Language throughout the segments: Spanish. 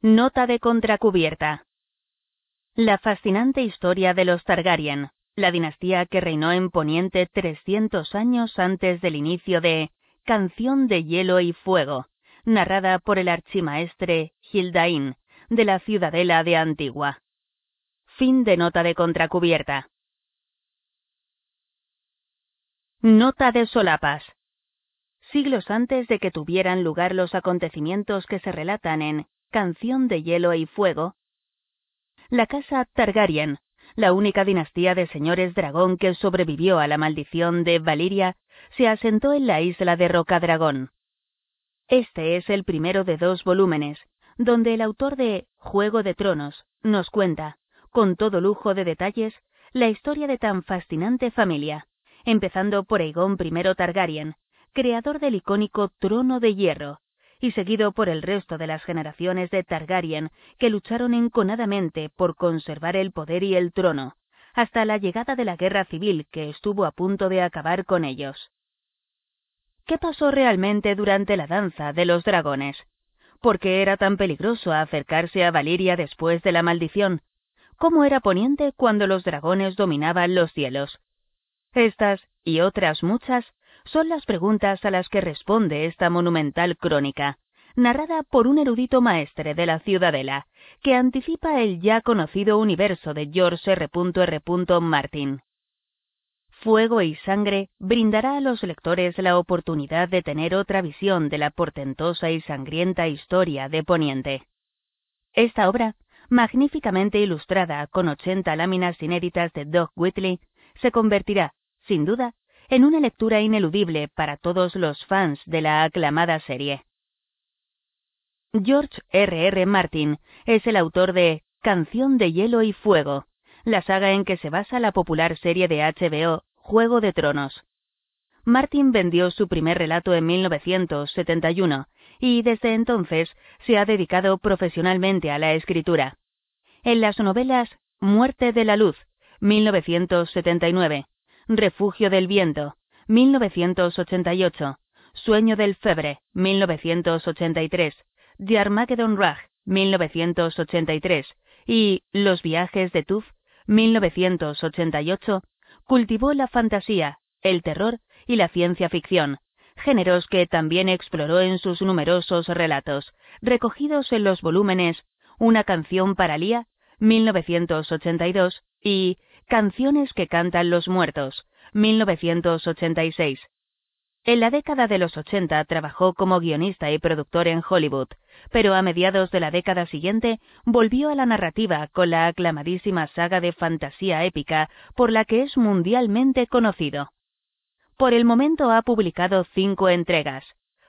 Nota de contracubierta. La fascinante historia de los Targaryen, la dinastía que reinó en Poniente 300 años antes del inicio de Canción de Hielo y Fuego, narrada por el archimaestre Hildain, de la Ciudadela de Antigua. Fin de nota de contracubierta. Nota de solapas. Siglos antes de que tuvieran lugar los acontecimientos que se relatan en Canción de Hielo y Fuego, la casa Targaryen, la única dinastía de señores dragón que sobrevivió a la maldición de Valiria, se asentó en la isla de Rocadragón. Este es el primero de dos volúmenes, donde el autor de Juego de Tronos nos cuenta, con todo lujo de detalles, la historia de tan fascinante familia, empezando por Aegon I Targaryen, creador del icónico Trono de Hierro, y seguido por el resto de las generaciones de Targaryen que lucharon enconadamente por conservar el poder y el trono, hasta la llegada de la guerra civil que estuvo a punto de acabar con ellos. ¿Qué pasó realmente durante la danza de los dragones? ¿Por qué era tan peligroso acercarse a Valiria después de la maldición? ¿Cómo era Poniente cuando los dragones dominaban los cielos? Estas y otras muchas son las preguntas a las que responde esta monumental crónica, narrada por un erudito maestre de la Ciudadela, que anticipa el ya conocido universo de George R. R. Martin. Fuego y Sangre brindará a los lectores la oportunidad de tener otra visión de la portentosa y sangrienta historia de Poniente. Esta obra, magníficamente ilustrada con 80 láminas inéditas de Doug Whitley, se convertirá, sin duda, en una lectura ineludible para todos los fans de la aclamada serie. George R. R. Martin es el autor de Canción de Hielo y Fuego, la saga en que se basa la popular serie de HBO Juego de Tronos. Martin vendió su primer relato en 1971 y desde entonces se ha dedicado profesionalmente a la escritura. En las novelas Muerte de la Luz, 1979, Refugio del Viento, 1988. Sueño del Febre, 1983. The Armageddon Rag, 1983. Y Los viajes de Tuf, 1988. Cultivó la fantasía, el terror y la ciencia ficción, géneros que también exploró en sus numerosos relatos, recogidos en los volúmenes Una canción para Lía, 1982, y Canciones que cantan los muertos, 1986. En la década de los 80 trabajó como guionista y productor en Hollywood, pero a mediados de la década siguiente volvió a la narrativa con la aclamadísima saga de fantasía épica por la que es mundialmente conocido. Por el momento ha publicado cinco entregas: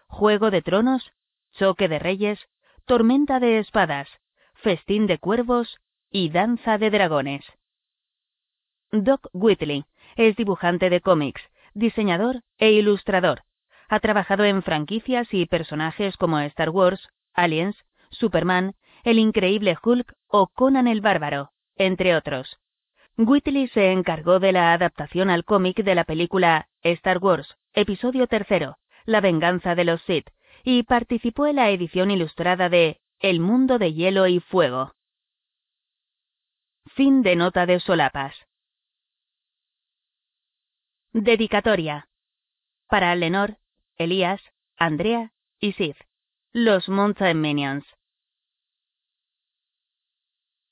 Juego de Tronos, Choque de Reyes, Tormenta de Espadas, Festín de Cuervos y Danza de Dragones. Doc Whitley es dibujante de cómics, diseñador e ilustrador. Ha trabajado en franquicias y personajes como Star Wars, Aliens, Superman, El Increíble Hulk o Conan el Bárbaro, entre otros. Whitley se encargó de la adaptación al cómic de la película Star Wars, episodio tercero, La venganza de los Sith, y participó en la edición ilustrada de El mundo de hielo y fuego. Fin de nota de solapas. Dedicatoria. Para Lenor, Elías, Andrea y Sid. Los Mountain Minions.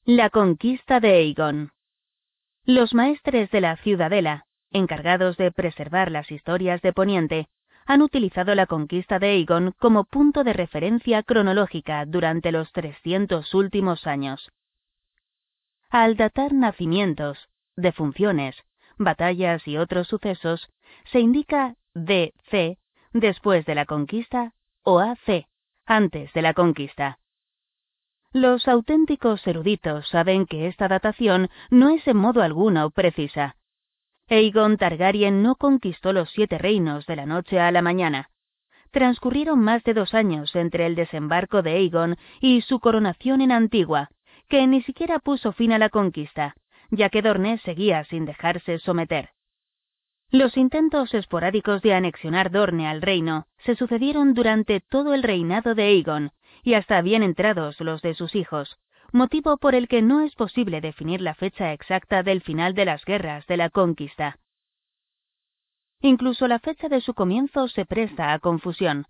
La conquista de Aegon. Los maestres de la Ciudadela, encargados de preservar las historias de Poniente, han utilizado la conquista de Aegon como punto de referencia cronológica durante los 300 últimos años. Al datar nacimientos, defunciones, batallas y otros sucesos, se indica DC después de la conquista o AC antes de la conquista. Los auténticos eruditos saben que esta datación no es en modo alguno precisa. Aegon Targaryen no conquistó los siete reinos de la noche a la mañana. Transcurrieron más de dos años entre el desembarco de Aegon y su coronación en Antigua, que ni siquiera puso fin a la conquista, ya que Dorne seguía sin dejarse someter. Los intentos esporádicos de anexionar Dorne al reino se sucedieron durante todo el reinado de Aegon, y hasta bien entrados los de sus hijos, motivo por el que no es posible definir la fecha exacta del final de las guerras de la conquista. Incluso la fecha de su comienzo se presta a confusión.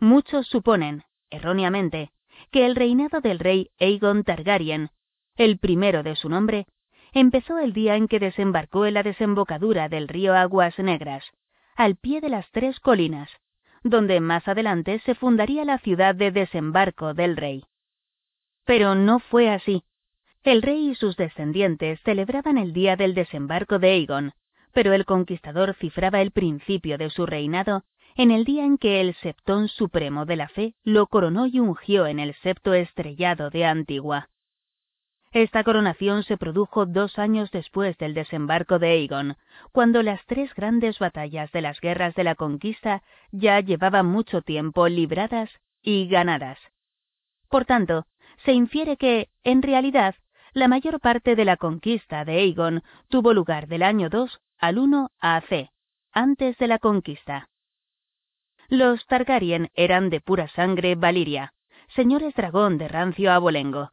Muchos suponen, erróneamente, que el reinado del rey Aegon Targaryen, el primero de su nombre, empezó el día en que desembarcó en la desembocadura del río Aguas Negras, al pie de las tres colinas, donde más adelante se fundaría la ciudad de desembarco del rey. Pero no fue así. El rey y sus descendientes celebraban el día del desembarco de Aegon, pero el conquistador cifraba el principio de su reinado en el día en que el Septón Supremo de la Fe lo coronó y ungió en el septo estrellado de Antigua. Esta coronación se produjo dos años después del desembarco de Aegon, cuando las tres grandes batallas de las guerras de la conquista ya llevaban mucho tiempo libradas y ganadas. Por tanto, se infiere que, en realidad, la mayor parte de la conquista de Aegon tuvo lugar del año 2 al 1 AC, antes de la conquista. Los Targaryen eran de pura sangre valiria, señores dragón de rancio abolengo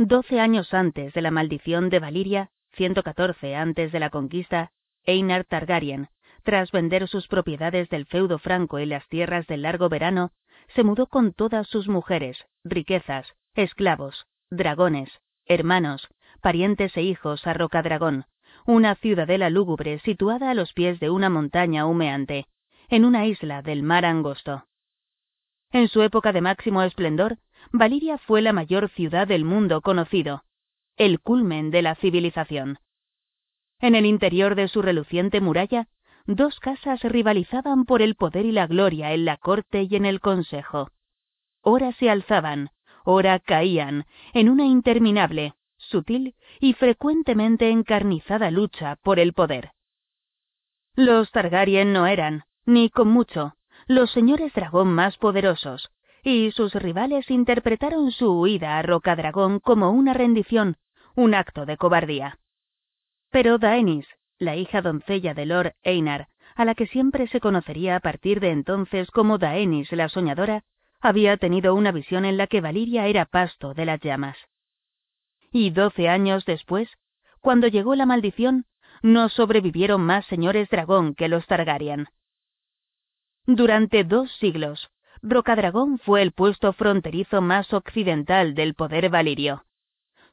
Doce años antes de la maldición de Valiria, 114 antes de la conquista, Einar Targaryen, tras vender sus propiedades del feudo franco y las tierras del largo verano, se mudó con todas sus mujeres, riquezas, esclavos, dragones, hermanos, parientes e hijos a Rocadragón, una ciudadela lúgubre situada a los pies de una montaña humeante, en una isla del mar angosto. En su época de máximo esplendor, Valiria fue la mayor ciudad del mundo conocido, el culmen de la civilización. En el interior de su reluciente muralla, dos casas rivalizaban por el poder y la gloria en la corte y en el consejo. Ora se alzaban, ora caían, en una interminable, sutil y frecuentemente encarnizada lucha por el poder. Los Targaryen no eran, ni con mucho, los señores dragón más poderosos, y sus rivales interpretaron su huida a Rocadragón como una rendición, un acto de cobardía. Pero Daenis, la hija doncella de Lord Einar, a la que siempre se conocería a partir de entonces como Daenis la soñadora, había tenido una visión en la que Valiria era pasto de las llamas. Y doce años después, cuando llegó la maldición, no sobrevivieron más señores dragón que los Targaryen. Durante dos siglos, Rocadragón fue el puesto fronterizo más occidental del poder valirio.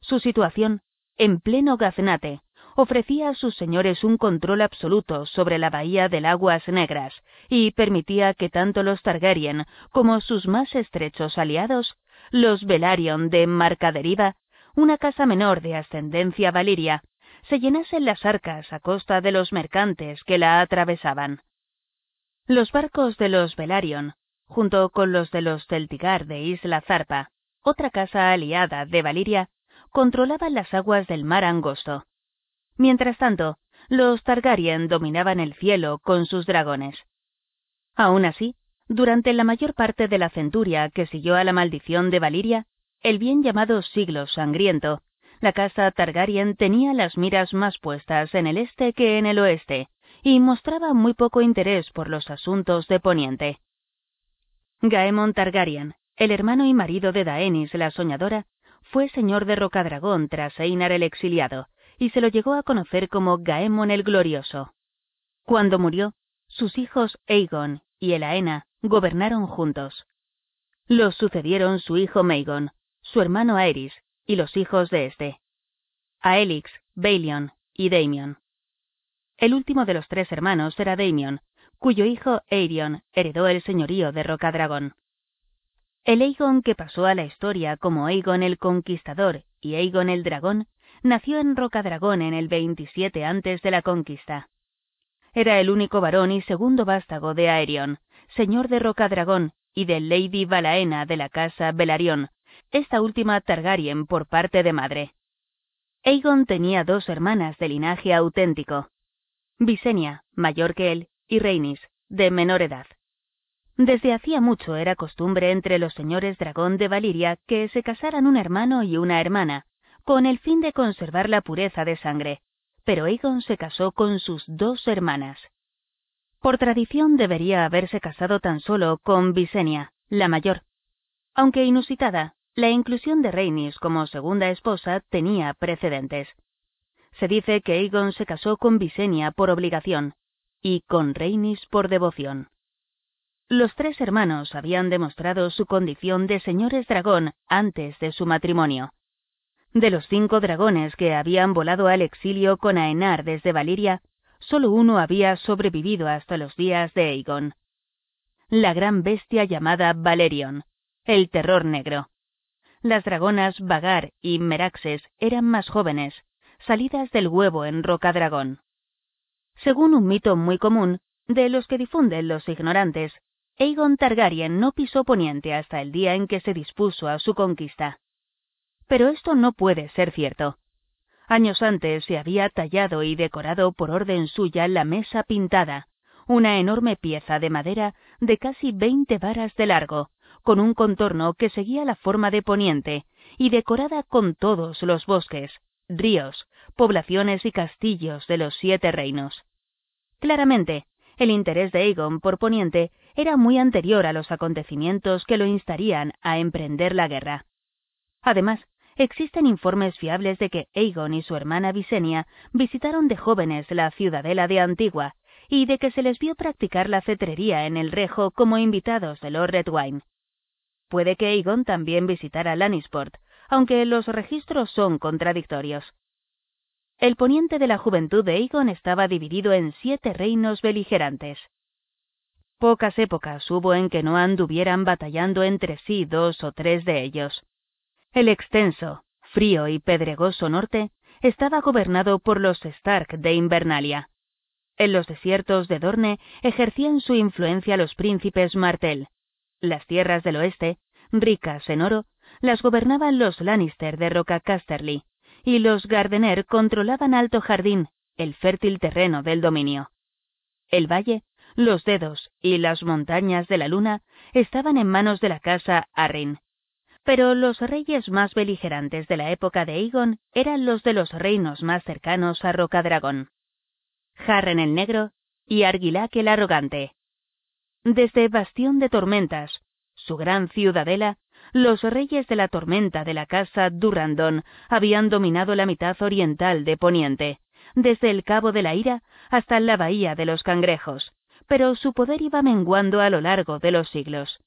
Su situación, en pleno gaznate, ofrecía a sus señores un control absoluto sobre la bahía del Aguas Negras y permitía que tanto los Targaryen como sus más estrechos aliados, los Velaryon de Marcaderiva, una casa menor de ascendencia valiria, se llenasen las arcas a costa de los mercantes que la atravesaban. Los barcos de los Velaryon junto con los de los Celtigar de Isla Zarpa, otra casa aliada de Valiria, controlaban las aguas del mar angosto. Mientras tanto, los Targaryen dominaban el cielo con sus dragones. Aún así, durante la mayor parte de la centuria que siguió a la maldición de Valiria, el bien llamado siglo sangriento, la casa Targaryen tenía las miras más puestas en el este que en el oeste, y mostraba muy poco interés por los asuntos de Poniente. Gaemon Targaryen, el hermano y marido de Daenis la soñadora, fue señor de Rocadragón tras Einar el exiliado, y se lo llegó a conocer como Gaemon el Glorioso. Cuando murió, sus hijos Aegon y Elaena gobernaron juntos. Los sucedieron su hijo Maegon, su hermano Aerys y los hijos de éste, Aelix, Baelion y Daemion. El último de los tres hermanos era Daemion, cuyo hijo Aerion heredó el señorío de Rocadragón. El Aegon que pasó a la historia como Aegon el Conquistador y Aegon el Dragón nació en Rocadragón en el 27 antes de la conquista. Era el único varón y segundo vástago de Aerion, señor de Rocadragón y de Lady Valaena de la casa Belarión, esta última Targaryen por parte de madre. Aegon tenía dos hermanas de linaje auténtico. Visenya, mayor que él, y Rhaenys, de menor edad. Desde hacía mucho era costumbre entre los señores dragón de Valiria que se casaran un hermano y una hermana, con el fin de conservar la pureza de sangre, pero Aegon se casó con sus dos hermanas. Por tradición debería haberse casado tan solo con Visenya, la mayor. Aunque inusitada, la inclusión de Rhaenys como segunda esposa tenía precedentes. Se dice que Aegon se casó con Visenya por obligación y con Rhaenys por devoción. Los tres hermanos habían demostrado su condición de señores dragón antes de su matrimonio. De los cinco dragones que habían volado al exilio con Aenar desde Valiria, solo uno había sobrevivido hasta los días de Aegon. La gran bestia llamada Valerion, el terror negro. Las dragonas Vagar y Meraxes eran más jóvenes, salidas del huevo en Roca Dragón. Según un mito muy común, de los que difunden los ignorantes, Aegon Targaryen no pisó Poniente hasta el día en que se dispuso a su conquista. Pero esto no puede ser cierto. Años antes se había tallado y decorado por orden suya la mesa pintada, una enorme pieza de madera de casi veinte varas de largo, con un contorno que seguía la forma de Poniente y decorada con todos los bosques, ríos, poblaciones y castillos de los siete reinos. Claramente, el interés de Aegon por Poniente era muy anterior a los acontecimientos que lo instarían a emprender la guerra. Además, existen informes fiables de que Aegon y su hermana Visenya visitaron de jóvenes la ciudadela de Antigua y de que se les vio practicar la cetrería en el rejo como invitados de Lord Redwine. Puede que Aegon también visitara Lannisport, aunque los registros son contradictorios. El poniente de la juventud de Aegon estaba dividido en siete reinos beligerantes. Pocas épocas hubo en que no anduvieran batallando entre sí dos o tres de ellos. El extenso, frío y pedregoso norte estaba gobernado por los Stark de Invernalia. En los desiertos de Dorne ejercían su influencia los príncipes Martell. Las tierras del oeste, ricas en oro, las gobernaban los Lannister de Roca Casterly, y los Gardener controlaban Alto Jardín, el fértil terreno del dominio. El valle los dedos y las montañas de la luna estaban en manos de la casa Arryn. Pero los reyes más beligerantes de la época de Aegon eran los de los reinos más cercanos a Rocadragón. Harren el Negro y Argilac el Arrogante. Desde Bastión de Tormentas, su gran ciudadela, los reyes de la tormenta de la casa Durrandon habían dominado la mitad oriental de Poniente, desde el Cabo de la Ira hasta la Bahía de los Cangrejos, pero su poder iba menguando a lo largo de los siglos.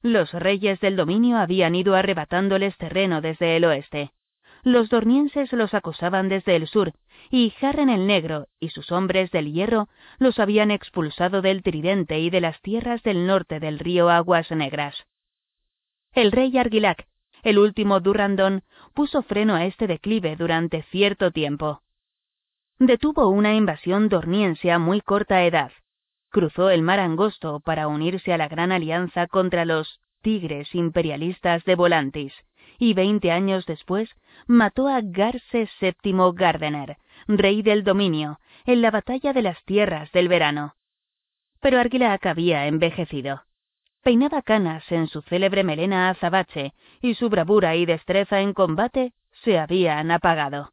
Los reyes del dominio habían ido arrebatándoles terreno desde el oeste. Los dornienses los acosaban desde el sur, y Jarren el Negro y sus hombres del hierro los habían expulsado del Tridente y de las tierras del norte del río Aguas Negras. El rey Argilac, el último Durrandon, puso freno a este declive durante cierto tiempo. Detuvo una invasión dorniense a muy corta edad, cruzó el mar angosto para unirse a la gran alianza contra los tigres imperialistas de Volantis, y veinte años después mató a Garce VII Gardener, rey del dominio, en la batalla de las tierras del verano. Pero Argilac había envejecido. Peinaba canas en su célebre melena azabache, y su bravura y destreza en combate se habían apagado.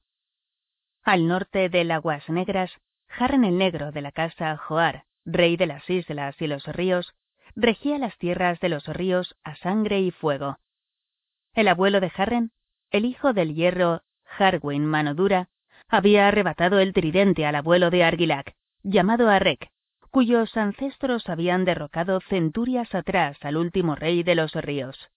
Al norte de Aguas Negras, Jarren el Negro de la casa Joar rey de las islas y los ríos, regía las tierras de los ríos a sangre y fuego. El abuelo de Harren, el hijo del hierro Harwin Manodura, había arrebatado el tridente al abuelo de Argilac, llamado Arrek, cuyos ancestros habían derrocado centurias atrás al último rey de los ríos.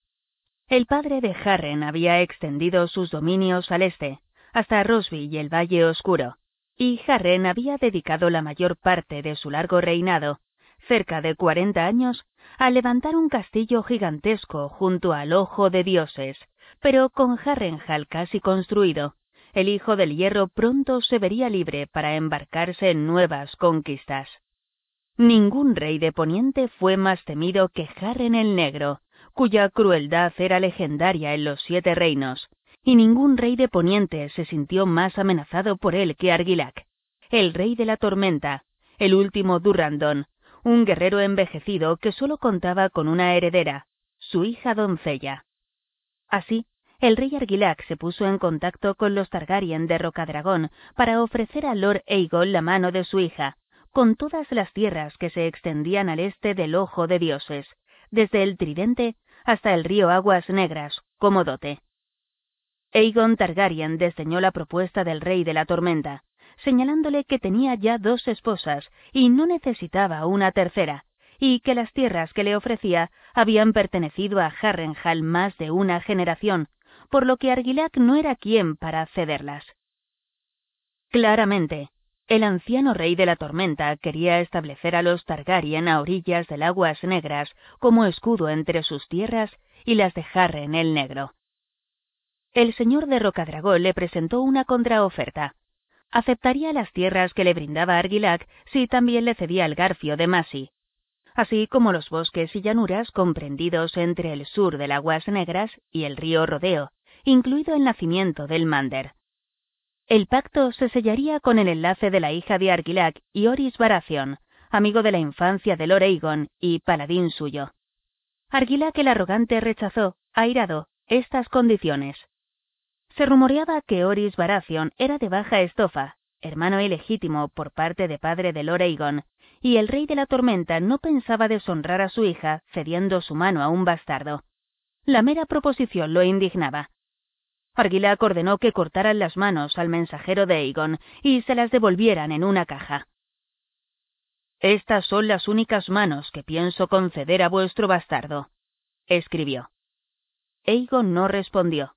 El padre de Harren había extendido sus dominios al este, hasta Rosby y el Valle Oscuro, y Harren había dedicado la mayor parte de su largo reinado, cerca de cuarenta años, a levantar un castillo gigantesco junto al Ojo de Dioses, pero con Harrenhal casi construido, el Hijo del Hierro pronto se vería libre para embarcarse en nuevas conquistas. Ningún rey de Poniente fue más temido que Harren el Negro, cuya crueldad era legendaria en los siete reinos, y ningún rey de Poniente se sintió más amenazado por él que Argilac, el rey de la tormenta, el último Durrandon, un guerrero envejecido que solo contaba con una heredera, su hija doncella. Así, el rey Argilac se puso en contacto con los Targaryen de Rocadragón para ofrecer a Lord Aegon la mano de su hija, con todas las tierras que se extendían al este del Ojo de Dioses, desde el Tridente hasta el río Aguas Negras, como dote. Aegon Targaryen desdeñó la propuesta del rey de la tormenta, señalándole que tenía ya dos esposas y no necesitaba una tercera, y que las tierras que le ofrecía habían pertenecido a Harrenhal más de una generación, por lo que Argilac no era quien para cederlas. Claramente, el anciano rey de la tormenta quería establecer a los Targaryen a orillas del Aguas Negras como escudo entre sus tierras y las de Harren el Negro. El señor de Rocadragón le presentó una contraoferta. Aceptaría las tierras que le brindaba Argilac si también le cedía el garfio de Masi, así como los bosques y llanuras comprendidos entre el sur del Aguas Negras y el río Rodeo, incluido el nacimiento del Mander. El pacto se sellaría con el enlace de la hija de Argilac y Oris Baratheon, amigo de la infancia de Lord y paladín suyo. Argilac el arrogante rechazó, airado, estas condiciones. Se rumoreaba que Oris Baratheon era de baja estofa, hermano ilegítimo por parte de padre de Lord y el rey de la tormenta no pensaba deshonrar a su hija cediendo su mano a un bastardo. La mera proposición lo indignaba. Argilac ordenó que cortaran las manos al mensajero de Aegon y se las devolvieran en una caja. Estas son las únicas manos que pienso conceder a vuestro bastardo, escribió. Aegon no respondió.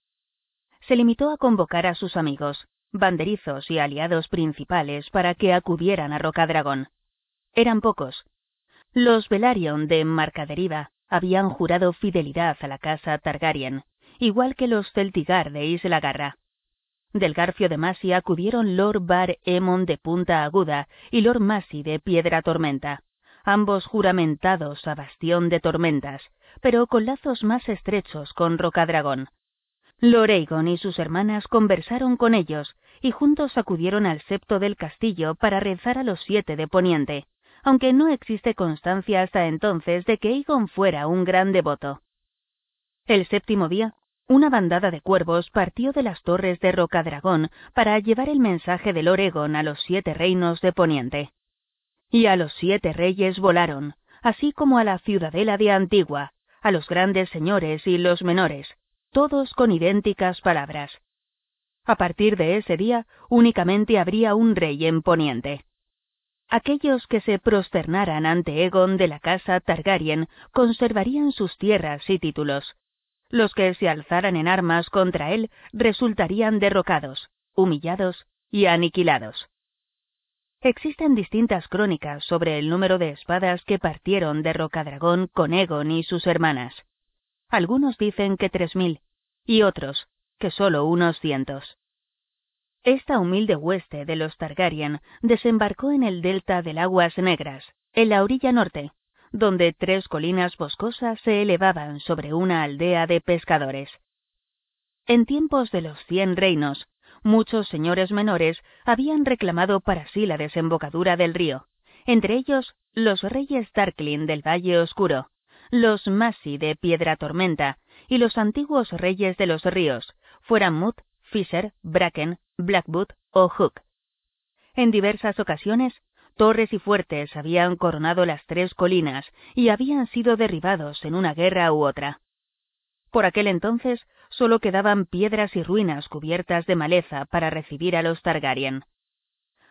Se limitó a convocar a sus amigos, banderizos y aliados principales para que acudieran a Rocadragón. Eran pocos. Los Velaryon de Marcaderiva habían jurado fidelidad a la casa Targaryen, igual que los Celtigar de Isla Garra. Del Garfio de Masi acudieron Lord Bar Emon de Punta Aguda y Lord Masi de Piedra Tormenta, ambos juramentados a Bastión de Tormentas, pero con lazos más estrechos con Rocadragón. Lord Aegon y sus hermanas conversaron con ellos y juntos acudieron al septo del castillo para rezar a los siete de Poniente, aunque no existe constancia hasta entonces de que Aegon fuera un gran devoto. El séptimo día, una bandada de cuervos partió de las torres de Rocadragón para llevar el mensaje del Oregón a los siete reinos de Poniente. Y a los siete reyes volaron, así como a la ciudadela de Antigua, a los grandes señores y los menores, todos con idénticas palabras. A partir de ese día únicamente habría un rey en Poniente. Aquellos que se prosternaran ante Egon de la casa Targaryen conservarían sus tierras y títulos. Los que se alzaran en armas contra él resultarían derrocados, humillados y aniquilados. Existen distintas crónicas sobre el número de espadas que partieron de Rocadragón con Egon y sus hermanas. Algunos dicen que tres mil, y otros que solo unos cientos. Esta humilde hueste de los Targaryen desembarcó en el delta del Aguas Negras, en la orilla norte, donde tres colinas boscosas se elevaban sobre una aldea de pescadores. En tiempos de los Cien Reinos, muchos señores menores habían reclamado para sí la desembocadura del río, entre ellos los reyes Darklin del Valle Oscuro, los Masi de Piedra Tormenta y los antiguos reyes de los ríos, fueran Mut, Fisher, Bracken, Blackwood o Hook. En diversas ocasiones, torres y fuertes habían coronado las tres colinas y habían sido derribados en una guerra u otra. Por aquel entonces solo quedaban piedras y ruinas cubiertas de maleza para recibir a los Targaryen.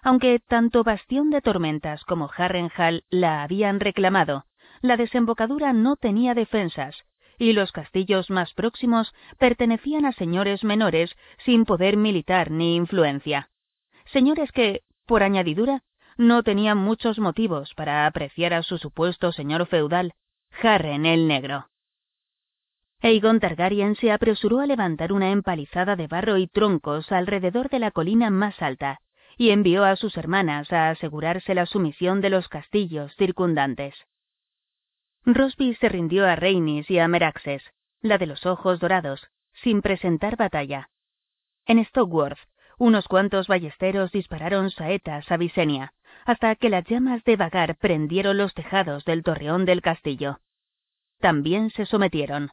Aunque tanto Bastión de Tormentas como Harrenhal la habían reclamado, la desembocadura no tenía defensas, y los castillos más próximos pertenecían a señores menores sin poder militar ni influencia. Señores que, por añadidura, no tenían muchos motivos para apreciar a su supuesto señor feudal, Harren el Negro. Aegon Targaryen se apresuró a levantar una empalizada de barro y troncos alrededor de la colina más alta, y envió a sus hermanas a asegurarse la sumisión de los castillos circundantes. Rosby se rindió a Reynis y a Meraxes, la de los ojos dorados, sin presentar batalla. En Stockworth, unos cuantos ballesteros dispararon saetas a Visenia, hasta que las llamas de vagar prendieron los tejados del torreón del castillo. También se sometieron.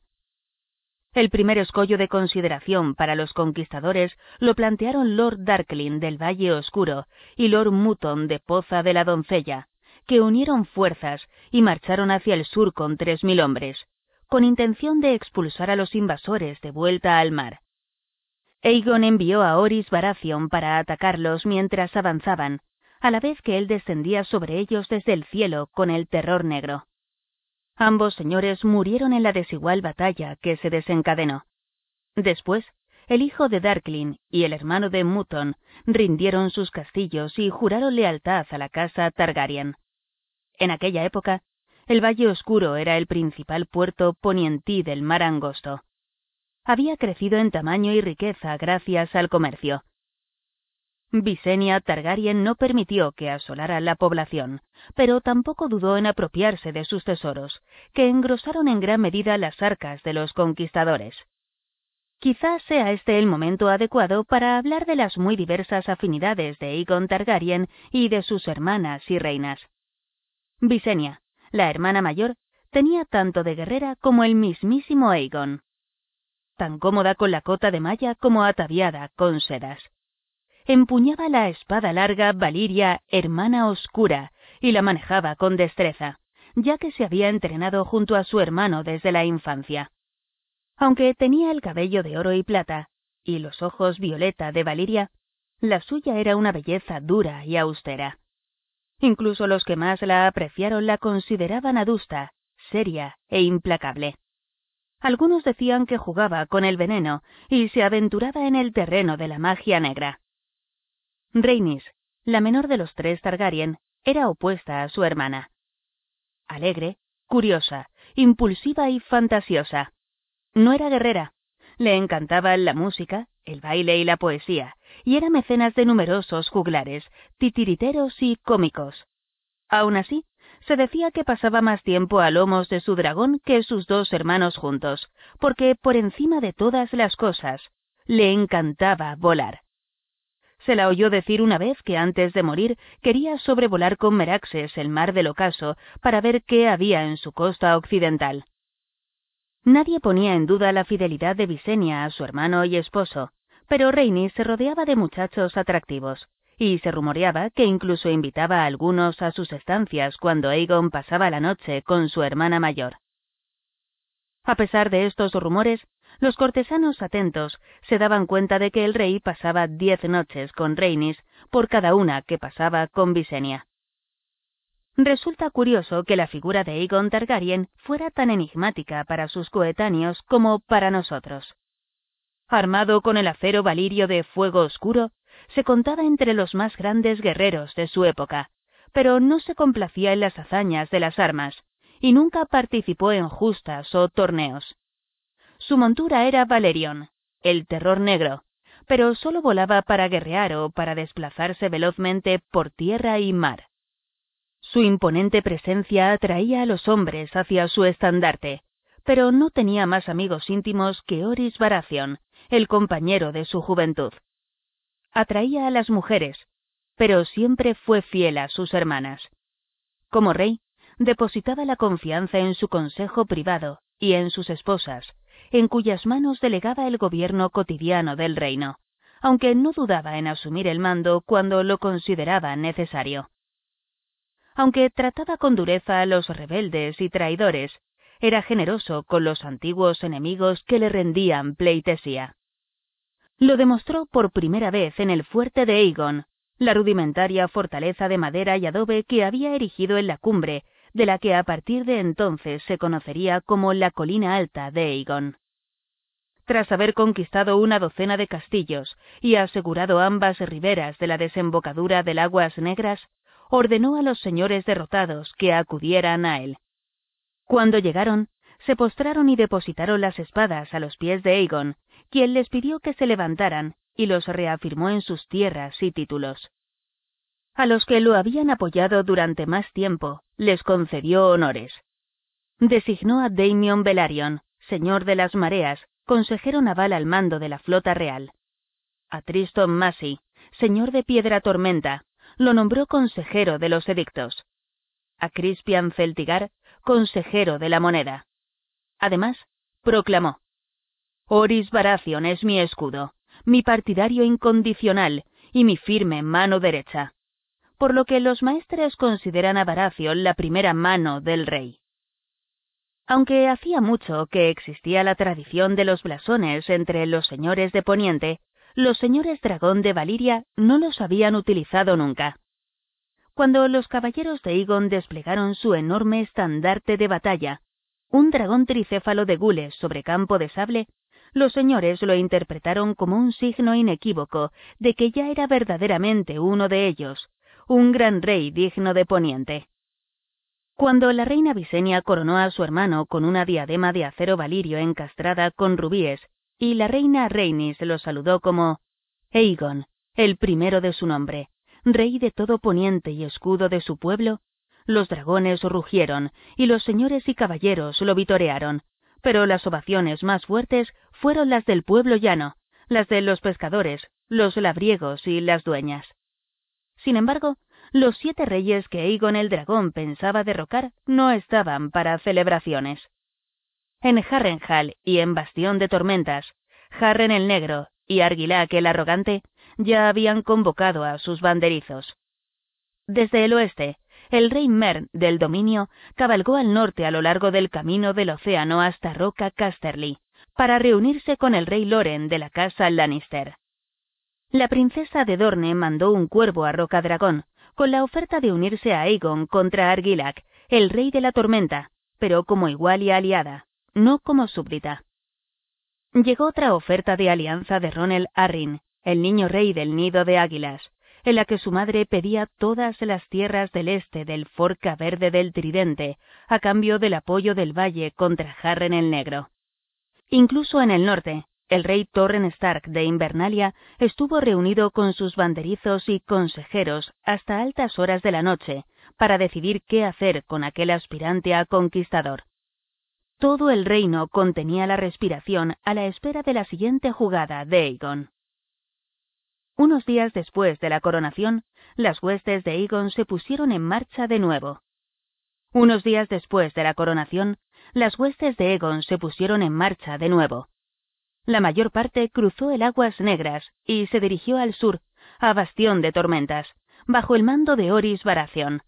El primer escollo de consideración para los conquistadores lo plantearon Lord Darklin del Valle Oscuro y Lord Mutton de Poza de la Doncella, que unieron fuerzas y marcharon hacia el sur con tres mil hombres, con intención de expulsar a los invasores de vuelta al mar. Aegon envió a Oris Baratheon para atacarlos mientras avanzaban, a la vez que él descendía sobre ellos desde el cielo con el terror negro. Ambos señores murieron en la desigual batalla que se desencadenó. Después, el hijo de Darklin y el hermano de Mutton rindieron sus castillos y juraron lealtad a la casa Targaryen. En aquella época, el Valle Oscuro era el principal puerto ponientí del mar angosto. Había crecido en tamaño y riqueza gracias al comercio. Visenya Targaryen no permitió que asolara la población, pero tampoco dudó en apropiarse de sus tesoros, que engrosaron en gran medida las arcas de los conquistadores. Quizás sea este el momento adecuado para hablar de las muy diversas afinidades de Aegon Targaryen y de sus hermanas y reinas. Visenya, la hermana mayor, tenía tanto de guerrera como el mismísimo Aegon. Tan cómoda con la cota de malla como ataviada con sedas empuñaba la espada larga Valiria, hermana oscura, y la manejaba con destreza, ya que se había entrenado junto a su hermano desde la infancia. Aunque tenía el cabello de oro y plata, y los ojos violeta de Valiria, la suya era una belleza dura y austera. Incluso los que más la apreciaron la consideraban adusta, seria e implacable. Algunos decían que jugaba con el veneno y se aventuraba en el terreno de la magia negra. Rhaenys, la menor de los tres Targaryen, era opuesta a su hermana. Alegre, curiosa, impulsiva y fantasiosa. No era guerrera. Le encantaba la música, el baile y la poesía, y era mecenas de numerosos juglares, titiriteros y cómicos. Aun así, se decía que pasaba más tiempo a lomos de su dragón que sus dos hermanos juntos, porque por encima de todas las cosas, le encantaba volar. Se la oyó decir una vez que antes de morir quería sobrevolar con Meraxes el mar del ocaso para ver qué había en su costa occidental. Nadie ponía en duda la fidelidad de Visenya a su hermano y esposo, pero Reini se rodeaba de muchachos atractivos, y se rumoreaba que incluso invitaba a algunos a sus estancias cuando Aegon pasaba la noche con su hermana mayor. A pesar de estos rumores, los cortesanos atentos se daban cuenta de que el rey pasaba diez noches con Rhaenys por cada una que pasaba con Visenya. Resulta curioso que la figura de Aegon Targaryen fuera tan enigmática para sus coetáneos como para nosotros. Armado con el acero valirio de fuego oscuro, se contaba entre los más grandes guerreros de su época, pero no se complacía en las hazañas de las armas, y nunca participó en justas o torneos. Su montura era Valerion, el terror negro, pero solo volaba para guerrear o para desplazarse velozmente por tierra y mar. Su imponente presencia atraía a los hombres hacia su estandarte, pero no tenía más amigos íntimos que Oris Baratheon, el compañero de su juventud. Atraía a las mujeres, pero siempre fue fiel a sus hermanas. Como rey, depositaba la confianza en su consejo privado y en sus esposas, en cuyas manos delegaba el gobierno cotidiano del reino, aunque no dudaba en asumir el mando cuando lo consideraba necesario. Aunque trataba con dureza a los rebeldes y traidores, era generoso con los antiguos enemigos que le rendían pleitesía. Lo demostró por primera vez en el fuerte de Aegon, la rudimentaria fortaleza de madera y adobe que había erigido en la cumbre, de la que a partir de entonces se conocería como la colina alta de Aegon tras haber conquistado una docena de castillos y asegurado ambas riberas de la desembocadura del Aguas Negras, ordenó a los señores derrotados que acudieran a él. Cuando llegaron, se postraron y depositaron las espadas a los pies de Aegon, quien les pidió que se levantaran y los reafirmó en sus tierras y títulos. A los que lo habían apoyado durante más tiempo, les concedió honores. Designó a Daimion Belarion, señor de las mareas, consejero naval al mando de la flota real. A Triston Massey, señor de Piedra Tormenta, lo nombró consejero de los edictos. A Crispian Celtigar, consejero de la moneda. Además, proclamó: Oris Baratheon es mi escudo, mi partidario incondicional y mi firme mano derecha. Por lo que los maestres consideran a Baratheon la primera mano del rey. Aunque hacía mucho que existía la tradición de los blasones entre los señores de Poniente, los señores dragón de Valiria no los habían utilizado nunca. Cuando los caballeros de Egon desplegaron su enorme estandarte de batalla, un dragón tricéfalo de gules sobre campo de sable, los señores lo interpretaron como un signo inequívoco de que ya era verdaderamente uno de ellos, un gran rey digno de Poniente. Cuando la reina Visenia coronó a su hermano con una diadema de acero valirio encastrada con rubíes, y la reina Reinis lo saludó como Aegon, el primero de su nombre, rey de todo Poniente y escudo de su pueblo, los dragones rugieron y los señores y caballeros lo vitorearon, pero las ovaciones más fuertes fueron las del pueblo llano, las de los pescadores, los labriegos y las dueñas. Sin embargo, los siete reyes que Aegon el dragón pensaba derrocar no estaban para celebraciones. En Harrenhal y en Bastión de Tormentas, Harren el Negro y Argilac el Arrogante ya habían convocado a sus banderizos. Desde el oeste, el rey Mern del dominio cabalgó al norte a lo largo del camino del océano hasta Roca Casterly, para reunirse con el rey Loren de la casa Lannister. La princesa de Dorne mandó un cuervo a Roca Dragón, con la oferta de unirse a Aegon contra Argilac, el rey de la tormenta, pero como igual y aliada, no como súbdita. Llegó otra oferta de alianza de Ronel Arryn, el niño rey del nido de águilas, en la que su madre pedía todas las tierras del este del Forca Verde del Tridente, a cambio del apoyo del valle contra Harren el Negro. Incluso en el norte, el rey Torren Stark de Invernalia estuvo reunido con sus banderizos y consejeros hasta altas horas de la noche para decidir qué hacer con aquel aspirante a conquistador. Todo el reino contenía la respiración a la espera de la siguiente jugada de Aegon. Unos días después de la coronación, las huestes de Aegon se pusieron en marcha de nuevo. Unos días después de la coronación, las huestes de Aegon se pusieron en marcha de nuevo. La mayor parte cruzó el Aguas Negras y se dirigió al sur, a Bastión de Tormentas, bajo el mando de Oris Baratheon.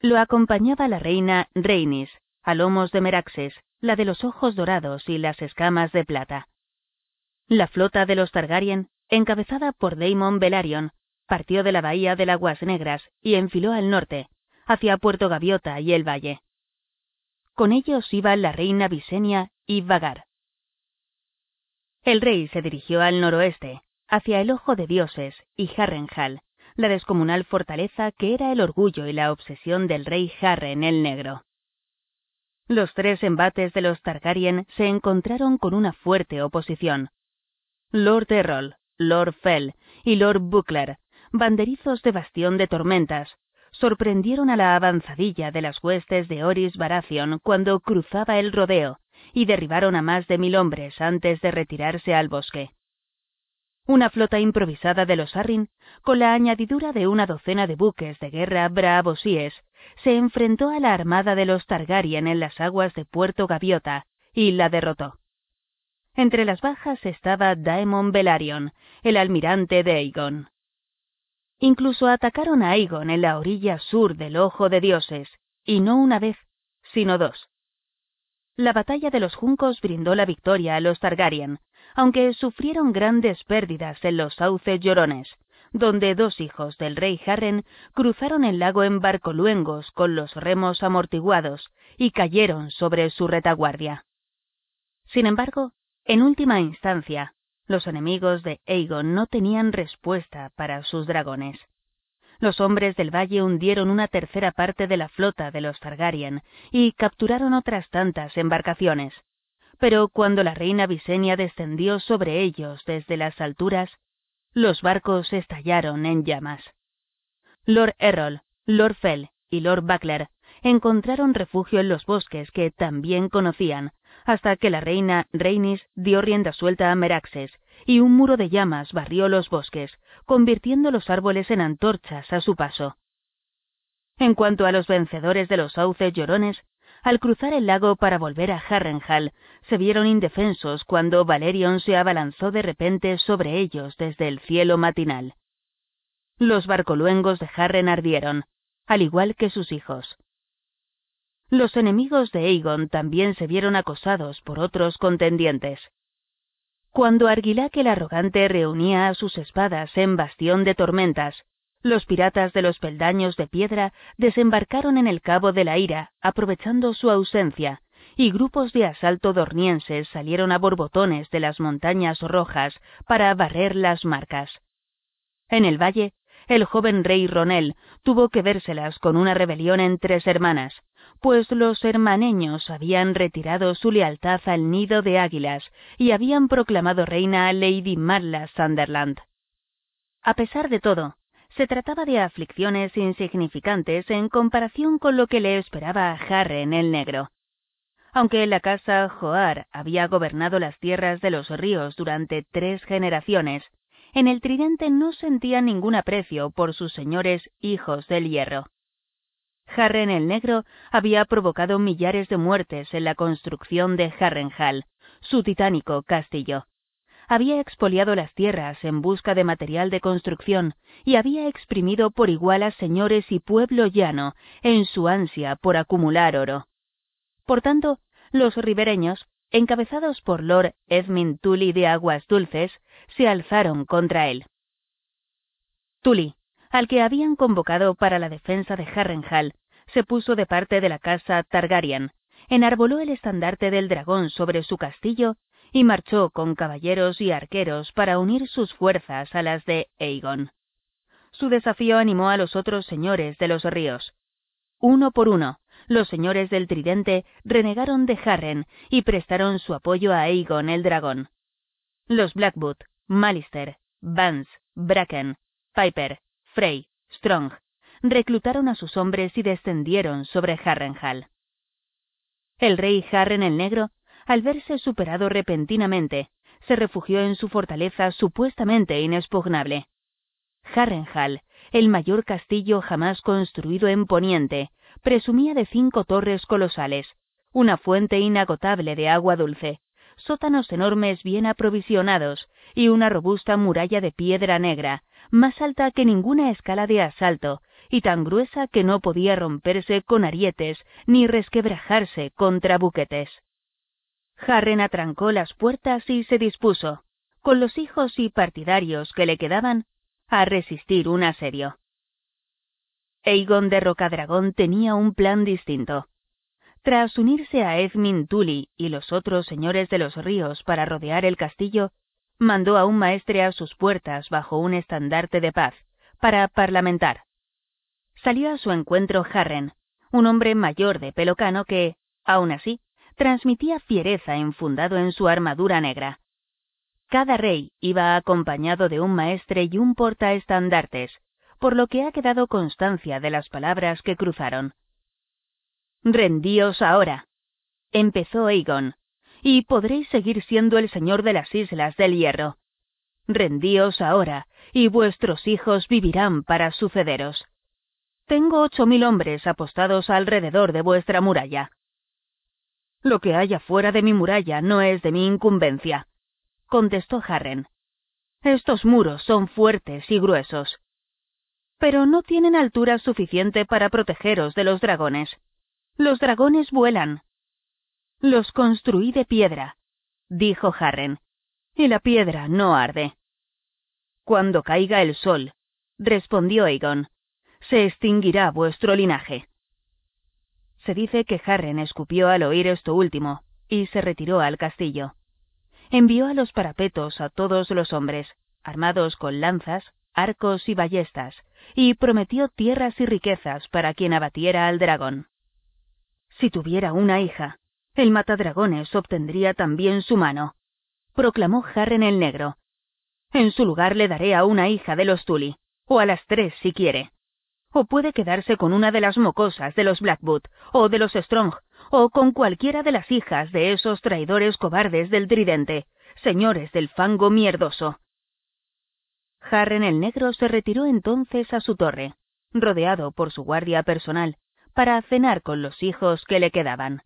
Lo acompañaba la reina Rhaenys, a lomos de Meraxes, la de los ojos dorados y las escamas de plata. La flota de los Targaryen, encabezada por Daemon Velaryon, partió de la bahía de Aguas Negras y enfiló al norte, hacia Puerto Gaviota y el valle. Con ellos iba la reina Visenya y Vagar. El rey se dirigió al noroeste, hacia el Ojo de Dioses y Harrenhal, la descomunal fortaleza que era el orgullo y la obsesión del rey Harren el Negro. Los tres embates de los Targaryen se encontraron con una fuerte oposición. Lord Errol, Lord Fell y Lord Buckler, banderizos de bastión de tormentas, sorprendieron a la avanzadilla de las huestes de Oris Baratheon cuando cruzaba el rodeo, y derribaron a más de mil hombres antes de retirarse al bosque. Una flota improvisada de los Arryn, con la añadidura de una docena de buques de guerra braavosíes, se enfrentó a la armada de los Targaryen en las aguas de Puerto Gaviota y la derrotó. Entre las bajas estaba Daemon Velaryon, el almirante de Aegon. Incluso atacaron a Aegon en la orilla sur del Ojo de Dioses, y no una vez, sino dos. La batalla de los juncos brindó la victoria a los Targaryen, aunque sufrieron grandes pérdidas en los sauces llorones, donde dos hijos del rey Harren cruzaron el lago en barcoluengos con los remos amortiguados y cayeron sobre su retaguardia. Sin embargo, en última instancia, los enemigos de Aegon no tenían respuesta para sus dragones. Los hombres del valle hundieron una tercera parte de la flota de los Targaryen y capturaron otras tantas embarcaciones. Pero cuando la reina Visenya descendió sobre ellos desde las alturas, los barcos estallaron en llamas. Lord Errol, Lord Fell y Lord Buckler encontraron refugio en los bosques que también conocían, hasta que la reina Rhaenys dio rienda suelta a Meraxes y un muro de llamas barrió los bosques, convirtiendo los árboles en antorchas a su paso. En cuanto a los vencedores de los sauces llorones, al cruzar el lago para volver a Harrenhal, se vieron indefensos cuando Valerion se abalanzó de repente sobre ellos desde el cielo matinal. Los barcoluengos de Harren ardieron, al igual que sus hijos. los enemigos de Aegon también se vieron acosados por otros contendientes. Cuando Argilac el arrogante reunía a sus espadas en Bastión de Tormentas, los piratas de los peldaños de piedra desembarcaron en el Cabo de la Ira, aprovechando su ausencia, y grupos de asalto dornienses salieron a borbotones de las montañas rojas para barrer las marcas. En el valle, el joven rey Ronel tuvo que vérselas con una rebelión en tres hermanas, pues los hermaneños habían retirado su lealtad al nido de águilas y habían proclamado reina a Lady Marla Sunderland. A pesar de todo, se trataba de aflicciones insignificantes en comparación con lo que le esperaba a Harren el Negro. Aunque la casa Joar había gobernado las tierras de los ríos durante tres generaciones, en el Tridente no sentía ningún aprecio por sus señores hijos del hierro. Harren el Negro había provocado millares de muertes en la construcción de Harrenhal, su titánico castillo. Había expoliado las tierras en busca de material de construcción y había exprimido por igual a señores y pueblo llano en su ansia por acumular oro. Por tanto, los ribereños, encabezados por Lord Edmund Tully de Aguas Dulces, se alzaron contra él. Tully, al que habían convocado para la defensa de Harrenhal, se puso de parte de la casa Targaryen, enarboló el estandarte del dragón sobre su castillo y marchó con caballeros y arqueros para unir sus fuerzas a las de Aegon. Su desafío animó a los otros señores de los ríos. Uno por uno, los señores del Tridente renegaron de Harren y prestaron su apoyo a Aegon el dragón. Los Blackwood, Malister, Vance, Bracken, Piper, Frey, Strong, reclutaron a sus hombres y descendieron sobre Harrenhal. El rey Harren el Negro, al verse superado repentinamente, se refugió en su fortaleza supuestamente inexpugnable. Harrenhal, el mayor castillo jamás construido en Poniente, presumía de cinco torres colosales, una fuente inagotable de agua dulce, sótanos enormes bien aprovisionados y una robusta muralla de piedra negra, más alta que ninguna escala de asalto y tan gruesa que no podía romperse con arietes ni resquebrajarse contra buquetes. Harren atrancó las puertas y se dispuso, con los hijos y partidarios que le quedaban, a resistir un asedio. Aegon de Rocadragón tenía un plan distinto. Tras unirse a Edmund Tully y los otros señores de los ríos para rodear el castillo, mandó a un maestre a sus puertas bajo un estandarte de paz, para parlamentar. Salió a su encuentro Harren, un hombre mayor de pelo cano que, aun así, transmitía fiereza enfundado en su armadura negra. Cada rey iba acompañado de un maestre y un portaestandartes, por lo que ha quedado constancia de las palabras que cruzaron. Rendíos ahora, empezó Aegon, y podréis seguir siendo el señor de las Islas del Hierro. Rendíos ahora, y vuestros hijos vivirán para sucederos. Tengo ocho mil hombres apostados alrededor de vuestra muralla. Lo que haya fuera de mi muralla no es de mi incumbencia, contestó Harren. Estos muros son fuertes y gruesos, pero no tienen altura suficiente para protegeros de los dragones. Los dragones vuelan. Los construí de piedra, dijo Harren, y la piedra no arde. Cuando caiga el sol, respondió Aegon, se extinguirá vuestro linaje. Se dice que Harren escupió al oír esto último, y se retiró al castillo. Envió a los parapetos a todos los hombres, armados con lanzas, arcos y ballestas, y prometió tierras y riquezas para quien abatiera al dragón. Si tuviera una hija, el matadragones obtendría también su mano, proclamó Harren el Negro. En su lugar le daré a una hija de los Tully, o a las tres si quiere. O puede quedarse con una de las mocosas de los Blackwood, o de los Strong, o con cualquiera de las hijas de esos traidores cobardes del tridente, señores del fango mierdoso. Harren el Negro se retiró entonces a su torre, rodeado por su guardia personal, para cenar con los hijos que le quedaban.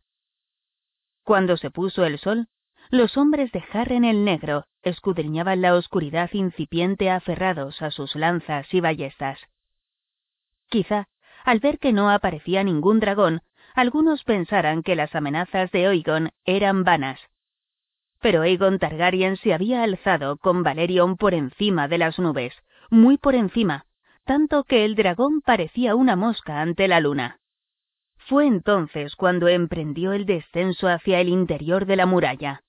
Cuando se puso el sol, los hombres de Harren el Negro escudriñaban la oscuridad incipiente aferrados a sus lanzas y ballestas. Quizá, al ver que no aparecía ningún dragón, algunos pensaran que las amenazas de Oigon eran vanas. Pero Aegon Targaryen se había alzado con Valerion por encima de las nubes, muy por encima, tanto que el dragón parecía una mosca ante la luna. Fue entonces cuando emprendió el descenso hacia el interior de la muralla.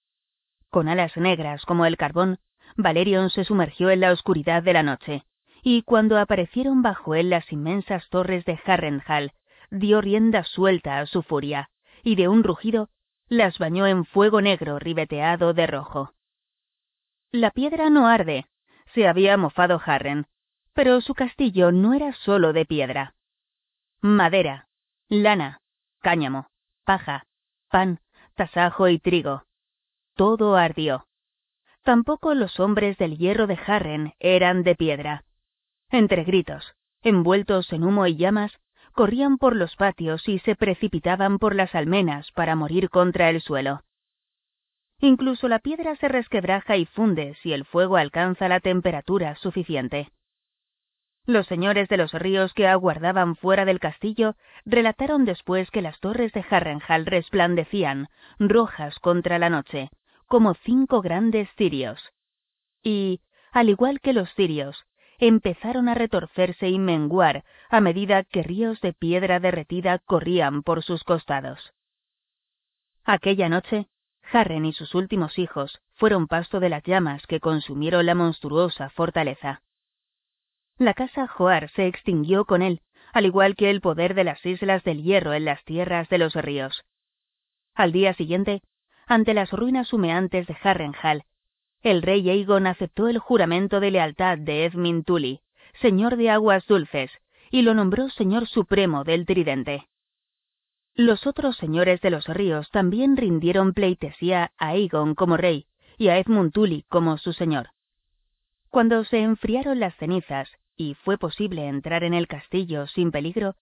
Con alas negras como el carbón, Valerion se sumergió en la oscuridad de la noche, y cuando aparecieron bajo él las inmensas torres de Harrenhal, dio rienda suelta a su furia, y de un rugido las bañó en fuego negro ribeteado de rojo. La piedra no arde, se había mofado Harren, pero su castillo no era solo de piedra. Madera, lana, cáñamo, paja, pan, tasajo y trigo. Todo ardió. Tampoco los hombres del hierro de Harren eran de piedra. Entre gritos, envueltos en humo y llamas, corrían por los patios y se precipitaban por las almenas para morir contra el suelo. Incluso la piedra se resquebraja y funde si el fuego alcanza la temperatura suficiente. Los señores de los ríos que aguardaban fuera del castillo relataron después que las torres de Harrenhal resplandecían, rojas contra la noche, como cinco grandes cirios. Y, al igual que los cirios, empezaron a retorcerse y menguar a medida que ríos de piedra derretida corrían por sus costados. Aquella noche, Harren y sus últimos hijos fueron pasto de las llamas que consumieron la monstruosa fortaleza. La casa Joar se extinguió con él, al igual que el poder de las Islas del Hierro en las tierras de los ríos. Al día siguiente, ante las ruinas humeantes de Harrenhal, el rey Aegon aceptó el juramento de lealtad de Edmund Tully, señor de aguas dulces, y lo nombró señor supremo del Tridente. Los otros señores de los ríos también rindieron pleitesía a Aegon como rey y a Edmund Tully como su señor. Cuando se enfriaron las cenizas y fue posible entrar en el castillo sin peligro,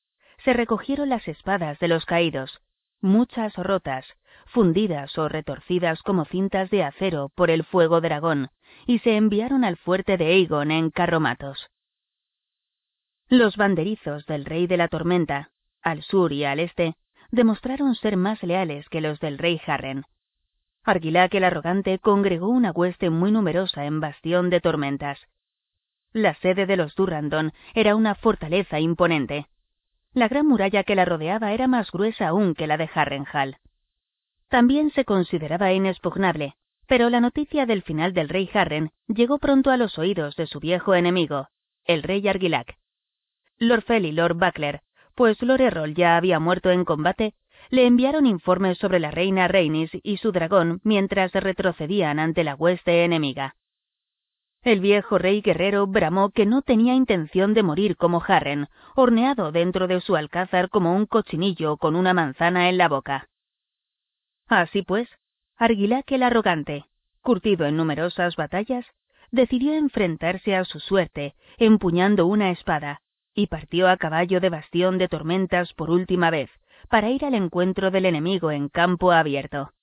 se recogieron las espadas de los caídos, muchas rotas, fundidas o retorcidas como cintas de acero por el fuego dragón, y se enviaron al fuerte de Aegon en carromatos. Los banderizos del rey de la tormenta, al sur y al este, demostraron ser más leales que los del rey Harren. Argilac el arrogante congregó una hueste muy numerosa en Bastión de Tormentas, la sede de los Durrandon era una fortaleza imponente. La gran muralla que la rodeaba era más gruesa aún que la de Harrenhal. También se consideraba inexpugnable, pero la noticia del final del rey Harren llegó pronto a los oídos de su viejo enemigo, el rey Argilac. Lord Fell y Lord Buckler, pues Lord Errol ya había muerto en combate, le enviaron informes sobre la reina Rhaenys y su dragón mientras retrocedían ante la hueste enemiga. El viejo rey guerrero bramó que no tenía intención de morir como Harren, horneado dentro de su alcázar como un cochinillo con una manzana en la boca. Así pues, Argilac el arrogante, curtido en numerosas batallas, decidió enfrentarse a su suerte, empuñando una espada, y partió a caballo de bastión de tormentas por última vez, para ir al encuentro del enemigo en campo abierto.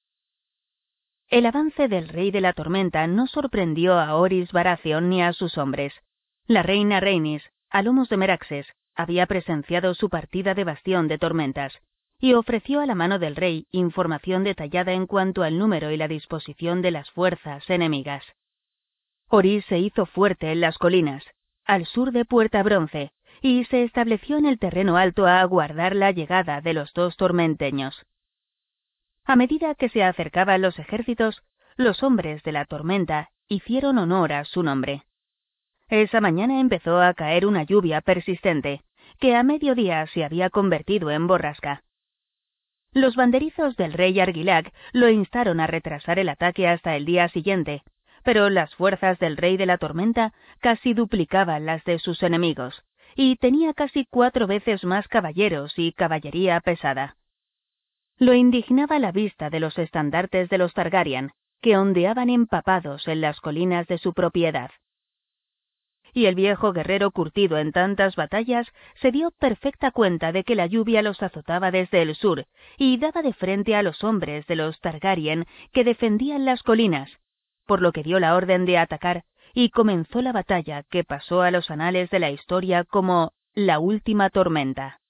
El avance del rey de la tormenta no sorprendió a Oris Baratheon ni a sus hombres. La reina Rhaenys, a lomos de Meraxes, había presenciado su partida de bastión de tormentas, y ofreció a la mano del rey información detallada en cuanto al número y la disposición de las fuerzas enemigas. Oris se hizo fuerte en las colinas, al sur de Puerta Bronce, y se estableció en el terreno alto a aguardar la llegada de los dos tormenteños. A medida que se acercaban los ejércitos, los hombres de la tormenta hicieron honor a su nombre. Esa mañana empezó a caer una lluvia persistente, que a mediodía se había convertido en borrasca. Los banderizos del rey Argilac lo instaron a retrasar el ataque hasta el día siguiente, pero las fuerzas del rey de la tormenta casi duplicaban las de sus enemigos, y tenía casi cuatro veces más caballeros y caballería pesada. Lo indignaba la vista de los estandartes de los Targaryen, que ondeaban empapados en las colinas de su propiedad. Y el viejo guerrero curtido en tantas batallas se dio perfecta cuenta de que la lluvia los azotaba desde el sur y daba de frente a los hombres de los Targaryen que defendían las colinas, por lo que dio la orden de atacar y comenzó la batalla que pasó a los anales de la historia como la última tormenta.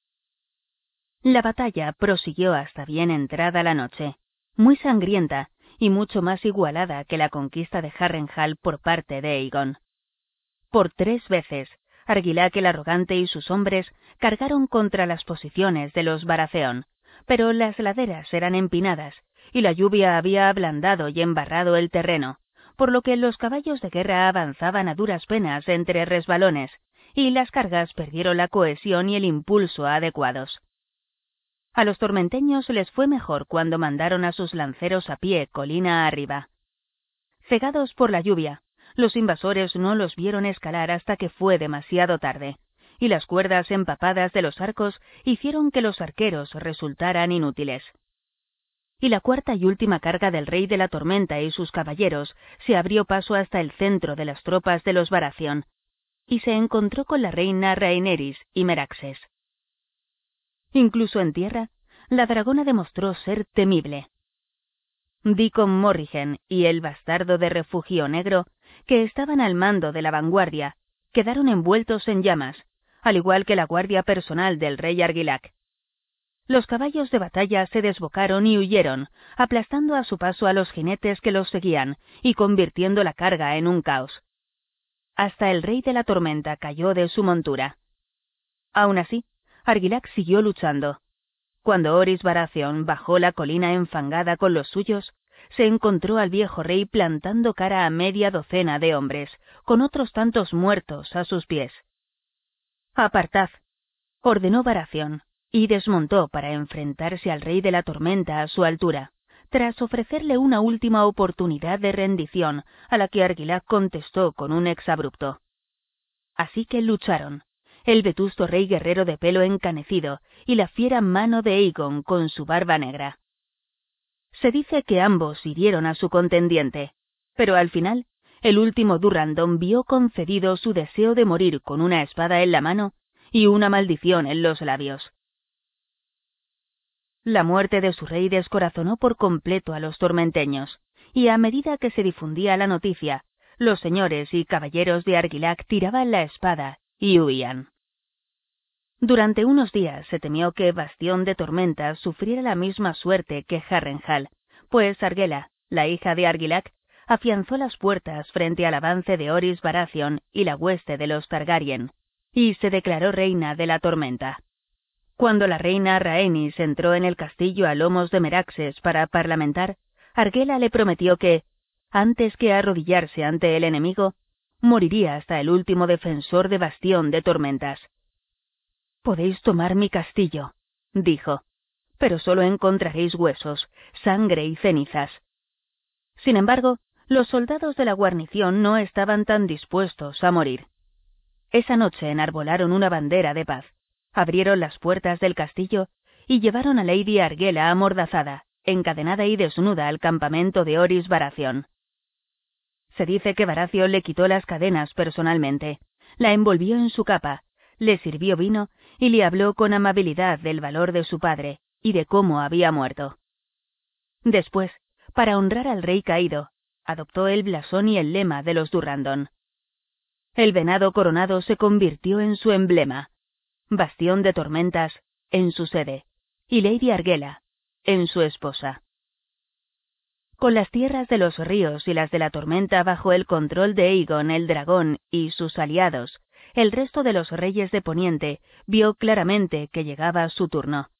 La batalla prosiguió hasta bien entrada la noche, muy sangrienta y mucho más igualada que la conquista de Harrenhal por parte de Aegon. Por tres veces, Argilac el arrogante y sus hombres cargaron contra las posiciones de los Baratheon, pero las laderas eran empinadas y la lluvia había ablandado y embarrado el terreno, por lo que los caballos de guerra avanzaban a duras penas entre resbalones, y las cargas perdieron la cohesión y el impulso adecuados. A los tormenteños les fue mejor cuando mandaron a sus lanceros a pie colina arriba. Cegados por la lluvia, los invasores no los vieron escalar hasta que fue demasiado tarde, y las cuerdas empapadas de los arcos hicieron que los arqueros resultaran inútiles. Y la cuarta y última carga del rey de la tormenta y sus caballeros se abrió paso hasta el centro de las tropas de los Baración, y se encontró con la reina Raineris y Meraxes. Incluso en tierra, la dragona demostró ser temible. Dicon Morrigen y el bastardo de Refugio Negro, que estaban al mando de la vanguardia, quedaron envueltos en llamas, al igual que la guardia personal del rey Argilac. Los caballos de batalla se desbocaron y huyeron, aplastando a su paso a los jinetes que los seguían y convirtiendo la carga en un caos. Hasta el rey de la tormenta cayó de su montura. Aún así, Argilac siguió luchando. Cuando Oris Baratheon bajó la colina enfangada con los suyos, se encontró al viejo rey plantando cara a media docena de hombres, con otros tantos muertos a sus pies. Apartad, ordenó Baración, y desmontó para enfrentarse al rey de la tormenta a su altura, tras ofrecerle una última oportunidad de rendición, a la que Argilac contestó con un exabrupto. Así que lucharon, el vetusto rey guerrero de pelo encanecido y la fiera mano de Aegon con su barba negra. Se dice que ambos hirieron a su contendiente, pero al final, el último Durrandon vio concedido su deseo de morir con una espada en la mano y una maldición en los labios. La muerte de su rey descorazonó por completo a los tormenteños, y a medida que se difundía la noticia, los señores y caballeros de Argilac tiraban la espada y huían. Durante unos días se temió que Bastión de Tormentas sufriera la misma suerte que Harrenhal, pues Argela, la hija de Argilac, afianzó las puertas frente al avance de Oris Baratheon y la hueste de los Targaryen, y se declaró reina de la tormenta. Cuando la reina Rhaenys entró en el castillo a lomos de Meraxes para parlamentar, Argela le prometió que, antes que arrodillarse ante el enemigo, moriría hasta el último defensor de Bastión de Tormentas. Podéis tomar mi castillo, dijo, pero solo encontraréis huesos, sangre y cenizas. Sin embargo, los soldados de la guarnición no estaban tan dispuestos a morir. Esa noche enarbolaron una bandera de paz, abrieron las puertas del castillo y llevaron a Lady Arguela amordazada, encadenada y desnuda al campamento de Oris Baración. Se dice que Baracio le quitó las cadenas personalmente, la envolvió en su capa, le sirvió vino y le habló con amabilidad del valor de su padre y de cómo había muerto. Después, para honrar al rey caído, adoptó el blasón y el lema de los Durrandon. El venado coronado se convirtió en su emblema, bastión de tormentas en su sede, y Lady Arguela en su esposa. Con las tierras de los ríos y las de la tormenta bajo el control de Aegon el dragón y sus aliados, el resto de los reyes de Poniente vio claramente que llegaba su turno.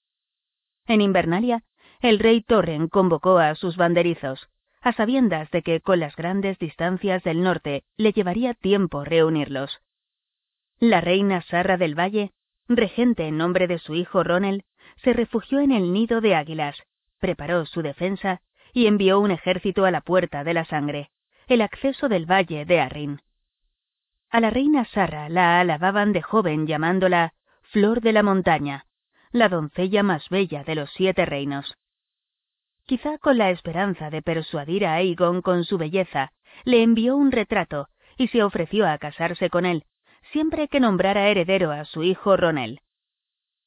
En Invernalia, el rey Torren convocó a sus banderizos, a sabiendas de que con las grandes distancias del norte le llevaría tiempo reunirlos. La reina Sarra del Valle, regente en nombre de su hijo Ronel, se refugió en el nido de águilas, preparó su defensa y envió un ejército a la puerta de la sangre, el acceso del valle de Arrin. A la reina Sarra la alababan de joven llamándola Flor de la Montaña, la doncella más bella de los siete reinos. Quizá con la esperanza de persuadir a Aegon con su belleza, le envió un retrato y se ofreció a casarse con él, siempre que nombrara heredero a su hijo Ronel.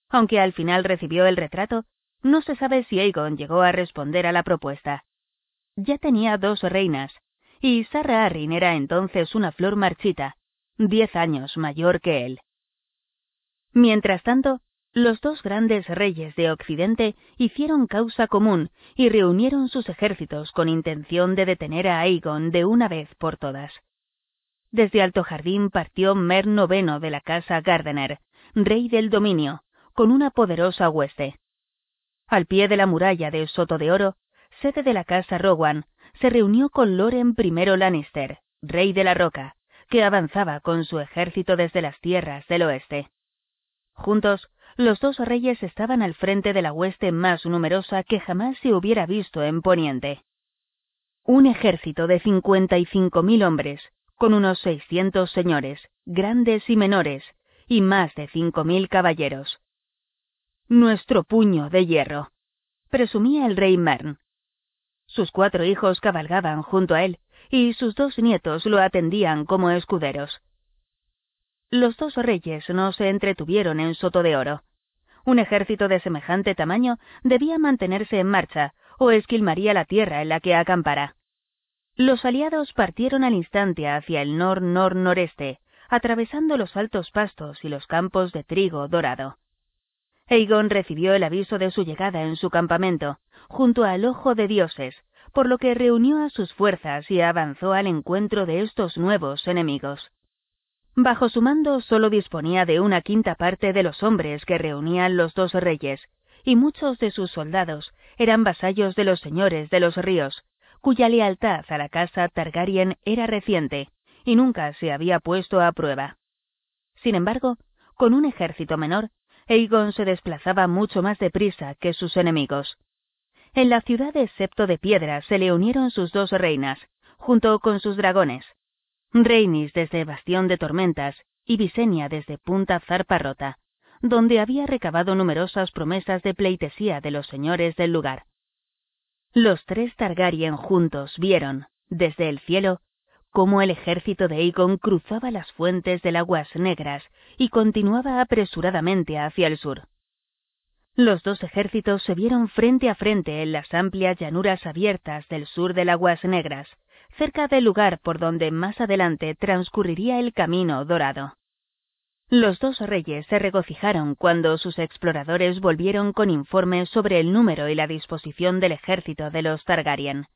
Aunque al final recibió el retrato, no se sabe si Aegon llegó a responder a la propuesta. Ya tenía dos reinas, y Sarra Arryn era entonces una flor marchita, diez años mayor que él. Mientras tanto, los dos grandes reyes de Occidente hicieron causa común y reunieron sus ejércitos con intención de detener a Aegon de una vez por todas. Desde Alto Jardín partió Mer IX de la casa Gardener, rey del dominio, con una poderosa hueste. Al pie de la muralla de Soto de Oro, sede de la casa Rowan, se reunió con Loren I Lannister, rey de la Roca, que avanzaba con su ejército desde las tierras del oeste. Juntos, los dos reyes estaban al frente de la hueste más numerosa que jamás se hubiera visto en Poniente. Un ejército de cincuenta y cinco mil hombres, con unos seiscientos señores, grandes y menores, y más de cinco mil caballeros. Nuestro puño de hierro, presumía el rey Mern. Sus cuatro hijos cabalgaban junto a él, y sus dos nietos lo atendían como escuderos. Los dos reyes no se entretuvieron en Soto de Oro. Un ejército de semejante tamaño debía mantenerse en marcha, o esquilmaría la tierra en la que acampara. Los aliados partieron al instante hacia el nor-nor-noreste, atravesando los altos pastos y los campos de trigo dorado. Aegon recibió el aviso de su llegada en su campamento, junto al ojo de dioses, por lo que reunió a sus fuerzas y avanzó al encuentro de estos nuevos enemigos. Bajo su mando solo disponía de una quinta parte de los hombres que reunían los dos reyes, y muchos de sus soldados eran vasallos de los señores de los ríos, cuya lealtad a la casa Targaryen era reciente y nunca se había puesto a prueba. Sin embargo, con un ejército menor, Aegon se desplazaba mucho más deprisa que sus enemigos. En la ciudad de Septo de Piedra se le unieron sus dos reinas, junto con sus dragones, Reinis desde Bastión de Tormentas y Visenia desde Punta Zarparrota, donde había recabado numerosas promesas de pleitesía de los señores del lugar. Los tres Targaryen juntos vieron, desde el cielo, cómo el ejército de Aegon cruzaba las fuentes de aguas negras y continuaba apresuradamente hacia el sur. Los dos ejércitos se vieron frente a frente en las amplias llanuras abiertas del sur de Aguas Negras, cerca del lugar por donde más adelante transcurriría el camino dorado. Los dos reyes se regocijaron cuando sus exploradores volvieron con informes sobre el número y la disposición del ejército de los Targaryen.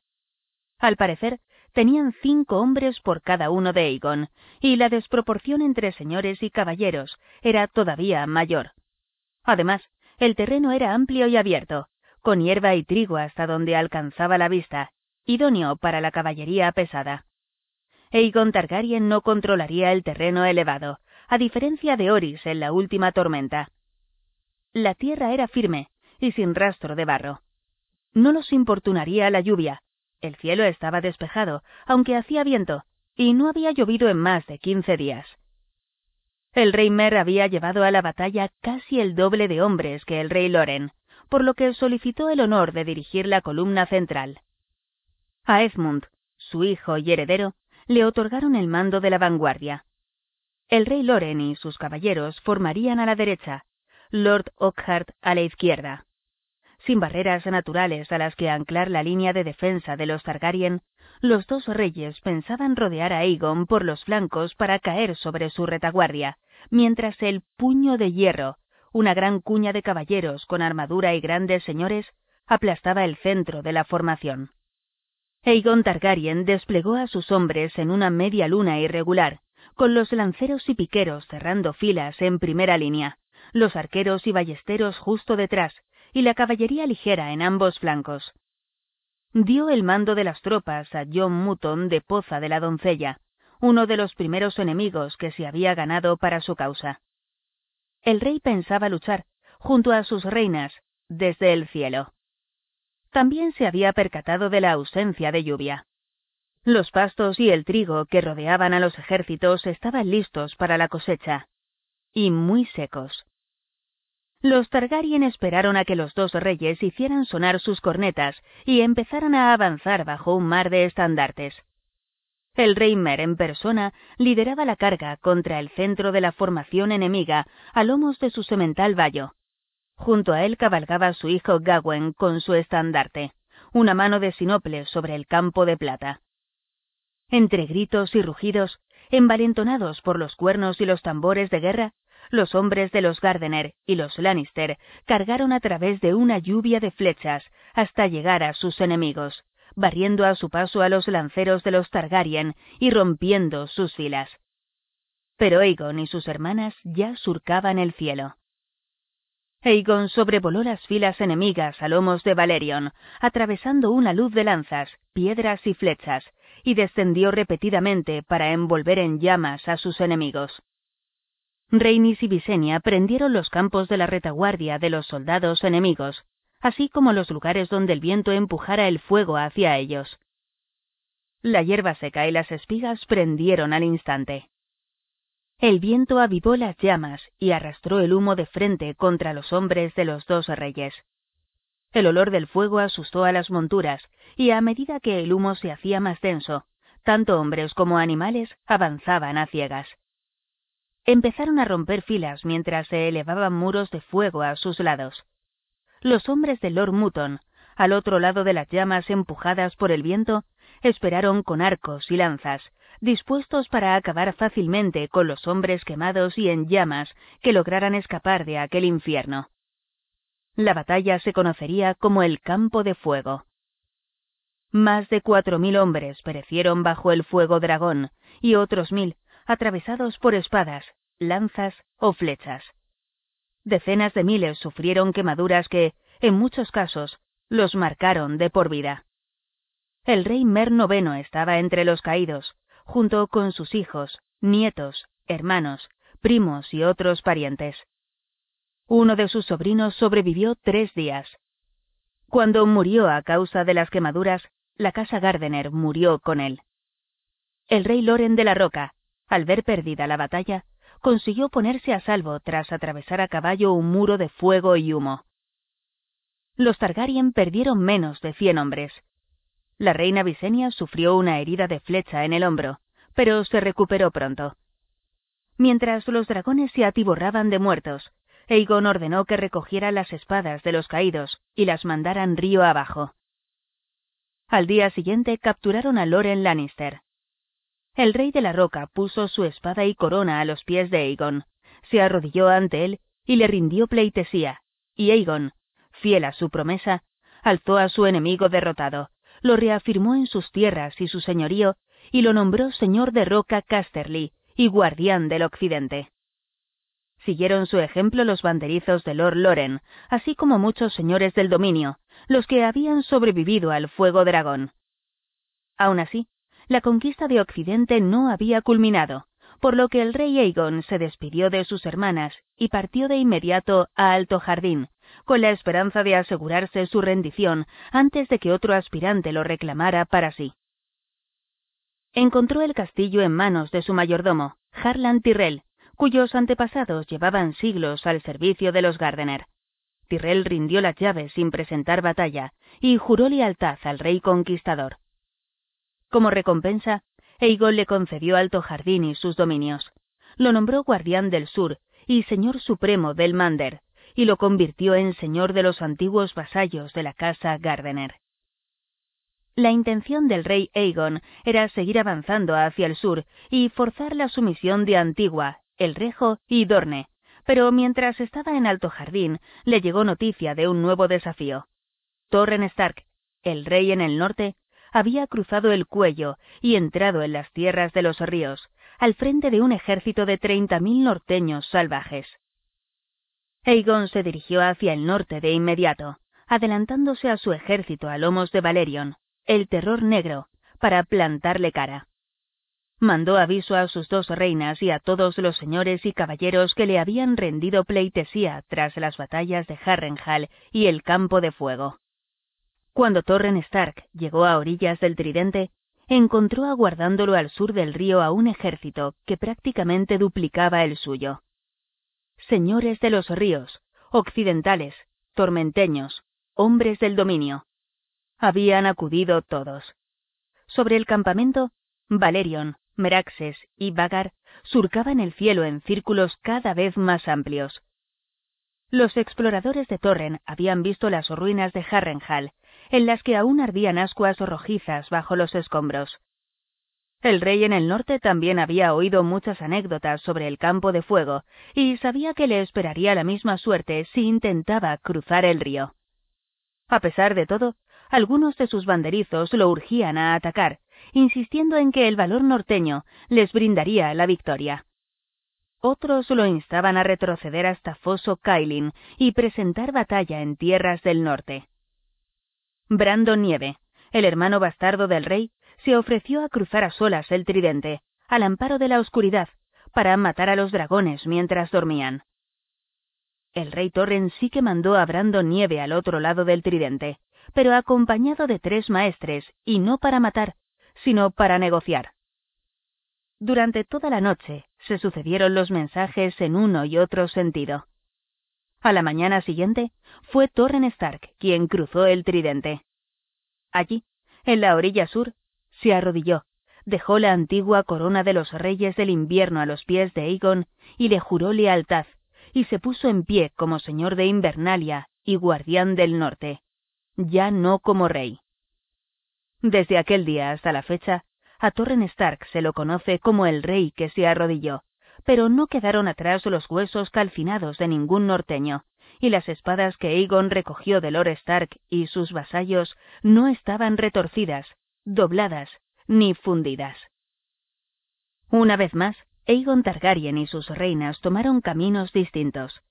Al parecer, tenían cinco hombres por cada uno de Aegon, y la desproporción entre señores y caballeros era todavía mayor. Además, el terreno era amplio y abierto, con hierba y trigo hasta donde alcanzaba la vista, idóneo para la caballería pesada. Aegon Targaryen no controlaría el terreno elevado, a diferencia de Oris en la última tormenta. La tierra era firme y sin rastro de barro. No los importunaría la lluvia. El cielo estaba despejado, aunque hacía viento, y no había llovido en más de quince días. El rey Mer había llevado a la batalla casi el doble de hombres que el rey Loren, por lo que solicitó el honor de dirigir la columna central. A Edmund, su hijo y heredero, le otorgaron el mando de la vanguardia. El rey Loren y sus caballeros formarían a la derecha, Lord Ockhart a la izquierda. Sin barreras naturales a las que anclar la línea de defensa de los Targaryen, los dos reyes pensaban rodear a Aegon por los flancos para caer sobre su retaguardia, mientras el puño de hierro, una gran cuña de caballeros con armadura y grandes señores, aplastaba el centro de la formación. Aegon Targaryen desplegó a sus hombres en una media luna irregular, con los lanceros y piqueros cerrando filas en primera línea, los arqueros y ballesteros justo detrás, y la caballería ligera en ambos flancos. Dio el mando de las tropas a John Mutton de Poza de la Doncella, uno de los primeros enemigos que se había ganado para su causa. El rey pensaba luchar, junto a sus reinas, desde el cielo también se había percatado de la ausencia de lluvia. Los pastos y el trigo que rodeaban a los ejércitos estaban listos para la cosecha, y muy secos. Los Targaryen esperaron a que los dos reyes hicieran sonar sus cornetas y empezaran a avanzar bajo un mar de estandartes. El rey Mer en persona lideraba la carga contra el centro de la formación enemiga a lomos de su semental vallo, Junto a él cabalgaba su hijo Gawen con su estandarte, una mano de sinople sobre el campo de plata. Entre gritos y rugidos, envalentonados por los cuernos y los tambores de guerra, los hombres de los Gardener y los Lannister cargaron a través de una lluvia de flechas hasta llegar a sus enemigos, barriendo a su paso a los lanceros de los Targaryen y rompiendo sus filas. Pero Aegon y sus hermanas ya surcaban el cielo. Aegon sobrevoló las filas enemigas a lomos de Valerion, atravesando una luz de lanzas, piedras y flechas, y descendió repetidamente para envolver en llamas a sus enemigos. Reinis y Visenya prendieron los campos de la retaguardia de los soldados enemigos, así como los lugares donde el viento empujara el fuego hacia ellos. La hierba seca y las espigas prendieron al instante. El viento avivó las llamas y arrastró el humo de frente contra los hombres de los dos reyes. El olor del fuego asustó a las monturas, y a medida que el humo se hacía más denso, tanto hombres como animales avanzaban a ciegas. Empezaron a romper filas mientras se elevaban muros de fuego a sus lados. Los hombres de Lord Mutton, al otro lado de las llamas empujadas por el viento, esperaron con arcos y lanzas, dispuestos para acabar fácilmente con los hombres quemados y en llamas que lograran escapar de aquel infierno. La batalla se conocería como el campo de fuego. Más de cuatro mil hombres perecieron bajo el fuego dragón y otros mil atravesados por espadas, lanzas o flechas. Decenas de miles sufrieron quemaduras que, en muchos casos, los marcaron de por vida. El rey Mer IX estaba entre los caídos, junto con sus hijos, nietos, hermanos, primos y otros parientes. Uno de sus sobrinos sobrevivió tres días. Cuando murió a causa de las quemaduras, la casa Gardener murió con él. El rey Loren de la Roca, al ver perdida la batalla, consiguió ponerse a salvo tras atravesar a caballo un muro de fuego y humo. Los Targaryen perdieron menos de cien hombres, la reina Visenya sufrió una herida de flecha en el hombro, pero se recuperó pronto. Mientras los dragones se atiborraban de muertos, Aegon ordenó que recogiera las espadas de los caídos y las mandaran río abajo. Al día siguiente capturaron a Loren Lannister. El rey de la roca puso su espada y corona a los pies de Aegon, se arrodilló ante él y le rindió pleitesía, y Aegon, fiel a su promesa, alzó a su enemigo derrotado, lo reafirmó en sus tierras y su señorío, y lo nombró señor de Roca Casterly y guardián del occidente. Siguieron su ejemplo los banderizos de Lord Loren, así como muchos señores del dominio, los que habían sobrevivido al fuego dragón. Aun así, la conquista de Occidente no había culminado, por lo que el rey Aegon se despidió de sus hermanas y partió de inmediato a Alto Jardín, con la esperanza de asegurarse su rendición antes de que otro aspirante lo reclamara para sí. Encontró el castillo en manos de su mayordomo, Harlan Tyrrell, cuyos antepasados llevaban siglos al servicio de los Gardener. Tyrrell rindió las llaves sin presentar batalla y juró lealtad al rey conquistador. Como recompensa, Aegon le concedió Alto Jardín y sus dominios. Lo nombró guardián del sur y señor supremo del Mander, y lo convirtió en señor de los antiguos vasallos de la casa Gardener. La intención del rey Aegon era seguir avanzando hacia el sur y forzar la sumisión de Antigua, El Rejo y Dorne, pero mientras estaba en Alto Jardín le llegó noticia de un nuevo desafío. Torren Stark, el rey en el norte, había cruzado el cuello y entrado en las tierras de los ríos, al frente de un ejército de treinta mil norteños salvajes. Aegon se dirigió hacia el norte de inmediato, adelantándose a su ejército a lomos de Valerion, el terror negro, para plantarle cara. Mandó aviso a sus dos reinas y a todos los señores y caballeros que le habían rendido pleitesía tras las batallas de Harrenhal y el Campo de Fuego. Cuando Torren Stark llegó a orillas del Tridente, encontró aguardándolo al sur del río a un ejército que prácticamente duplicaba el suyo señores de los ríos, occidentales, tormenteños, hombres del dominio. Habían acudido todos. Sobre el campamento, Valerion, Meraxes y Vagar surcaban el cielo en círculos cada vez más amplios. Los exploradores de Torren habían visto las ruinas de Harrenhal, en las que aún ardían ascuas rojizas bajo los escombros. El rey en el norte también había oído muchas anécdotas sobre el campo de fuego y sabía que le esperaría la misma suerte si intentaba cruzar el río. A pesar de todo, algunos de sus banderizos lo urgían a atacar, insistiendo en que el valor norteño les brindaría la victoria. Otros lo instaban a retroceder hasta Foso Kailin y presentar batalla en tierras del norte. Brandon Nieve, el hermano bastardo del rey, se ofreció a cruzar a solas el tridente, al amparo de la oscuridad, para matar a los dragones mientras dormían. El rey Torren sí que mandó a Brandon Nieve al otro lado del tridente, pero acompañado de tres maestres, y no para matar, sino para negociar. Durante toda la noche se sucedieron los mensajes en uno y otro sentido. A la mañana siguiente fue Torren Stark quien cruzó el tridente. Allí, en la orilla sur, se arrodilló, dejó la antigua corona de los reyes del invierno a los pies de Aegon y le juró lealtad, y se puso en pie como señor de Invernalia y guardián del norte, ya no como rey. Desde aquel día hasta la fecha, a Torren Stark se lo conoce como el rey que se arrodilló, pero no quedaron atrás los huesos calcinados de ningún norteño, y las espadas que Aegon recogió de Lord Stark y sus vasallos no estaban retorcidas, dobladas ni fundidas. Una vez más, Aegon Targaryen y sus reinas tomaron caminos distintos.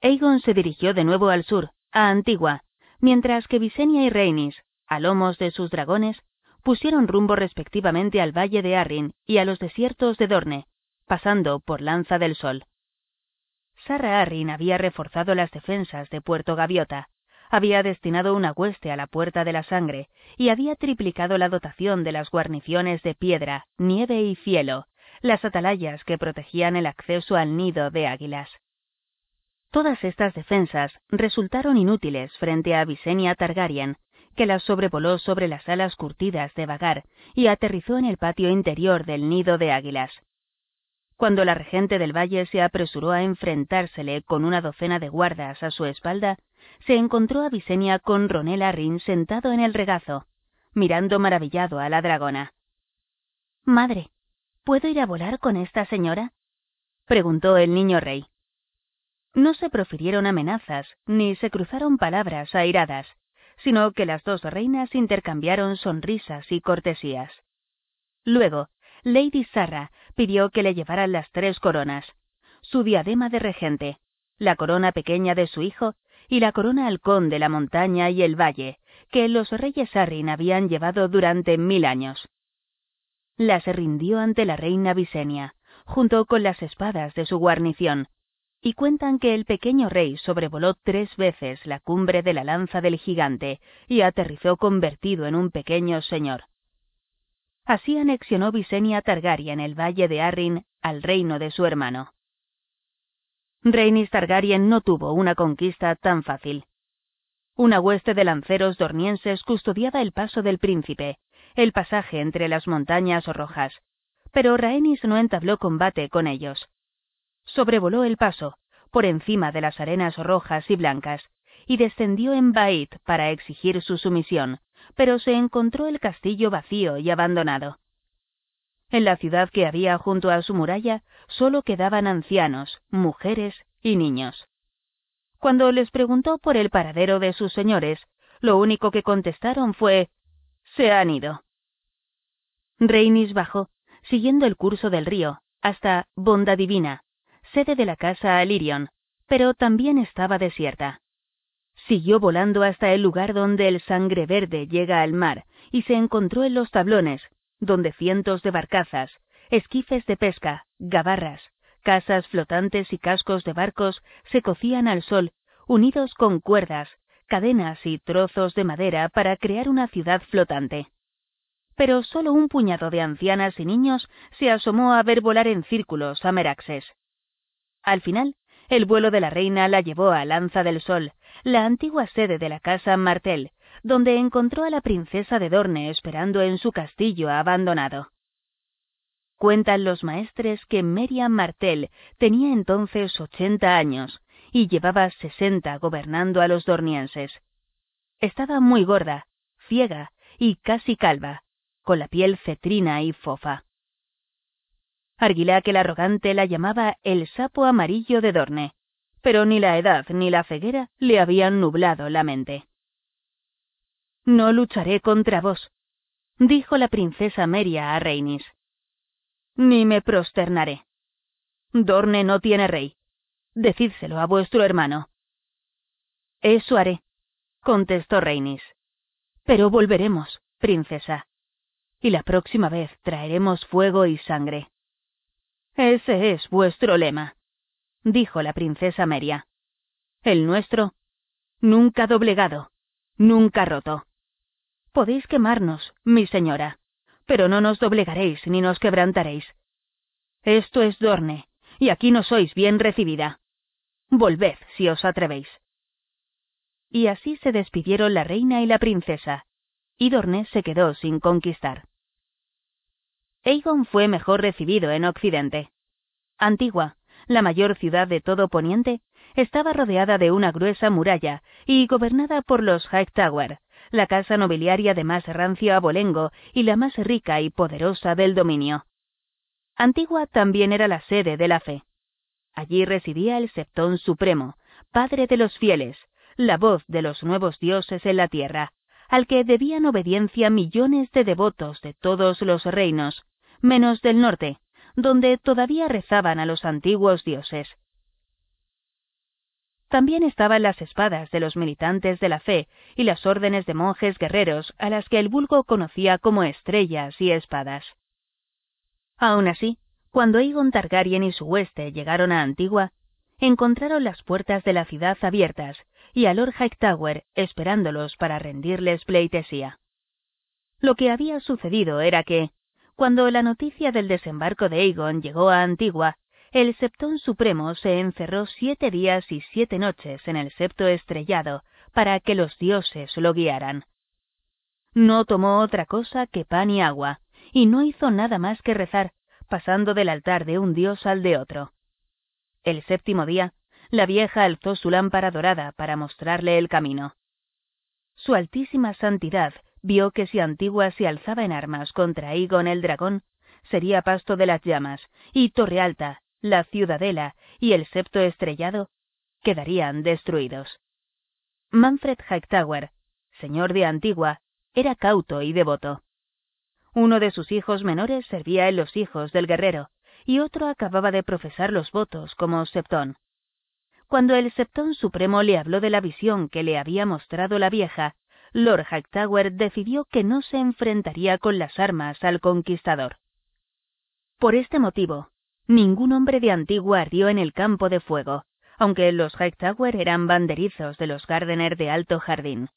Aegon se dirigió de nuevo al sur, a Antigua, mientras que Visenya y Rhaenys, a lomos de sus dragones, pusieron rumbo respectivamente al valle de Arryn y a los desiertos de Dorne, pasando por Lanza del Sol. Sarra Arryn había reforzado las defensas de Puerto Gaviota, había destinado una hueste a la Puerta de la Sangre y había triplicado la dotación de las guarniciones de piedra, nieve y cielo, las atalayas que protegían el acceso al nido de águilas. Todas estas defensas resultaron inútiles frente a Visenya Targaryen, que las sobrevoló sobre las alas curtidas de Vagar y aterrizó en el patio interior del nido de águilas. Cuando la regente del valle se apresuró a enfrentársele con una docena de guardas a su espalda, se encontró a Visenya con Ronel Arryn sentado en el regazo, mirando maravillado a la dragona. Madre, ¿puedo ir a volar con esta señora? preguntó el niño rey. No se profirieron amenazas, ni se cruzaron palabras airadas, sino que las dos reinas intercambiaron sonrisas y cortesías. Luego, Lady Sarra pidió que le llevaran las tres coronas, su diadema de regente, la corona pequeña de su hijo y la corona halcón de la montaña y el valle, que los reyes Arryn habían llevado durante mil años. Las rindió ante la reina Visenia, junto con las espadas de su guarnición, y cuentan que el pequeño rey sobrevoló tres veces la cumbre de la lanza del gigante y aterrizó convertido en un pequeño señor. Así anexionó Visenya Targaryen el valle de Arryn al reino de su hermano. Rhaenys Targaryen no tuvo una conquista tan fácil. Una hueste de lanceros dornienses custodiaba el paso del príncipe, el pasaje entre las montañas rojas, pero Rhaenys no entabló combate con ellos sobrevoló el paso, por encima de las arenas rojas y blancas, y descendió en Bait para exigir su sumisión, pero se encontró el castillo vacío y abandonado. En la ciudad que había junto a su muralla solo quedaban ancianos, mujeres y niños. Cuando les preguntó por el paradero de sus señores, lo único que contestaron fue se han ido. Reinis bajó, siguiendo el curso del río, hasta Bonda Divina, sede de la casa Alirion, pero también estaba desierta. Siguió volando hasta el lugar donde el sangre verde llega al mar y se encontró en los tablones, donde cientos de barcazas, esquifes de pesca, gabarras, casas flotantes y cascos de barcos se cocían al sol, unidos con cuerdas, cadenas y trozos de madera para crear una ciudad flotante. Pero solo un puñado de ancianas y niños se asomó a ver volar en círculos a Meraxes. Al final, el vuelo de la reina la llevó a Lanza del Sol, la antigua sede de la casa Martel, donde encontró a la princesa de Dorne esperando en su castillo abandonado. Cuentan los maestres que Meriam Martel tenía entonces ochenta años y llevaba sesenta gobernando a los dornienses. Estaba muy gorda, ciega y casi calva, con la piel cetrina y fofa. Arguilac el arrogante la llamaba el sapo amarillo de Dorne, pero ni la edad ni la ceguera le habían nublado la mente. No lucharé contra vos, dijo la princesa Meria a Reinis. Ni me prosternaré. Dorne no tiene rey. Decídselo a vuestro hermano. Eso haré, contestó Reinis. Pero volveremos, princesa. Y la próxima vez traeremos fuego y sangre. Ese es vuestro lema, dijo la princesa Meria. El nuestro, nunca doblegado, nunca roto. Podéis quemarnos, mi señora, pero no nos doblegaréis ni nos quebrantaréis. Esto es Dorne, y aquí no sois bien recibida. Volved si os atrevéis. Y así se despidieron la reina y la princesa, y Dorne se quedó sin conquistar. Aegon fue mejor recibido en Occidente. Antigua, la mayor ciudad de todo Poniente, estaba rodeada de una gruesa muralla y gobernada por los Hightower, la casa nobiliaria de más rancio abolengo y la más rica y poderosa del dominio. Antigua también era la sede de la fe. Allí residía el Septón Supremo, padre de los fieles, la voz de los nuevos dioses en la tierra, al que debían obediencia millones de devotos de todos los reinos, menos del norte, donde todavía rezaban a los antiguos dioses. También estaban las espadas de los militantes de la fe y las órdenes de monjes guerreros a las que el vulgo conocía como estrellas y espadas. Aun así, cuando Aegon Targaryen y su hueste llegaron a Antigua, encontraron las puertas de la ciudad abiertas y a Lord Hightower esperándolos para rendirles pleitesía. Lo que había sucedido era que, cuando la noticia del desembarco de Aegon llegó a Antigua, el Septón Supremo se encerró siete días y siete noches en el septo estrellado para que los dioses lo guiaran. No tomó otra cosa que pan y agua, y no hizo nada más que rezar, pasando del altar de un dios al de otro. El séptimo día, la vieja alzó su lámpara dorada para mostrarle el camino. Su altísima santidad vio que si Antigua se alzaba en armas contra Aegon el dragón, sería pasto de las llamas, y Torre Alta, la ciudadela y el septo estrellado quedarían destruidos. Manfred Hightower, señor de Antigua, era cauto y devoto. Uno de sus hijos menores servía en los hijos del guerrero, y otro acababa de profesar los votos como septón. Cuando el septón supremo le habló de la visión que le había mostrado la vieja, Lord Hightower decidió que no se enfrentaría con las armas al conquistador. Por este motivo, ningún hombre de Antigua ardió en el campo de fuego, aunque los Hightower eran banderizos de los Gardener de Alto Jardín.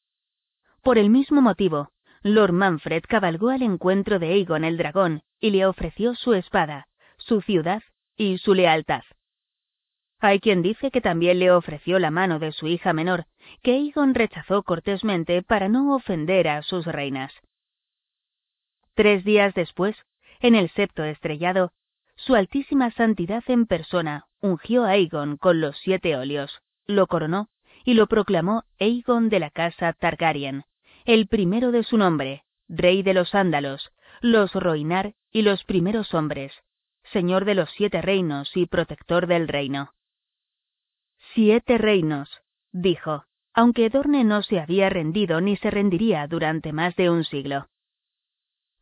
Por el mismo motivo, Lord Manfred cabalgó al encuentro de Aegon el dragón y le ofreció su espada, su ciudad y su lealtad. Hay quien dice que también le ofreció la mano de su hija menor, que Aegon rechazó cortésmente para no ofender a sus reinas. Tres días después, en el septo estrellado, su altísima santidad en persona ungió a Aegon con los siete óleos, lo coronó y lo proclamó Aegon de la casa Targaryen, el primero de su nombre, rey de los ándalos, los Roinar y los primeros hombres, señor de los siete reinos y protector del reino. Siete reinos, dijo, aunque Dorne no se había rendido ni se rendiría durante más de un siglo.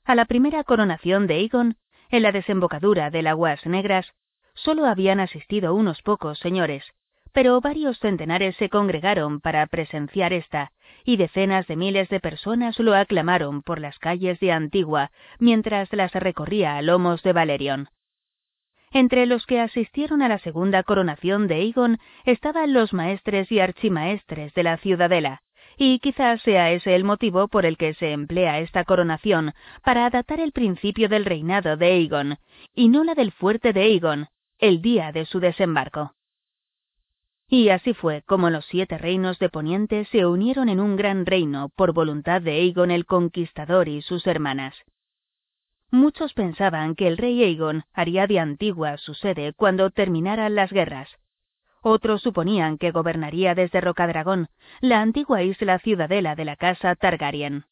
A la primera coronación de Aegon, en la desembocadura de Aguas Negras, solo habían asistido unos pocos señores, pero varios centenares se congregaron para presenciar esta, y decenas de miles de personas lo aclamaron por las calles de Antigua mientras las recorría a lomos de Valerion. Entre los que asistieron a la segunda coronación de Aegon estaban los maestres y archimaestres de la ciudadela, y quizás sea ese el motivo por el que se emplea esta coronación para datar el principio del reinado de Aegon, y no la del fuerte de Aegon, el día de su desembarco. Y así fue como los siete reinos de Poniente se unieron en un gran reino por voluntad de Aegon el Conquistador y sus hermanas. Muchos pensaban que el rey Aegon haría de Antigua su sede cuando terminaran las guerras. Otros suponían que gobernaría desde Rocadragón, la antigua isla ciudadela de la casa Targaryen.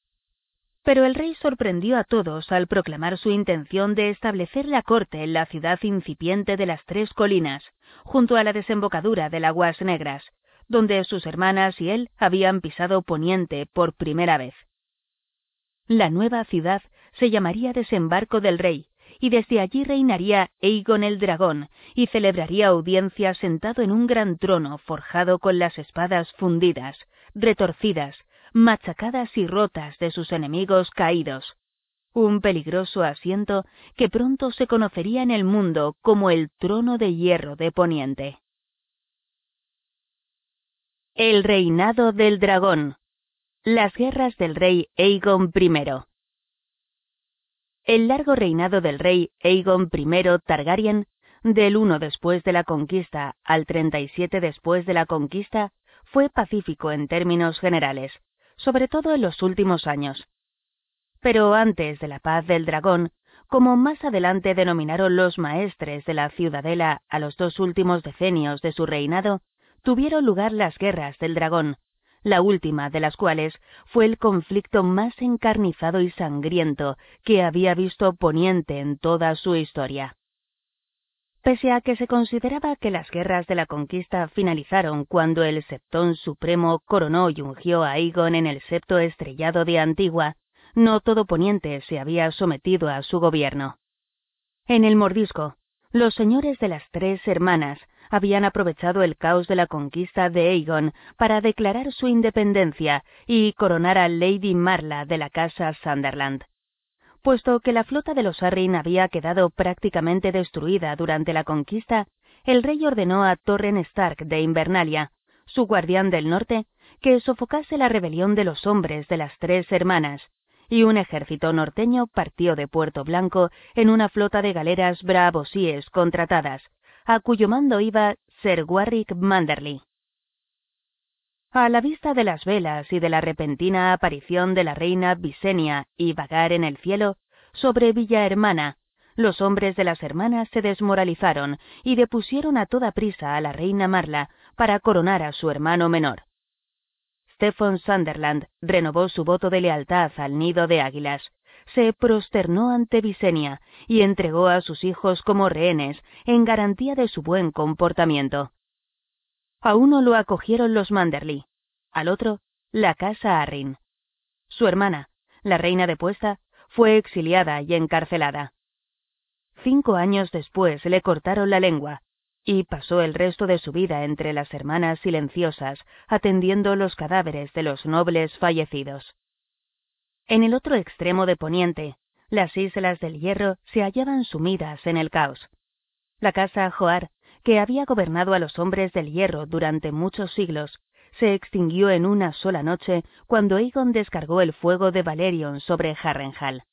Pero el rey sorprendió a todos al proclamar su intención de establecer la corte en la ciudad incipiente de las Tres Colinas, junto a la desembocadura del Aguas Negras, donde sus hermanas y él habían pisado Poniente por primera vez. La nueva ciudad se llamaría Desembarco del Rey, y desde allí reinaría Aegon el Dragón, y celebraría audiencia sentado en un gran trono forjado con las espadas fundidas, retorcidas, machacadas y rotas de sus enemigos caídos. Un peligroso asiento que pronto se conocería en el mundo como el trono de hierro de Poniente. El reinado del dragón. Las guerras del rey Aegon I. El largo reinado del rey Aegon I Targaryen, del 1 después de la conquista al 37 después de la conquista, fue pacífico en términos generales, sobre todo en los últimos años. Pero antes de la paz del dragón, como más adelante denominaron los maestres de la ciudadela a los dos últimos decenios de su reinado, tuvieron lugar las guerras del dragón, la última de las cuales fue el conflicto más encarnizado y sangriento que había visto Poniente en toda su historia. Pese a que se consideraba que las guerras de la conquista finalizaron cuando el Septón Supremo coronó y ungió a Aegon en el septo estrellado de Antigua, no todo Poniente se había sometido a su gobierno. En el mordisco, los señores de las tres hermanas habían aprovechado el caos de la conquista de Aegon para declarar su independencia y coronar a Lady Marla de la casa Sunderland. Puesto que la flota de los Arryn había quedado prácticamente destruida durante la conquista, el rey ordenó a Torren Stark de Invernalia, su guardián del norte, que sofocase la rebelión de los hombres de las tres hermanas, y un ejército norteño partió de Puerto Blanco en una flota de galeras bravosíes contratadas, a cuyo mando iba Sir Warwick Manderly. A la vista de las velas y de la repentina aparición de la reina Visenia y vagar en el cielo, sobre Villa Hermana, los hombres de las hermanas se desmoralizaron y depusieron a toda prisa a la reina Marla para coronar a su hermano menor. Stephen Sunderland renovó su voto de lealtad al nido de águilas, se prosternó ante Visenia y entregó a sus hijos como rehenes en garantía de su buen comportamiento. A uno lo acogieron los Manderly, al otro la casa Arryn. Su hermana, la reina de Puesta, fue exiliada y encarcelada. Cinco años después le cortaron la lengua y pasó el resto de su vida entre las hermanas silenciosas, atendiendo los cadáveres de los nobles fallecidos. En el otro extremo de Poniente, las islas del Hierro se hallaban sumidas en el caos. La casa Joar, que había gobernado a los hombres del Hierro durante muchos siglos, se extinguió en una sola noche cuando Aegon descargó el fuego de Valerion sobre Harrenhal.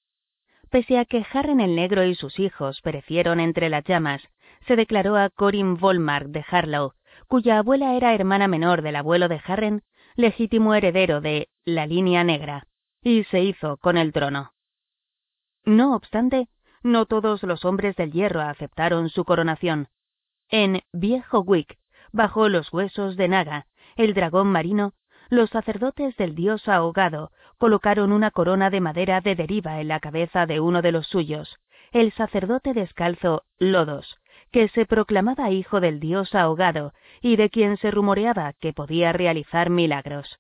Pese a que Harren el Negro y sus hijos perecieron entre las llamas, se declaró a Corin Volmark de Harlow, cuya abuela era hermana menor del abuelo de Harren, legítimo heredero de la línea negra y se hizo con el trono. No obstante, no todos los hombres del hierro aceptaron su coronación. En Viejo Wick, bajo los huesos de Naga, el dragón marino, los sacerdotes del dios ahogado colocaron una corona de madera de deriva en la cabeza de uno de los suyos, el sacerdote descalzo Lodos, que se proclamaba hijo del dios ahogado y de quien se rumoreaba que podía realizar milagros.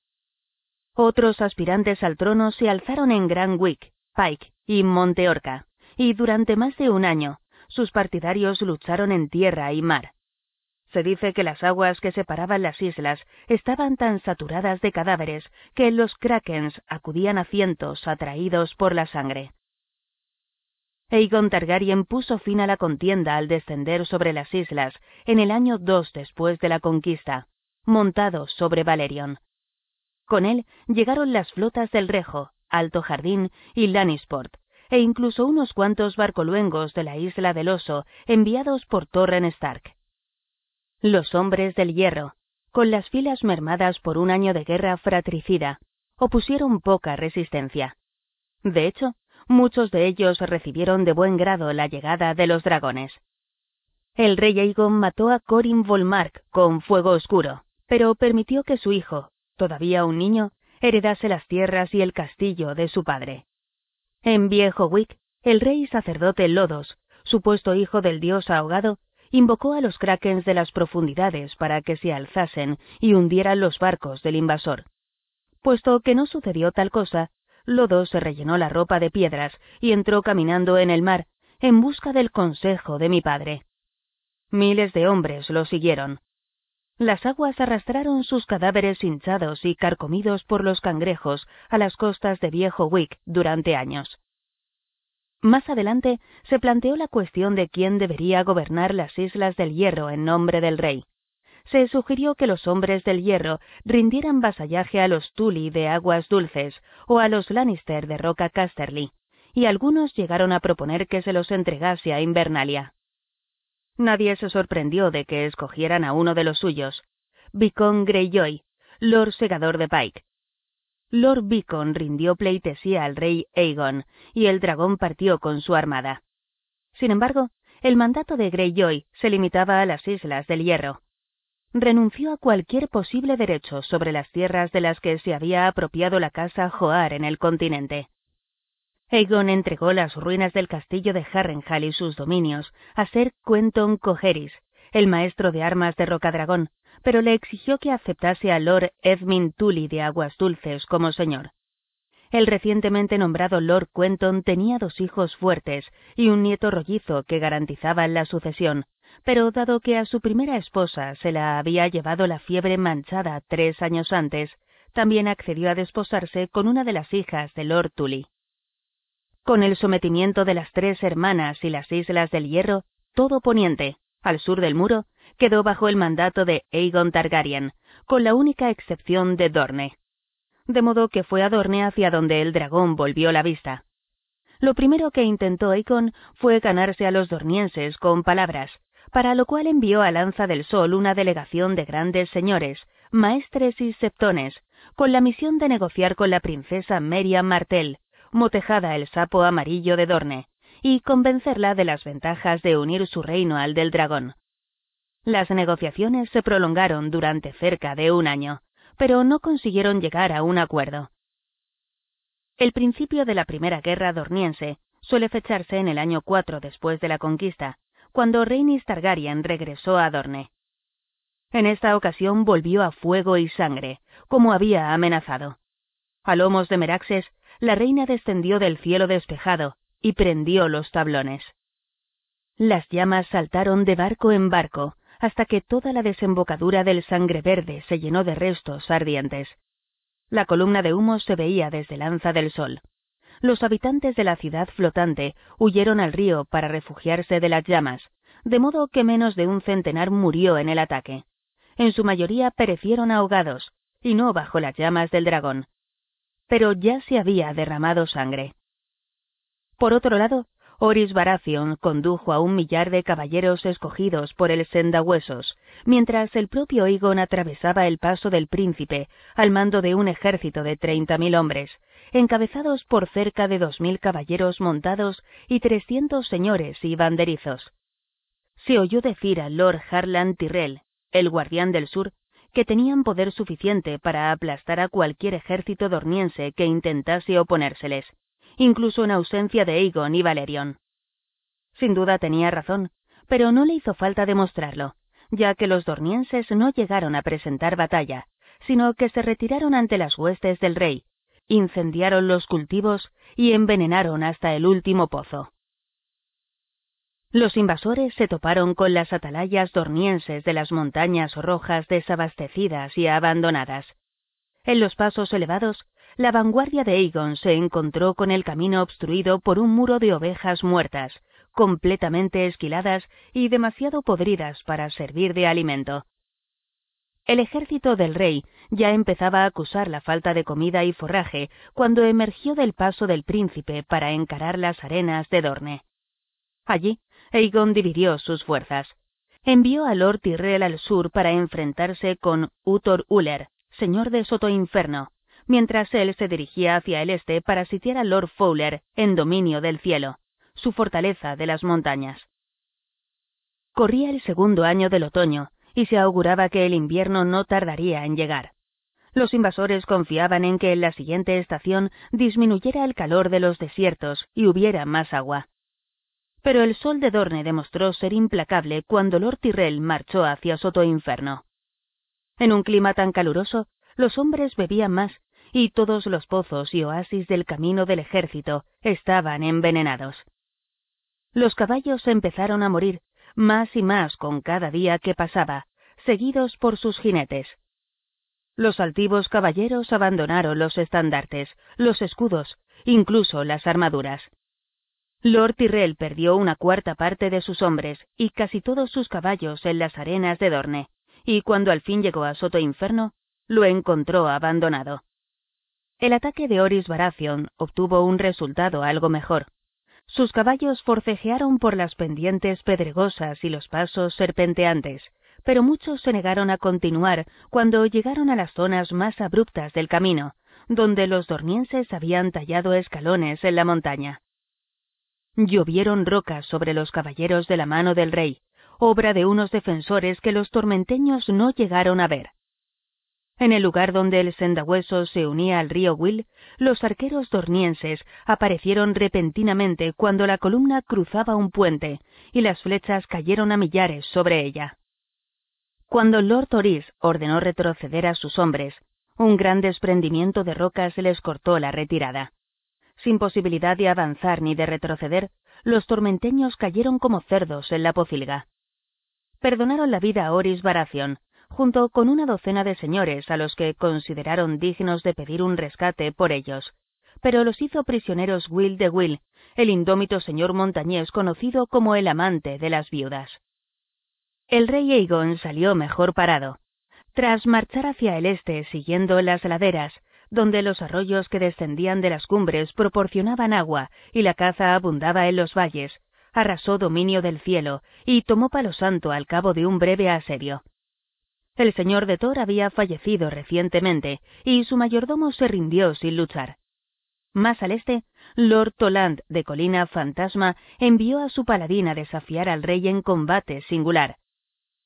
Otros aspirantes al trono se alzaron en Grand Wick, Pike y Monteorca, y durante más de un año sus partidarios lucharon en tierra y mar. Se dice que las aguas que separaban las islas estaban tan saturadas de cadáveres que los krakens acudían a cientos atraídos por la sangre. Aegon Targaryen puso fin a la contienda al descender sobre las islas en el año 2 después de la conquista, montado sobre Valerion. Con él llegaron las flotas del Rejo, Alto Jardín y Lannisport, e incluso unos cuantos barcoluengos de la isla del Oso enviados por Torren Stark. Los hombres del hierro, con las filas mermadas por un año de guerra fratricida, opusieron poca resistencia. De hecho, muchos de ellos recibieron de buen grado la llegada de los dragones. El rey Aegon mató a Corin Volmark con fuego oscuro, pero permitió que su hijo, todavía un niño, heredase las tierras y el castillo de su padre. En Viejo Wick, el rey sacerdote Lodos, supuesto hijo del dios ahogado, invocó a los krakens de las profundidades para que se alzasen y hundieran los barcos del invasor. Puesto que no sucedió tal cosa, Lodo se rellenó la ropa de piedras y entró caminando en el mar en busca del consejo de mi padre. Miles de hombres lo siguieron. Las aguas arrastraron sus cadáveres hinchados y carcomidos por los cangrejos a las costas de Viejo Wick durante años. Más adelante se planteó la cuestión de quién debería gobernar las Islas del Hierro en nombre del rey. Se sugirió que los hombres del Hierro rindieran vasallaje a los Tully de Aguas Dulces o a los Lannister de Roca Casterly, y algunos llegaron a proponer que se los entregase a Invernalia. Nadie se sorprendió de que escogieran a uno de los suyos, Vicon Greyjoy, Lord Segador de Pike, Lord Beacon rindió pleitesía al rey Aegon, y el dragón partió con su armada. Sin embargo, el mandato de Greyjoy se limitaba a las Islas del Hierro. Renunció a cualquier posible derecho sobre las tierras de las que se había apropiado la casa Joar en el continente. Aegon entregó las ruinas del castillo de Harrenhal y sus dominios a Ser Quentin Cogeris, el maestro de armas de Rocadragón, pero le exigió que aceptase a Lord Edmund Tully de Aguas Dulces como señor. El recientemente nombrado Lord Quentin tenía dos hijos fuertes y un nieto rollizo que garantizaban la sucesión, pero dado que a su primera esposa se la había llevado la fiebre manchada tres años antes, también accedió a desposarse con una de las hijas de Lord Tully. Con el sometimiento de las tres hermanas y las Islas del Hierro, todo Poniente, al sur del muro, quedó bajo el mandato de Aegon Targaryen, con la única excepción de Dorne. De modo que fue a Dorne hacia donde el dragón volvió la vista. Lo primero que intentó Aegon fue ganarse a los dornienses con palabras, para lo cual envió a Lanza del Sol una delegación de grandes señores, maestres y septones, con la misión de negociar con la princesa Meriam Martell, motejada el sapo amarillo de Dorne, y convencerla de las ventajas de unir su reino al del dragón. Las negociaciones se prolongaron durante cerca de un año, pero no consiguieron llegar a un acuerdo. El principio de la Primera Guerra Dorniense suele fecharse en el año 4 después de la conquista, cuando Rhaenys Targaryen regresó a Dorne. En esta ocasión volvió a fuego y sangre, como había amenazado. A lomos de Meraxes, la reina descendió del cielo despejado y prendió los tablones. Las llamas saltaron de barco en barco, hasta que toda la desembocadura del sangre verde se llenó de restos ardientes. La columna de humo se veía desde Lanza del Sol. Los habitantes de la ciudad flotante huyeron al río para refugiarse de las llamas, de modo que menos de un centenar murió en el ataque. En su mayoría perecieron ahogados, y no bajo las llamas del dragón. Pero ya se había derramado sangre. Por otro lado, Oris Baratheon condujo a un millar de caballeros escogidos por el Sendahuesos, mientras el propio Aegon atravesaba el paso del príncipe al mando de un ejército de treinta mil hombres, encabezados por cerca de dos mil caballeros montados y trescientos señores y banderizos. Se oyó decir a Lord Harlan Tyrrell, el guardián del sur, que tenían poder suficiente para aplastar a cualquier ejército dorniense que intentase oponérseles incluso en ausencia de Aegon y Valerion. Sin duda tenía razón, pero no le hizo falta demostrarlo, ya que los dornienses no llegaron a presentar batalla, sino que se retiraron ante las huestes del rey, incendiaron los cultivos y envenenaron hasta el último pozo. Los invasores se toparon con las atalayas dornienses de las montañas rojas desabastecidas y abandonadas. En los pasos elevados la vanguardia de Aegon se encontró con el camino obstruido por un muro de ovejas muertas, completamente esquiladas y demasiado podridas para servir de alimento. El ejército del rey ya empezaba a acusar la falta de comida y forraje cuando emergió del paso del príncipe para encarar las arenas de Dorne. Allí, Aegon dividió sus fuerzas. Envió a Lord Tyrell al sur para enfrentarse con Uthor Uller, señor de Soto Inferno, mientras él se dirigía hacia el este para sitiar a Lord Fowler en dominio del cielo, su fortaleza de las montañas. Corría el segundo año del otoño, y se auguraba que el invierno no tardaría en llegar. Los invasores confiaban en que en la siguiente estación disminuyera el calor de los desiertos y hubiera más agua. Pero el sol de Dorne demostró ser implacable cuando Lord Tyrrell marchó hacia Soto Inferno. En un clima tan caluroso, los hombres bebían más y todos los pozos y oasis del camino del ejército estaban envenenados. Los caballos empezaron a morir, más y más con cada día que pasaba, seguidos por sus jinetes. Los altivos caballeros abandonaron los estandartes, los escudos, incluso las armaduras. Lord Tyrrell perdió una cuarta parte de sus hombres y casi todos sus caballos en las arenas de Dorne, y cuando al fin llegó a Soto Inferno, lo encontró abandonado. El ataque de Oris Baratheon obtuvo un resultado algo mejor. Sus caballos forcejearon por las pendientes pedregosas y los pasos serpenteantes, pero muchos se negaron a continuar cuando llegaron a las zonas más abruptas del camino, donde los dornienses habían tallado escalones en la montaña. Llovieron rocas sobre los caballeros de la mano del rey, obra de unos defensores que los tormenteños no llegaron a ver. En el lugar donde el sendahueso se unía al río Will, los arqueros dornienses aparecieron repentinamente cuando la columna cruzaba un puente y las flechas cayeron a millares sobre ella. Cuando Lord Oris ordenó retroceder a sus hombres, un gran desprendimiento de rocas les cortó la retirada. Sin posibilidad de avanzar ni de retroceder, los tormenteños cayeron como cerdos en la pocilga. Perdonaron la vida a Oris Baratheon, junto con una docena de señores a los que consideraron dignos de pedir un rescate por ellos, pero los hizo prisioneros Will de Will, el indómito señor montañés conocido como el amante de las viudas. El rey Aegon salió mejor parado. Tras marchar hacia el este siguiendo las laderas, donde los arroyos que descendían de las cumbres proporcionaban agua y la caza abundaba en los valles, arrasó dominio del cielo y tomó Palo Santo al cabo de un breve asedio. El señor de Thor había fallecido recientemente y su mayordomo se rindió sin luchar. Más al este, Lord Toland de Colina Fantasma envió a su paladín a desafiar al rey en combate singular,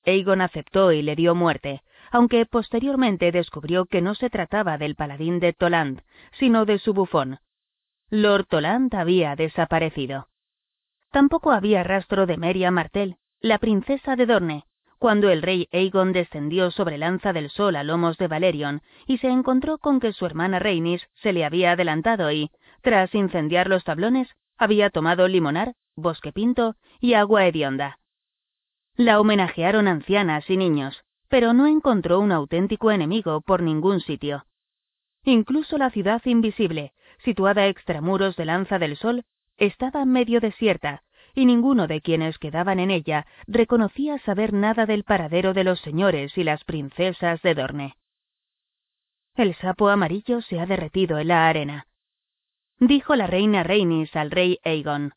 Aegon aceptó y le dio muerte, aunque posteriormente descubrió que no se trataba del paladín de Toland, sino de su bufón. Lord Toland había desaparecido. Tampoco había rastro de Meria Martel, la princesa de Dorne, cuando el rey Aegon descendió sobre Lanza del Sol a lomos de Valerion y se encontró con que su hermana Rhaenys se le había adelantado y, tras incendiar los tablones, había tomado limonar, bosque pinto y agua hedionda. La homenajearon ancianas y niños, pero no encontró un auténtico enemigo por ningún sitio. Incluso la ciudad invisible, situada extramuros de Lanza del Sol, estaba medio desierta, y ninguno de quienes quedaban en ella reconocía saber nada del paradero de los señores y las princesas de Dorne. El sapo amarillo se ha derretido en la arena, dijo la reina Rhaenys al rey Aegon.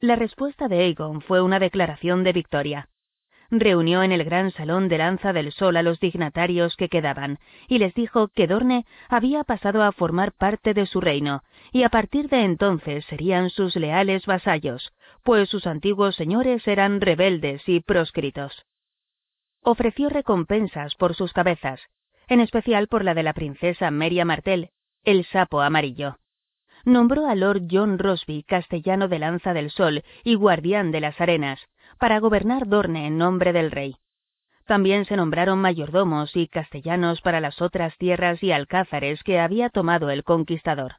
La respuesta de Aegon fue una declaración de victoria reunió en el gran salón de Lanza del Sol a los dignatarios que quedaban, y les dijo que Dorne había pasado a formar parte de su reino, y a partir de entonces serían sus leales vasallos, pues sus antiguos señores eran rebeldes y proscritos. Ofreció recompensas por sus cabezas, en especial por la de la princesa Meria Martel, el sapo amarillo. Nombró a Lord John Rosby castellano de Lanza del Sol y guardián de las arenas, para gobernar Dorne en nombre del rey. También se nombraron mayordomos y castellanos para las otras tierras y alcázares que había tomado el conquistador.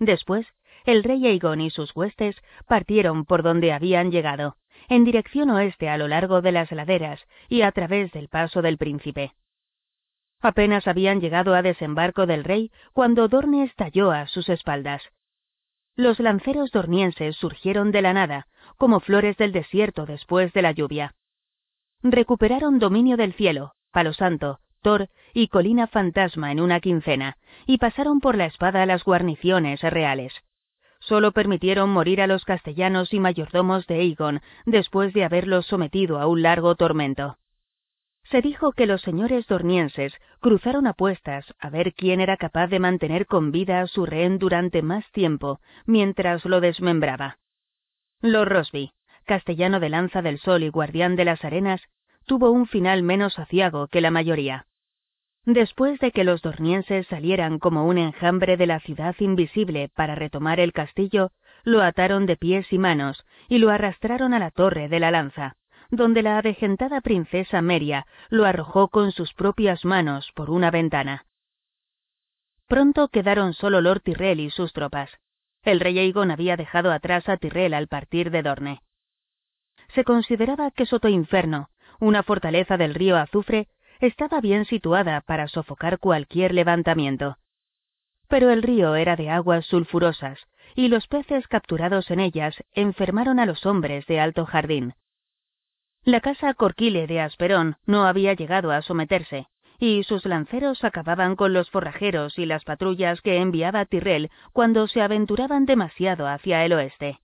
Después, el rey Aegon y sus huestes partieron por donde habían llegado, en dirección oeste a lo largo de las laderas y a través del paso del príncipe. Apenas habían llegado a desembarco del rey cuando Dorne estalló a sus espaldas. Los lanceros dornienses surgieron de la nada, como flores del desierto después de la lluvia. Recuperaron dominio del cielo, Palo Santo, Thor y Colina Fantasma en una quincena, y pasaron por la espada a las guarniciones reales. Solo permitieron morir a los castellanos y mayordomos de Aegon después de haberlos sometido a un largo tormento. Se dijo que los señores dornienses cruzaron apuestas a ver quién era capaz de mantener con vida a su rehén durante más tiempo mientras lo desmembraba. Lord Rosby, castellano de Lanza del Sol y guardián de las arenas, tuvo un final menos aciago que la mayoría. Después de que los dornienses salieran como un enjambre de la ciudad invisible para retomar el castillo, lo ataron de pies y manos y lo arrastraron a la torre de la lanza, donde la avejentada princesa Meria lo arrojó con sus propias manos por una ventana. Pronto quedaron solo Lord Tyrrell y sus tropas. El rey Aegon había dejado atrás a Tyrrell al partir de Dorne. Se consideraba que Soto Inferno, una fortaleza del río Azufre, estaba bien situada para sofocar cualquier levantamiento. Pero el río era de aguas sulfurosas, y los peces capturados en ellas enfermaron a los hombres de Alto Jardín. La casa Corquile de Asperón no había llegado a someterse, y sus lanceros acababan con los forrajeros y las patrullas que enviaba Tyrrell cuando se aventuraban demasiado hacia el oeste.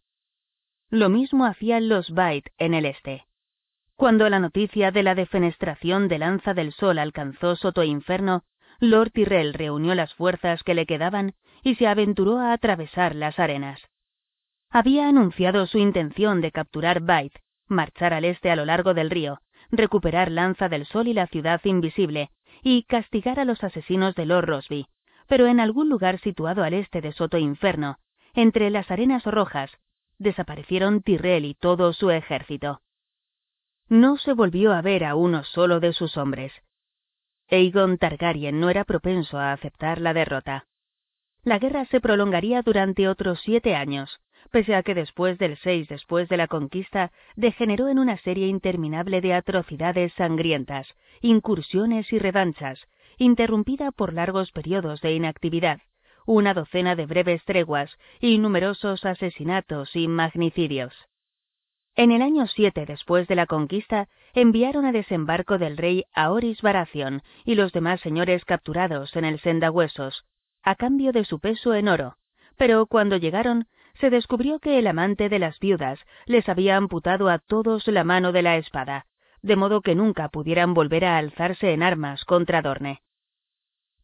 Lo mismo hacían los Bait en el este. Cuando la noticia de la defenestración de Lanza del Sol alcanzó Soto Inferno, Lord Tyrrell reunió las fuerzas que le quedaban y se aventuró a atravesar las arenas. Había anunciado su intención de capturar Bait, marchar al este a lo largo del río, recuperar Lanza del Sol y la ciudad invisible, y castigar a los asesinos de Lord Rosby, pero en algún lugar situado al este de Soto Inferno, entre las arenas rojas, desaparecieron Tyrrell y todo su ejército no se volvió a ver a uno solo de sus hombres. Aegon Targaryen no era propenso a aceptar la derrota. La guerra se prolongaría durante otros siete años, pese a que después del seis después de la conquista degeneró en una serie interminable de atrocidades sangrientas, incursiones y revanchas, interrumpida por largos periodos de inactividad, una docena de breves treguas y numerosos asesinatos y magnicidios. En el año 7 después de la conquista, enviaron a desembarco del rey a Oris y los demás señores capturados en el Sendahuesos, a cambio de su peso en oro, pero cuando llegaron, se descubrió que el amante de las viudas les había amputado a todos la mano de la espada, de modo que nunca pudieran volver a alzarse en armas contra Dorne.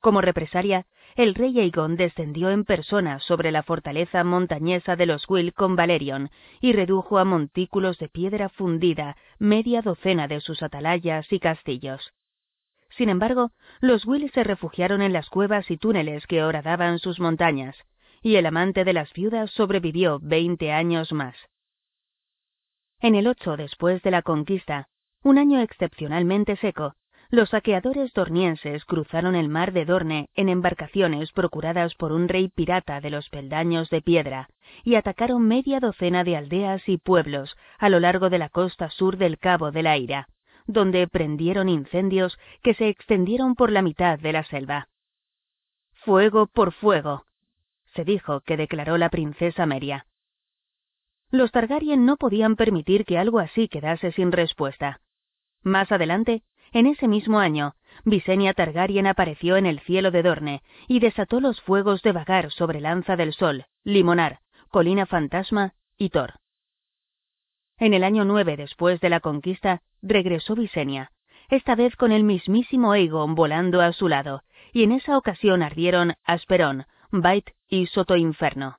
Como represalia, el rey Aegon descendió en persona sobre la fortaleza montañesa de los Will con Valerion y redujo a montículos de piedra fundida media docena de sus atalayas y castillos. Sin embargo, los Will se refugiaron en las cuevas y túneles que horadaban sus montañas, y el amante de las viudas sobrevivió veinte años más. En el ocho después de la conquista, un año excepcionalmente seco, los saqueadores dornienses cruzaron el mar de Dorne en embarcaciones procuradas por un rey pirata de los peldaños de piedra y atacaron media docena de aldeas y pueblos a lo largo de la costa sur del Cabo de la Ira, donde prendieron incendios que se extendieron por la mitad de la selva. Fuego por fuego, se dijo que declaró la princesa Meria. Los Targaryen no podían permitir que algo así quedase sin respuesta. Más adelante, en ese mismo año, Visenya Targaryen apareció en el cielo de Dorne y desató los fuegos de vagar sobre Lanza del Sol, Limonar, Colina Fantasma y Thor. En el año nueve después de la conquista, regresó Visenya, esta vez con el mismísimo Aegon volando a su lado, y en esa ocasión ardieron Asperón, Bait y Soto Inferno.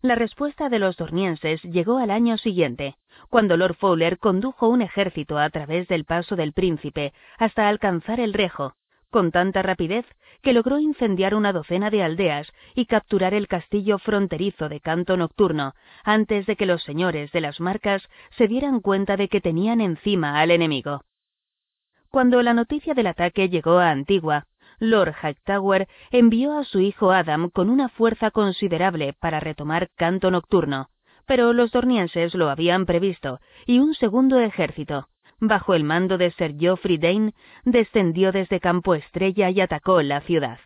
La respuesta de los dornienses llegó al año siguiente, cuando Lord Fowler condujo un ejército a través del paso del príncipe hasta alcanzar el Rejo, con tanta rapidez que logró incendiar una docena de aldeas y capturar el castillo fronterizo de Canto Nocturno antes de que los señores de las marcas se dieran cuenta de que tenían encima al enemigo. Cuando la noticia del ataque llegó a Antigua, Lord Hightower envió a su hijo Adam con una fuerza considerable para retomar Canto Nocturno, pero los dornienses lo habían previsto, y un segundo ejército, bajo el mando de Sir Geoffrey Dane, descendió desde Campo Estrella y atacó la ciudad.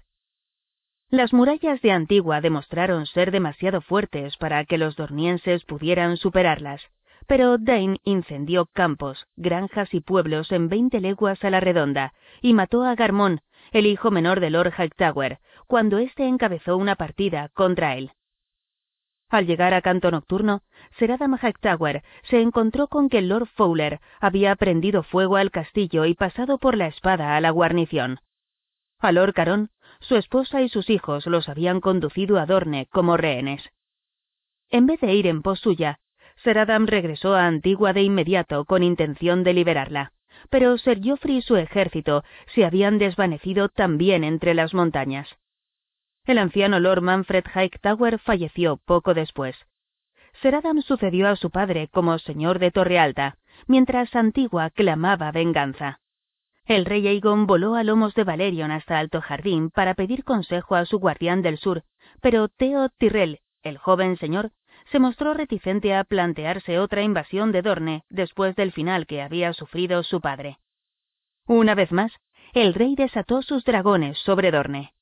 Las murallas de Antigua demostraron ser demasiado fuertes para que los dornienses pudieran superarlas, pero Dane incendió campos, granjas y pueblos en veinte leguas a la redonda, y mató a Garmón, el hijo menor de Lord Hightower, cuando éste encabezó una partida contra él. Al llegar a Canto Nocturno, Sir Adam Hightower se encontró con que Lord Fowler había prendido fuego al castillo y pasado por la espada a la guarnición. A Lord Caron, su esposa y sus hijos los habían conducido a Dorne como rehenes. En vez de ir en pos suya, Sir Adam regresó a Antigua de inmediato con intención de liberarla, pero Sir Geoffrey y su ejército se habían desvanecido también entre las montañas. El anciano Lord Manfred Hightower falleció poco después. Ser Adam sucedió a su padre como señor de Torrealta, mientras Antigua clamaba venganza. El rey Aegon voló a lomos de Valerion hasta Alto Jardín para pedir consejo a su guardián del sur, pero Theo Tyrrell, el joven señor, se mostró reticente a plantearse otra invasión de Dorne después del final que había sufrido su padre. Una vez más, el rey desató sus dragones sobre Dorne.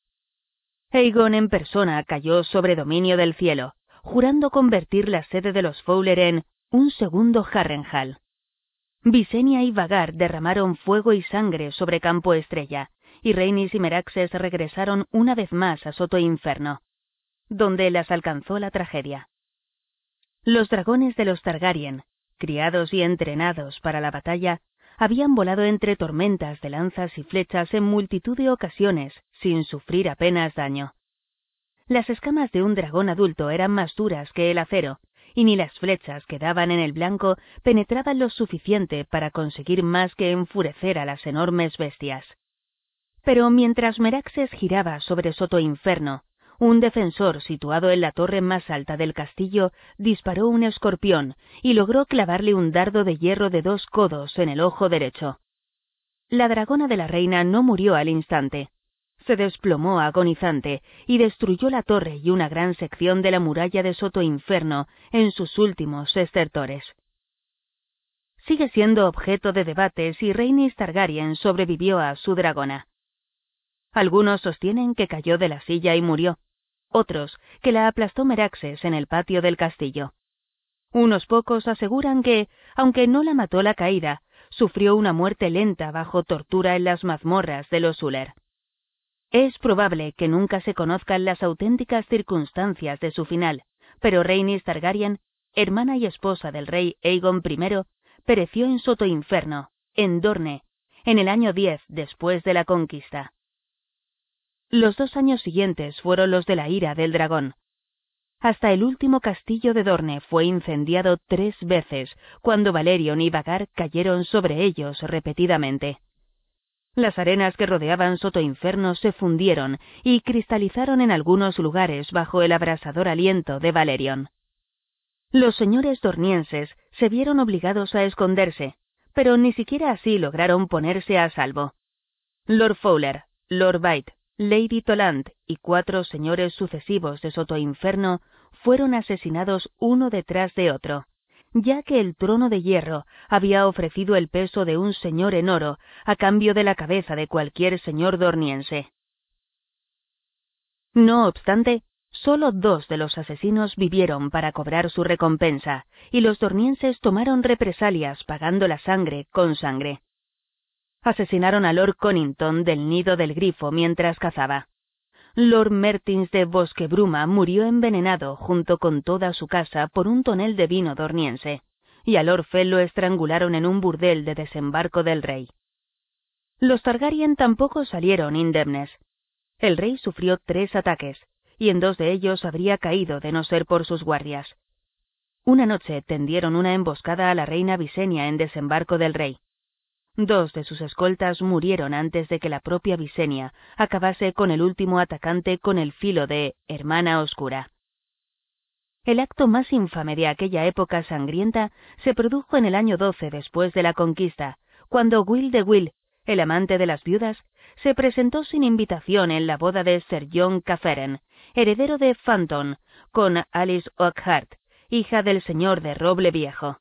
Aegon en persona cayó sobre dominio del cielo, jurando convertir la sede de los Fowler en un segundo Harrenhal. Visenya y Vagar derramaron fuego y sangre sobre Campo Estrella, y Rhaenys y Meraxes regresaron una vez más a Soto Inferno, donde las alcanzó la tragedia. Los dragones de los Targaryen, criados y entrenados para la batalla, habían volado entre tormentas de lanzas y flechas en multitud de ocasiones, sin sufrir apenas daño. Las escamas de un dragón adulto eran más duras que el acero, y ni las flechas que daban en el blanco penetraban lo suficiente para conseguir más que enfurecer a las enormes bestias. Pero mientras Meraxes giraba sobre Soto Inferno, un defensor situado en la torre más alta del castillo disparó un escorpión y logró clavarle un dardo de hierro de dos codos en el ojo derecho. La dragona de la reina no murió al instante. Se desplomó agonizante y destruyó la torre y una gran sección de la muralla de Soto Inferno en sus últimos estertores. Sigue siendo objeto de debate si Rhaenys Targaryen sobrevivió a su dragona. Algunos sostienen que cayó de la silla y murió, otros que la aplastó Meraxes en el patio del castillo. Unos pocos aseguran que, aunque no la mató la caída, sufrió una muerte lenta bajo tortura en las mazmorras de los Uller. Es probable que nunca se conozcan las auténticas circunstancias de su final, pero Rhaenys Targaryen, hermana y esposa del rey Aegon I, pereció en Soto Inferno, en Dorne, en el año 10 después de la conquista. Los dos años siguientes fueron los de la ira del dragón. Hasta el último castillo de Dorne fue incendiado tres veces, cuando Valerion y Vagar cayeron sobre ellos repetidamente. Las arenas que rodeaban Soto Inferno se fundieron y cristalizaron en algunos lugares bajo el abrasador aliento de Valerion. Los señores dornienses se vieron obligados a esconderse, pero ni siquiera así lograron ponerse a salvo. Lord Fowler, Lord Bite, Lady Toland y cuatro señores sucesivos de Soto Inferno fueron asesinados uno detrás de otro, ya que el trono de hierro había ofrecido el peso de un señor en oro a cambio de la cabeza de cualquier señor dorniense. No obstante, solo dos de los asesinos vivieron para cobrar su recompensa, y los dornienses tomaron represalias pagando la sangre con sangre asesinaron a Lord Conington del nido del grifo mientras cazaba. Lord Mertins de Bosquebruma murió envenenado junto con toda su casa por un tonel de vino dorniense, y a Lord Fell lo estrangularon en un burdel de desembarco del rey. Los Targaryen tampoco salieron indemnes. El rey sufrió tres ataques, y en dos de ellos habría caído de no ser por sus guardias. Una noche tendieron una emboscada a la reina Visenya en desembarco del rey. Dos de sus escoltas murieron antes de que la propia Visenia acabase con el último atacante con el filo de hermana oscura. El acto más infame de aquella época sangrienta se produjo en el año 12 después de la conquista, cuando Will de Will, el amante de las viudas, se presentó sin invitación en la boda de Sir John Caferen, heredero de Phantom, con Alice Oakhart, hija del señor de Roble Viejo.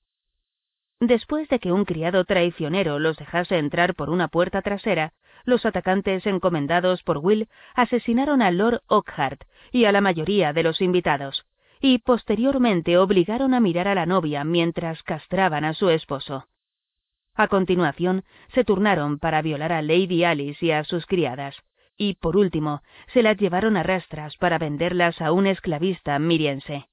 Después de que un criado traicionero los dejase entrar por una puerta trasera, los atacantes encomendados por Will asesinaron a Lord Oakhart y a la mayoría de los invitados, y posteriormente obligaron a mirar a la novia mientras castraban a su esposo. A continuación, se turnaron para violar a Lady Alice y a sus criadas, y por último, se las llevaron a rastras para venderlas a un esclavista miriense.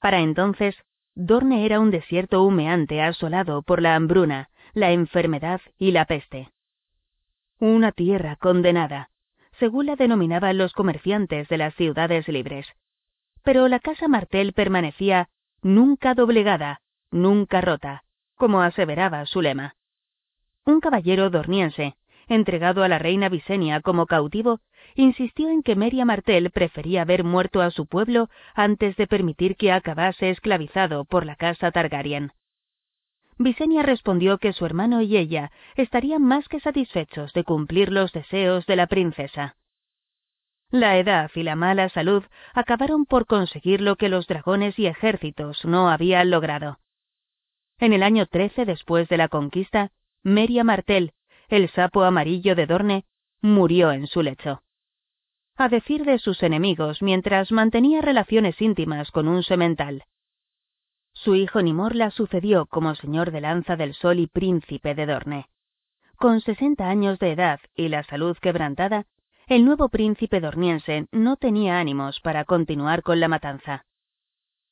Para entonces, Dorne era un desierto humeante asolado por la hambruna, la enfermedad y la peste. Una tierra condenada, según la denominaban los comerciantes de las ciudades libres. Pero la casa Martel permanecía nunca doblegada, nunca rota, como aseveraba su lema. un caballero dorniense, entregado a la reina Visenia como cautivo, insistió en que Meria Martel prefería ver muerto a su pueblo antes de permitir que acabase esclavizado por la casa Targaryen. Visenia respondió que su hermano y ella estarían más que satisfechos de cumplir los deseos de la princesa. La edad y la mala salud acabaron por conseguir lo que los dragones y ejércitos no habían logrado. En el año 13 después de la conquista, Meria Martel, el sapo amarillo de Dorne, murió en su lecho. A decir de sus enemigos mientras mantenía relaciones íntimas con un semental. Su hijo Nimor la sucedió como señor de Lanza del Sol y príncipe de Dorne. Con sesenta años de edad y la salud quebrantada, el nuevo príncipe dorniense no tenía ánimos para continuar con la matanza.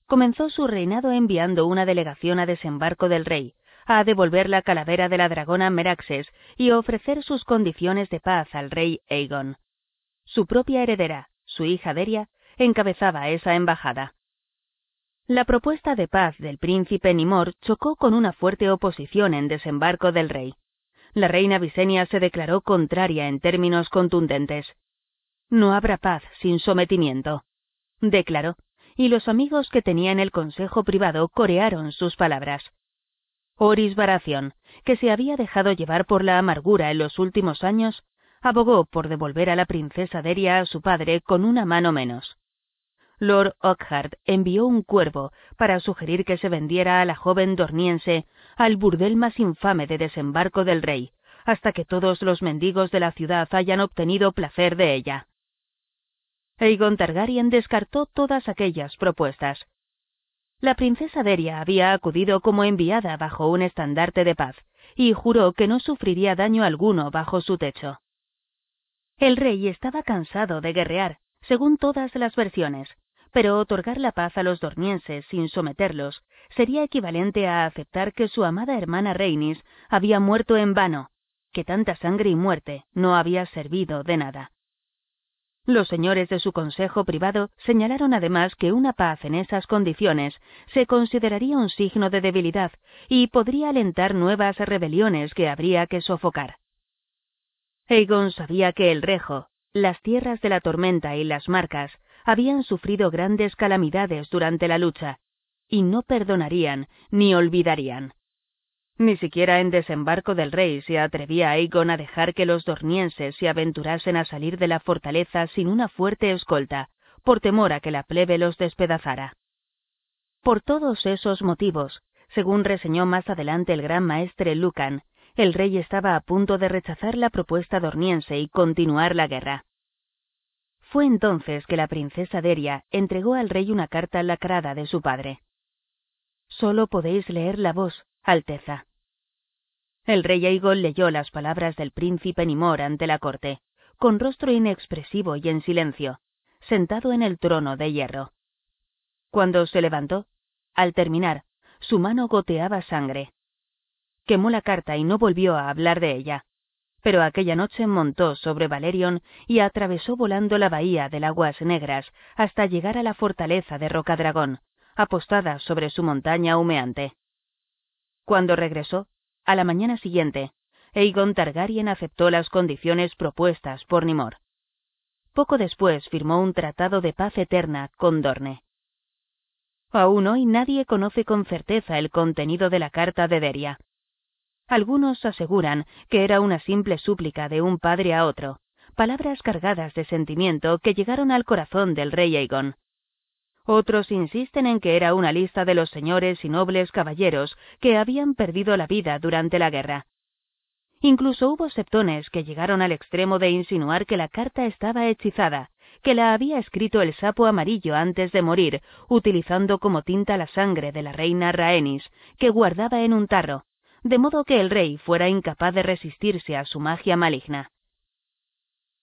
Comenzó su reinado enviando una delegación a desembarco del rey, a devolver la calavera de la dragona Meraxes y ofrecer sus condiciones de paz al rey Aegon. Su propia heredera, su hija Deria, encabezaba esa embajada. La propuesta de paz del príncipe Nimor chocó con una fuerte oposición en desembarco del rey la reina Visenia se declaró contraria en términos contundentes. No habrá paz sin sometimiento, declaró, y los amigos que tenía en el consejo privado corearon sus palabras. Oris Baración, que se había dejado llevar por la amargura en los últimos años, abogó por devolver a la princesa Deria a su padre con una mano menos. Lord Ockhart envió un cuervo para sugerir que se vendiera a la joven dorniense al burdel más infame de desembarco del rey, hasta que todos los mendigos de la ciudad hayan obtenido placer de ella. Aegon Targaryen descartó todas aquellas propuestas. La princesa Deria había acudido como enviada bajo un estandarte de paz, y juró que no sufriría daño alguno bajo su techo. El rey estaba cansado de guerrear, según todas las versiones, pero otorgar la paz a los dornienses sin someterlos sería equivalente a aceptar que su amada hermana Reinis había muerto en vano, que tanta sangre y muerte no había servido de nada. Los señores de su consejo privado señalaron además que una paz en esas condiciones se consideraría un signo de debilidad y podría alentar nuevas rebeliones que habría que sofocar. Aegon sabía que el Rejo, las tierras de la tormenta y las marcas habían sufrido grandes calamidades durante la lucha, y no perdonarían ni olvidarían. Ni siquiera en desembarco del rey se atrevía Aegon a dejar que los dornienses se aventurasen a salir de la fortaleza sin una fuerte escolta, por temor a que la plebe los despedazara. Por todos esos motivos, según reseñó más adelante el gran maestre Lucan, el rey estaba a punto de rechazar la propuesta dorniense y continuar la guerra. Fue entonces que la princesa Deria entregó al rey una carta lacrada de su padre. Solo podéis leer la voz, Alteza. El rey Aigol leyó las palabras del príncipe Nimor ante la corte, con rostro inexpresivo y en silencio, sentado en el trono de hierro. Cuando se levantó, al terminar, su mano goteaba sangre. Quemó la carta y no volvió a hablar de ella pero aquella noche montó sobre Valerion y atravesó volando la bahía de Aguas Negras hasta llegar a la fortaleza de Rocadragón, apostada sobre su montaña humeante. Cuando regresó, a la mañana siguiente, Aegon Targaryen aceptó las condiciones propuestas por Nimor. Poco después firmó un tratado de paz eterna con Dorne. Aún hoy nadie conoce con certeza el contenido de la carta de Deria. Algunos aseguran que era una simple súplica de un padre a otro, palabras cargadas de sentimiento que llegaron al corazón del rey Aegon. Otros insisten en que era una lista de los señores y nobles caballeros que habían perdido la vida durante la guerra. Incluso hubo septones que llegaron al extremo de insinuar que la carta estaba hechizada, que la había escrito el sapo amarillo antes de morir, utilizando como tinta la sangre de la reina Rhaenys, que guardaba en un tarro, de modo que el rey fuera incapaz de resistirse a su magia maligna.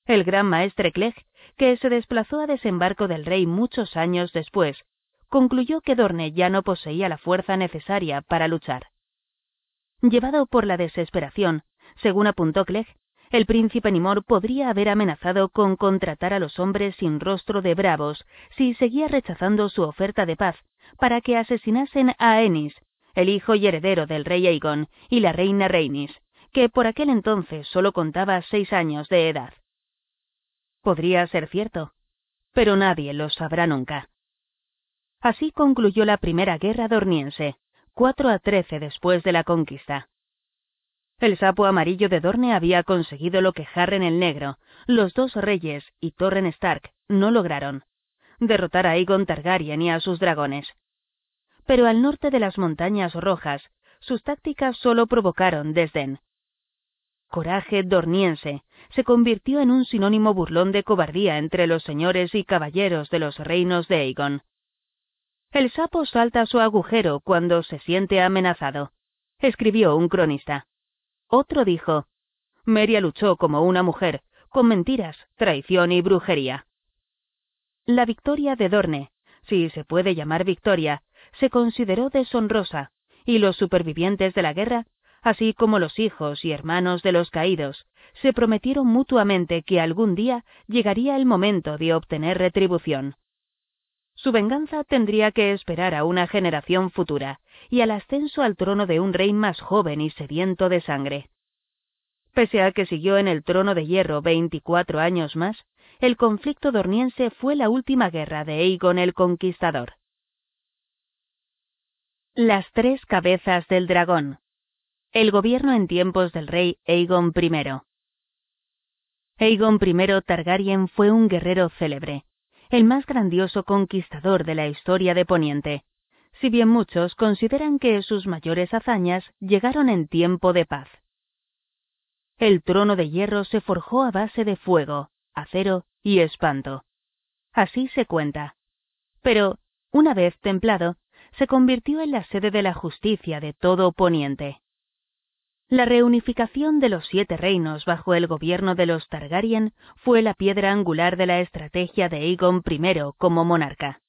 El gran maestre Clegg, que se desplazó a desembarco del rey muchos años después, concluyó que Dorne ya no poseía la fuerza necesaria para luchar. Llevado por la desesperación, según apuntó Clegg, el príncipe Nimor podría haber amenazado con contratar a los hombres sin rostro de bravos si seguía rechazando su oferta de paz para que asesinasen a Ennis el hijo y heredero del rey Aegon y la reina Rhaenys, que por aquel entonces solo contaba seis años de edad. Podría ser cierto, pero nadie lo sabrá nunca. Así concluyó la primera guerra dorniense, 4 a 13 después de la conquista. El sapo amarillo de Dorne había conseguido lo que Harren el Negro, los dos reyes y Torren Stark no lograron, derrotar a Aegon Targaryen y a sus dragones. Pero al norte de las montañas rojas, sus tácticas solo provocaron desdén. Coraje dorniense se convirtió en un sinónimo burlón de cobardía entre los señores y caballeros de los reinos de Aegon. El sapo salta a su agujero cuando se siente amenazado, escribió un cronista. Otro dijo, Meria luchó como una mujer, con mentiras, traición y brujería. La victoria de Dorne, si se puede llamar victoria, se consideró deshonrosa, y los supervivientes de la guerra, así como los hijos y hermanos de los caídos, se prometieron mutuamente que algún día llegaría el momento de obtener retribución. Su venganza tendría que esperar a una generación futura y al ascenso al trono de un rey más joven y sediento de sangre. Pese a que siguió en el trono de hierro veinticuatro años más, el conflicto dorniense fue la última guerra de Aegon el Conquistador. Las tres cabezas del dragón. El gobierno en tiempos del rey Aegon I. Aegon I Targaryen fue un guerrero célebre, el más grandioso conquistador de la historia de Poniente, si bien muchos consideran que sus mayores hazañas llegaron en tiempo de paz. El trono de hierro se forjó a base de fuego, acero y espanto. Así se cuenta. Pero, una vez templado, se convirtió en la sede de la justicia de todo Poniente. La reunificación de los siete reinos bajo el gobierno de los Targaryen fue la piedra angular de la estrategia de Aegon I como monarca.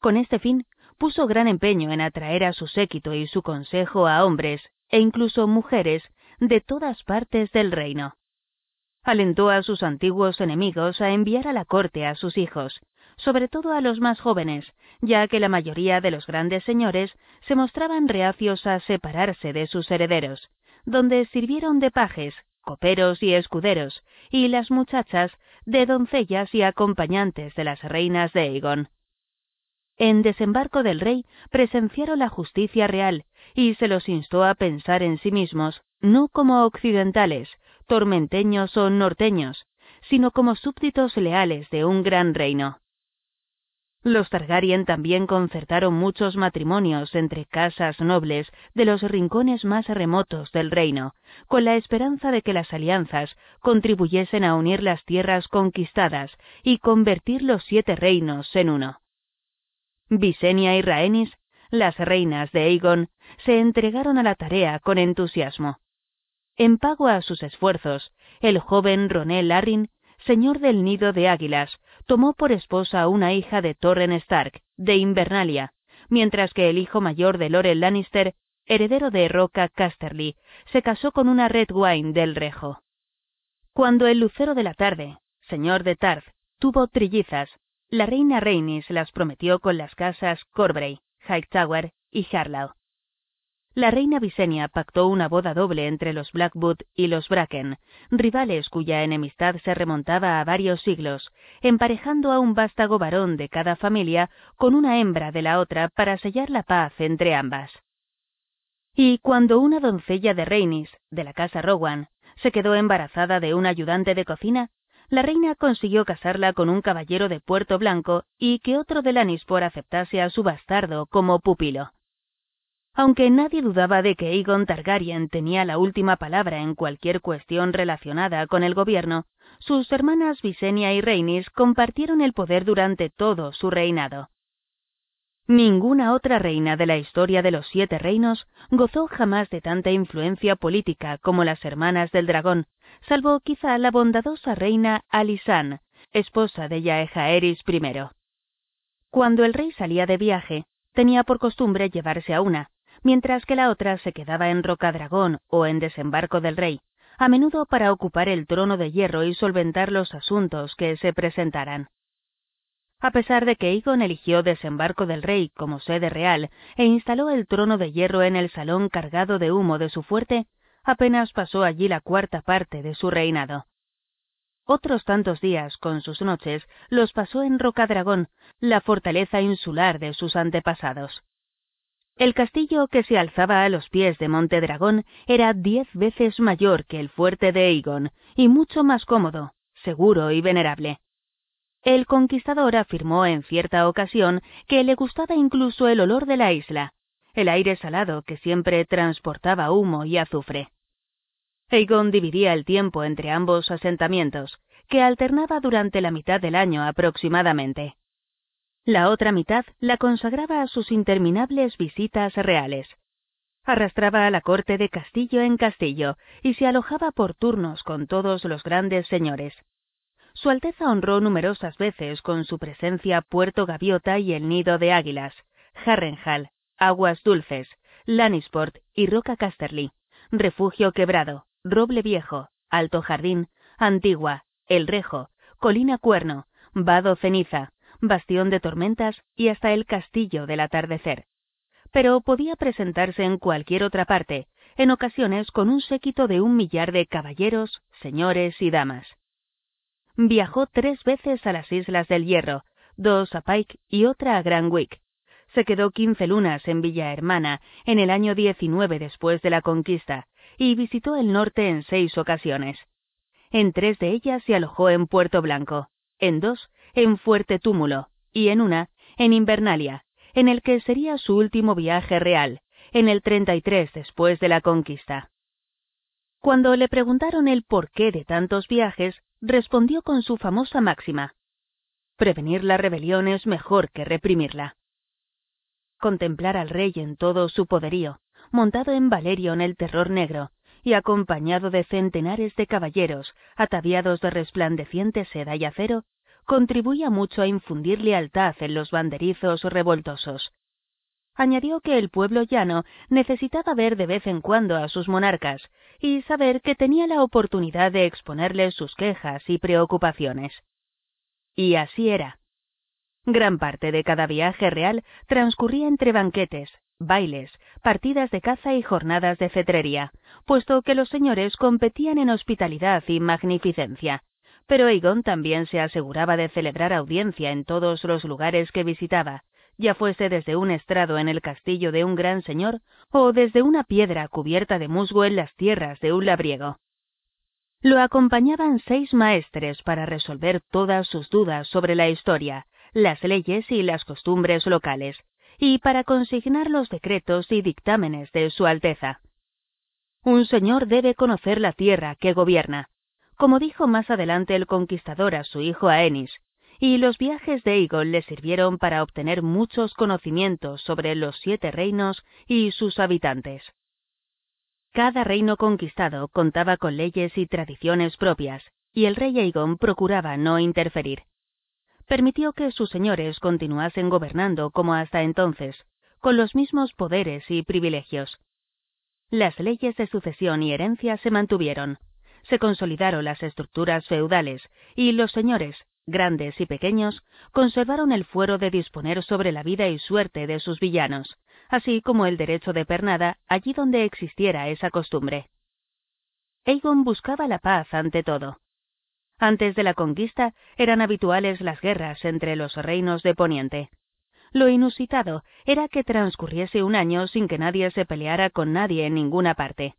Con este fin, puso gran empeño en atraer a su séquito y su consejo a hombres, e incluso mujeres, de todas partes del reino. Alentó a sus antiguos enemigos a enviar a la corte a sus hijos, sobre todo a los más jóvenes, ya que la mayoría de los grandes señores se mostraban reacios a separarse de sus herederos, donde sirvieron de pajes, coperos y escuderos, y las muchachas de doncellas y acompañantes de las reinas de Aegon. En Desembarco del Rey presenciaron la justicia real y se los instó a pensar en sí mismos, no como occidentales, tormenteños o norteños, sino como súbditos leales de un gran reino. Los Targaryen también concertaron muchos matrimonios entre casas nobles de los rincones más remotos del reino, con la esperanza de que las alianzas contribuyesen a unir las tierras conquistadas y convertir los siete reinos en uno. Visenya y Rhaenys, las reinas de Aegon, se entregaron a la tarea con entusiasmo. En pago a sus esfuerzos, el joven Ronel Arryn, señor del nido de águilas, tomó por esposa a una hija de Torren Stark, de Invernalia, mientras que el hijo mayor de Lorel Lannister, heredero de Roca Casterly, se casó con una Redwine del Rejo. Cuando el lucero de la tarde, señor de Tarth, tuvo trillizas, la reina Rhaenys las prometió con las casas Corbray, Hightower y Harlow. La reina Visenya pactó una boda doble entre los Blackwood y los Bracken, rivales cuya enemistad se remontaba a varios siglos, emparejando a un vástago varón de cada familia con una hembra de la otra para sellar la paz entre ambas. Y cuando una doncella de Rhaenys, de la casa Rowan, se quedó embarazada de un ayudante de cocina, la reina consiguió casarla con un caballero de Puerto Blanco y que otro de Lannispor aceptase a su bastardo como pupilo. Aunque nadie dudaba de que Aegon Targaryen tenía la última palabra en cualquier cuestión relacionada con el gobierno, sus hermanas Visenya y Rhaenys compartieron el poder durante todo su reinado. Ninguna otra reina de la historia de los siete reinos gozó jamás de tanta influencia política como las hermanas del dragón, salvo quizá la bondadosa reina Alisan, esposa de Yaejaeris I. Cuando el rey salía de viaje, tenía por costumbre llevarse a una, mientras que la otra se quedaba en Rocadragón o en Desembarco del Rey, a menudo para ocupar el trono de hierro y solventar los asuntos que se presentaran. A pesar de que Egon eligió Desembarco del Rey como sede real e instaló el trono de hierro en el salón cargado de humo de su fuerte, apenas pasó allí la cuarta parte de su reinado. Otros tantos días, con sus noches, los pasó en Rocadragón, la fortaleza insular de sus antepasados. El castillo que se alzaba a los pies de Monte Dragón era diez veces mayor que el fuerte de Aegon y mucho más cómodo, seguro y venerable. El conquistador afirmó en cierta ocasión que le gustaba incluso el olor de la isla, el aire salado que siempre transportaba humo y azufre. Aegon dividía el tiempo entre ambos asentamientos, que alternaba durante la mitad del año aproximadamente. La otra mitad la consagraba a sus interminables visitas reales. Arrastraba a la corte de castillo en castillo y se alojaba por turnos con todos los grandes señores. Su Alteza honró numerosas veces con su presencia Puerto Gaviota y el Nido de Águilas, Harrenhal, Aguas Dulces, Lannisport y Roca Casterly, Refugio Quebrado, Roble Viejo, Alto Jardín, Antigua, El Rejo, Colina Cuerno, Vado Ceniza, Bastión de Tormentas y hasta el Castillo del Atardecer. Pero podía presentarse en cualquier otra parte, en ocasiones con un séquito de un millar de caballeros, señores y damas. Viajó tres veces a las Islas del Hierro, dos a Pike y otra a Grand Wick. Se quedó quince lunas en Villa Hermana en el año 19 después de la conquista y visitó el norte en seis ocasiones. En tres de ellas se alojó en Puerto Blanco, en dos en Fuerte Túmulo y en una en Invernalia, en el que sería su último viaje real, en el 33 después de la conquista. Cuando le preguntaron el porqué de tantos viajes, respondió con su famosa máxima. Prevenir la rebelión es mejor que reprimirla. Contemplar al rey en todo su poderío, montado en Valerion el terror negro, y acompañado de centenares de caballeros ataviados de resplandeciente seda y acero, contribuía mucho a infundir lealtad en los banderizos revoltosos. Añadió que el pueblo llano necesitaba ver de vez en cuando a sus monarcas y saber que tenía la oportunidad de exponerles sus quejas y preocupaciones. Y así era. Gran parte de cada viaje real transcurría entre banquetes, bailes, partidas de caza y jornadas de cetrería, puesto que los señores competían en hospitalidad y magnificencia. Pero Aegon también se aseguraba de celebrar audiencia en todos los lugares que visitaba, ya fuese desde un estrado en el castillo de un gran señor o desde una piedra cubierta de musgo en las tierras de un labriego. Lo acompañaban seis maestres para resolver todas sus dudas sobre la historia, las leyes y las costumbres locales, y para consignar los decretos y dictámenes de Su Alteza. Un señor debe conocer la tierra que gobierna, como dijo más adelante el conquistador a su hijo Aenis, y los viajes de Eagle le sirvieron para obtener muchos conocimientos sobre los siete reinos y sus habitantes. Cada reino conquistado contaba con leyes y tradiciones propias, y el rey Aegon procuraba no interferir permitió que sus señores continuasen gobernando como hasta entonces, con los mismos poderes y privilegios. Las leyes de sucesión y herencia se mantuvieron, se consolidaron las estructuras feudales y los señores, grandes y pequeños, conservaron el fuero de disponer sobre la vida y suerte de sus villanos, así como el derecho de pernada allí donde existiera esa costumbre. Aegon buscaba la paz ante todo. Antes de la conquista eran habituales las guerras entre los reinos de Poniente. Lo inusitado era que transcurriese un año sin que nadie se peleara con nadie en ninguna parte.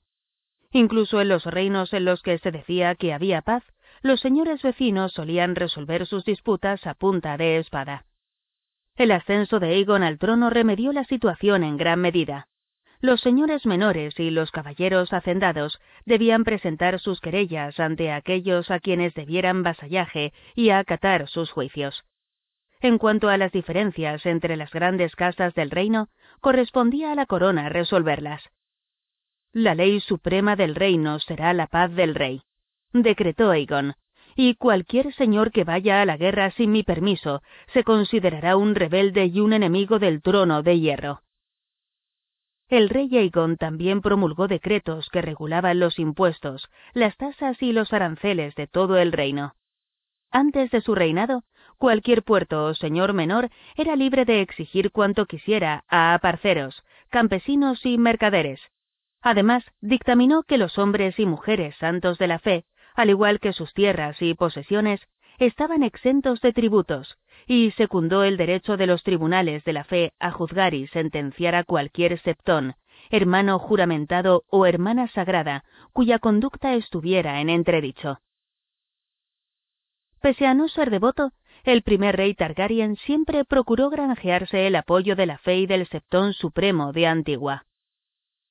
Incluso en los reinos en los que se decía que había paz, los señores vecinos solían resolver sus disputas a punta de espada. El ascenso de Aegon al trono remedió la situación en gran medida los señores menores y los caballeros hacendados debían presentar sus querellas ante aquellos a quienes debieran vasallaje y acatar sus juicios. En cuanto a las diferencias entre las grandes casas del reino, correspondía a la corona resolverlas. La ley suprema del reino será la paz del rey, decretó Aegon, y cualquier señor que vaya a la guerra sin mi permiso se considerará un rebelde y un enemigo del trono de hierro. El rey Aegon también promulgó decretos que regulaban los impuestos, las tasas y los aranceles de todo el reino. Antes de su reinado, cualquier puerto o señor menor era libre de exigir cuanto quisiera a aparceros, campesinos y mercaderes. Además, dictaminó que los hombres y mujeres santos de la fe, al igual que sus tierras y posesiones, estaban exentos de tributos, y secundó el derecho de los tribunales de la fe a juzgar y sentenciar a cualquier septón, hermano juramentado o hermana sagrada, cuya conducta estuviera en entredicho. Pese a no ser devoto, el primer rey Targaryen siempre procuró granjearse el apoyo de la fe y del septón supremo de Antigua.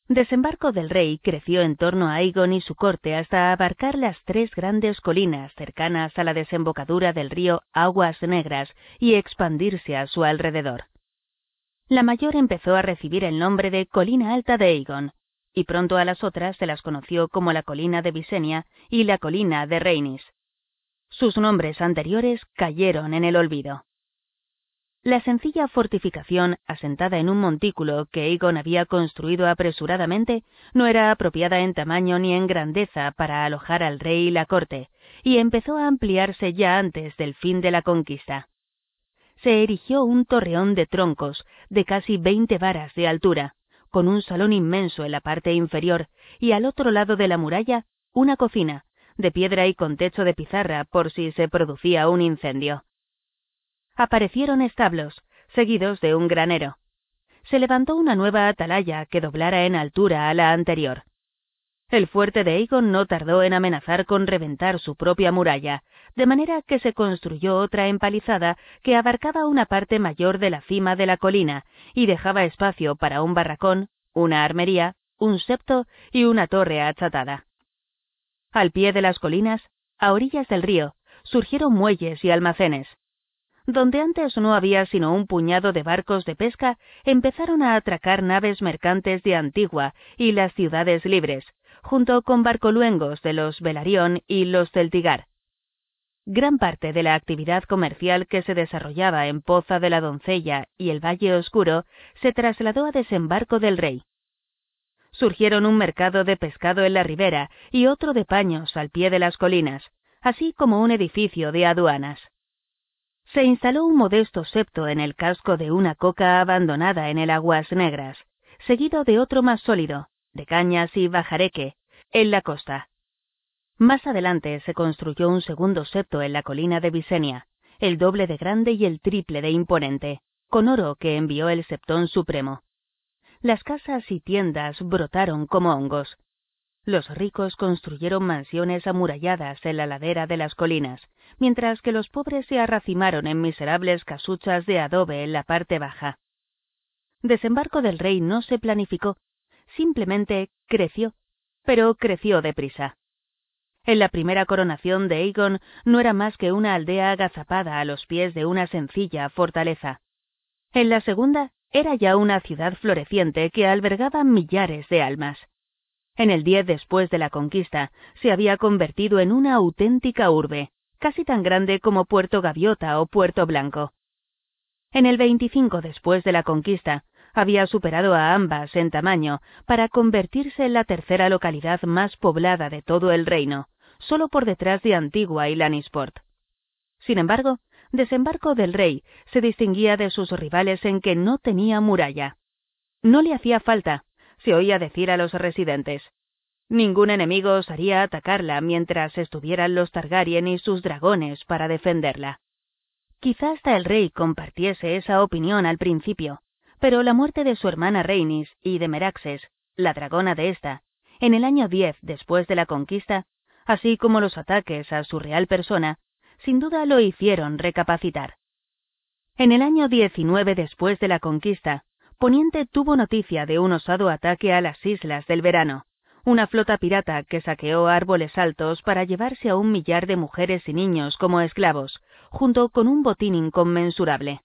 Desembarco del rey creció en torno a Aegon y su corte hasta abarcar las tres grandes colinas cercanas a la desembocadura del río Aguas Negras y expandirse a su alrededor. La mayor empezó a recibir el nombre de Colina Alta de Aegon, y pronto a las otras se las conoció como la colina de Visenya y la colina de Rhaenys. Sus nombres anteriores cayeron en el olvido. La sencilla fortificación, asentada en un montículo que Aegon había construido apresuradamente, no era apropiada en tamaño ni en grandeza para alojar al rey y la corte, y empezó a ampliarse ya antes del fin de la conquista. Se erigió un torreón de troncos de casi veinte varas de altura, con un salón inmenso en la parte inferior, y al otro lado de la muralla una cocina, de piedra y con techo de pizarra por si se producía un incendio aparecieron establos, seguidos de un granero. Se levantó una nueva atalaya que doblara en altura a la anterior. El fuerte de Aegon no tardó en amenazar con reventar su propia muralla, de manera que se construyó otra empalizada que abarcaba una parte mayor de la cima de la colina y dejaba espacio para un barracón, una armería, un septo y una torre achatada. Al pie de las colinas, a orillas del río, surgieron muelles y almacenes, donde antes no había sino un puñado de barcos de pesca, empezaron a atracar naves mercantes de Antigua y las ciudades libres, junto con barcoluengos de los Velarión y los Celtigar. Gran parte de la actividad comercial que se desarrollaba en Poza de la Doncella y el Valle Oscuro se trasladó a Desembarco del Rey. Surgieron un mercado de pescado en la ribera y otro de paños al pie de las colinas, así como un edificio de aduanas se instaló un modesto septo en el casco de una coca abandonada en el Aguas Negras, seguido de otro más sólido, de cañas y bajareque, en la costa. Más adelante se construyó un segundo septo en la colina de Visenia, el doble de grande y el triple de imponente, con oro que envió el Septón Supremo. Las casas y tiendas brotaron como hongos, los ricos construyeron mansiones amuralladas en la ladera de las colinas, mientras que los pobres se arracimaron en miserables casuchas de adobe en la parte baja. Desembarco del rey no se planificó, simplemente creció, pero creció deprisa. En la primera coronación de Aegon no era más que una aldea agazapada a los pies de una sencilla fortaleza. En la segunda era ya una ciudad floreciente que albergaba millares de almas en el 10 después de la conquista, se había convertido en una auténtica urbe, casi tan grande como Puerto Gaviota o Puerto Blanco. En el 25 después de la conquista, había superado a ambas en tamaño para convertirse en la tercera localidad más poblada de todo el reino, solo por detrás de Antigua y Lannisport. Sin embargo, Desembarco del Rey se distinguía de sus rivales en que no tenía muralla. No le hacía falta, se oía decir a los residentes. Ningún enemigo osaría atacarla mientras estuvieran los Targaryen y sus dragones para defenderla. Quizá hasta el rey compartiese esa opinión al principio, pero la muerte de su hermana Rhaenys y de Meraxes, la dragona de esta, en el año 10 después de la conquista, así como los ataques a su real persona, sin duda lo hicieron recapacitar. En el año 19 después de la conquista, Poniente tuvo noticia de un osado ataque a las Islas del Verano, una flota pirata que saqueó árboles altos para llevarse a un millar de mujeres y niños como esclavos, junto con un botín inconmensurable.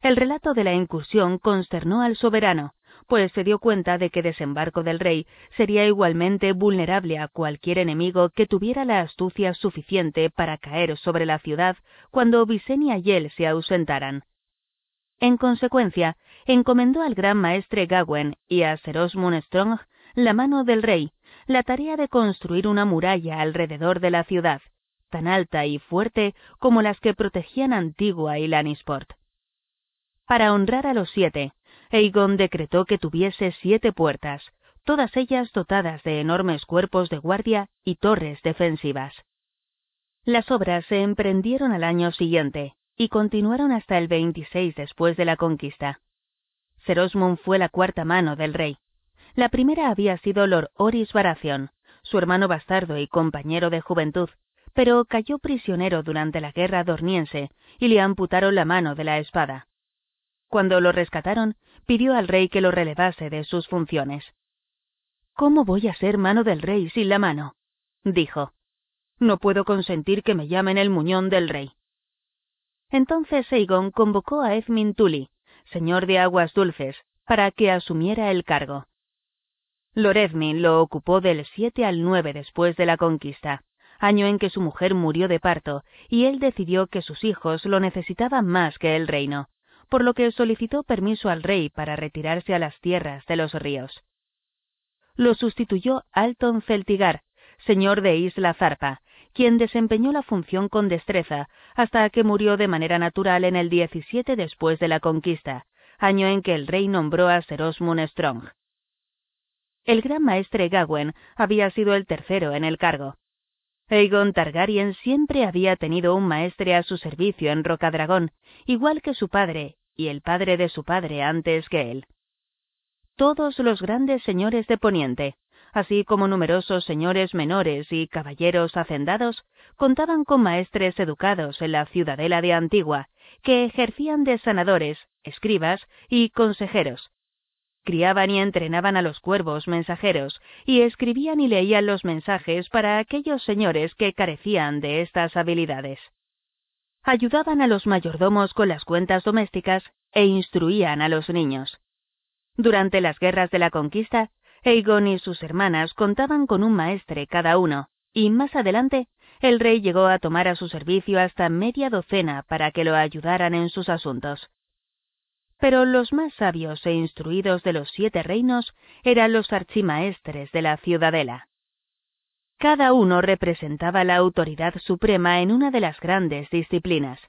El relato de la incursión consternó al soberano, pues se dio cuenta de que desembarco del rey sería igualmente vulnerable a cualquier enemigo que tuviera la astucia suficiente para caer sobre la ciudad cuando Visenya y él se ausentaran. En consecuencia, encomendó al gran maestre Gawen y a Ser Osmund Strong, la mano del rey, la tarea de construir una muralla alrededor de la ciudad, tan alta y fuerte como las que protegían Antigua y Lannisport. Para honrar a los siete, Aegon decretó que tuviese siete puertas, todas ellas dotadas de enormes cuerpos de guardia y torres defensivas. Las obras se emprendieron al año siguiente y continuaron hasta el 26 después de la conquista. Cerosmund fue la cuarta mano del rey. La primera había sido Lord Oris Baratheon, su hermano bastardo y compañero de juventud, pero cayó prisionero durante la guerra dorniense y le amputaron la mano de la espada. Cuando lo rescataron, pidió al rey que lo relevase de sus funciones. ¿Cómo voy a ser mano del rey sin la mano? dijo. No puedo consentir que me llamen el muñón del rey. Entonces Aegon convocó a Edmund Tully, señor de aguas dulces, para que asumiera el cargo. Lord Edmund lo ocupó del 7 al 9 después de la conquista, año en que su mujer murió de parto, y él decidió que sus hijos lo necesitaban más que el reino, por lo que solicitó permiso al rey para retirarse a las tierras de los ríos. Lo sustituyó Alton Celtigar, señor de Isla Zarpa, quien desempeñó la función con destreza hasta que murió de manera natural en el 17 después de la conquista, año en que el rey nombró a Serosmun Strong. El gran maestre Gawain había sido el tercero en el cargo. Aegon Targaryen siempre había tenido un maestre a su servicio en Rocadragón, igual que su padre y el padre de su padre antes que él. Todos los grandes señores de Poniente, así como numerosos señores menores y caballeros hacendados, contaban con maestres educados en la ciudadela de Antigua, que ejercían de sanadores, escribas y consejeros. Criaban y entrenaban a los cuervos mensajeros, y escribían y leían los mensajes para aquellos señores que carecían de estas habilidades. Ayudaban a los mayordomos con las cuentas domésticas e instruían a los niños. Durante las guerras de la conquista, Aegon y sus hermanas contaban con un maestre cada uno, y más adelante el rey llegó a tomar a su servicio hasta media docena para que lo ayudaran en sus asuntos. Pero los más sabios e instruidos de los siete reinos eran los archimaestres de la ciudadela. Cada uno representaba la autoridad suprema en una de las grandes disciplinas.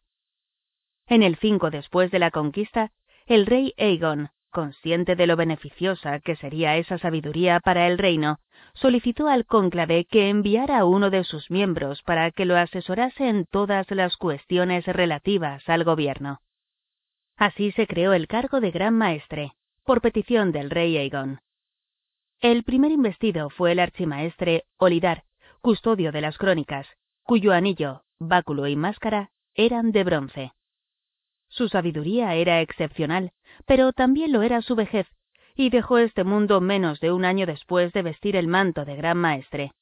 En el 5 después de la conquista, el rey Aegon, consciente de lo beneficiosa que sería esa sabiduría para el reino, solicitó al cónclave que enviara a uno de sus miembros para que lo asesorase en todas las cuestiones relativas al gobierno. Así se creó el cargo de Gran Maestre, por petición del rey Aegon. El primer investido fue el archimaestre Olidar, custodio de las crónicas, cuyo anillo, báculo y máscara eran de bronce. Su sabiduría era excepcional, pero también lo era su vejez, y dejó este mundo menos de un año después de vestir el manto de gran maestre.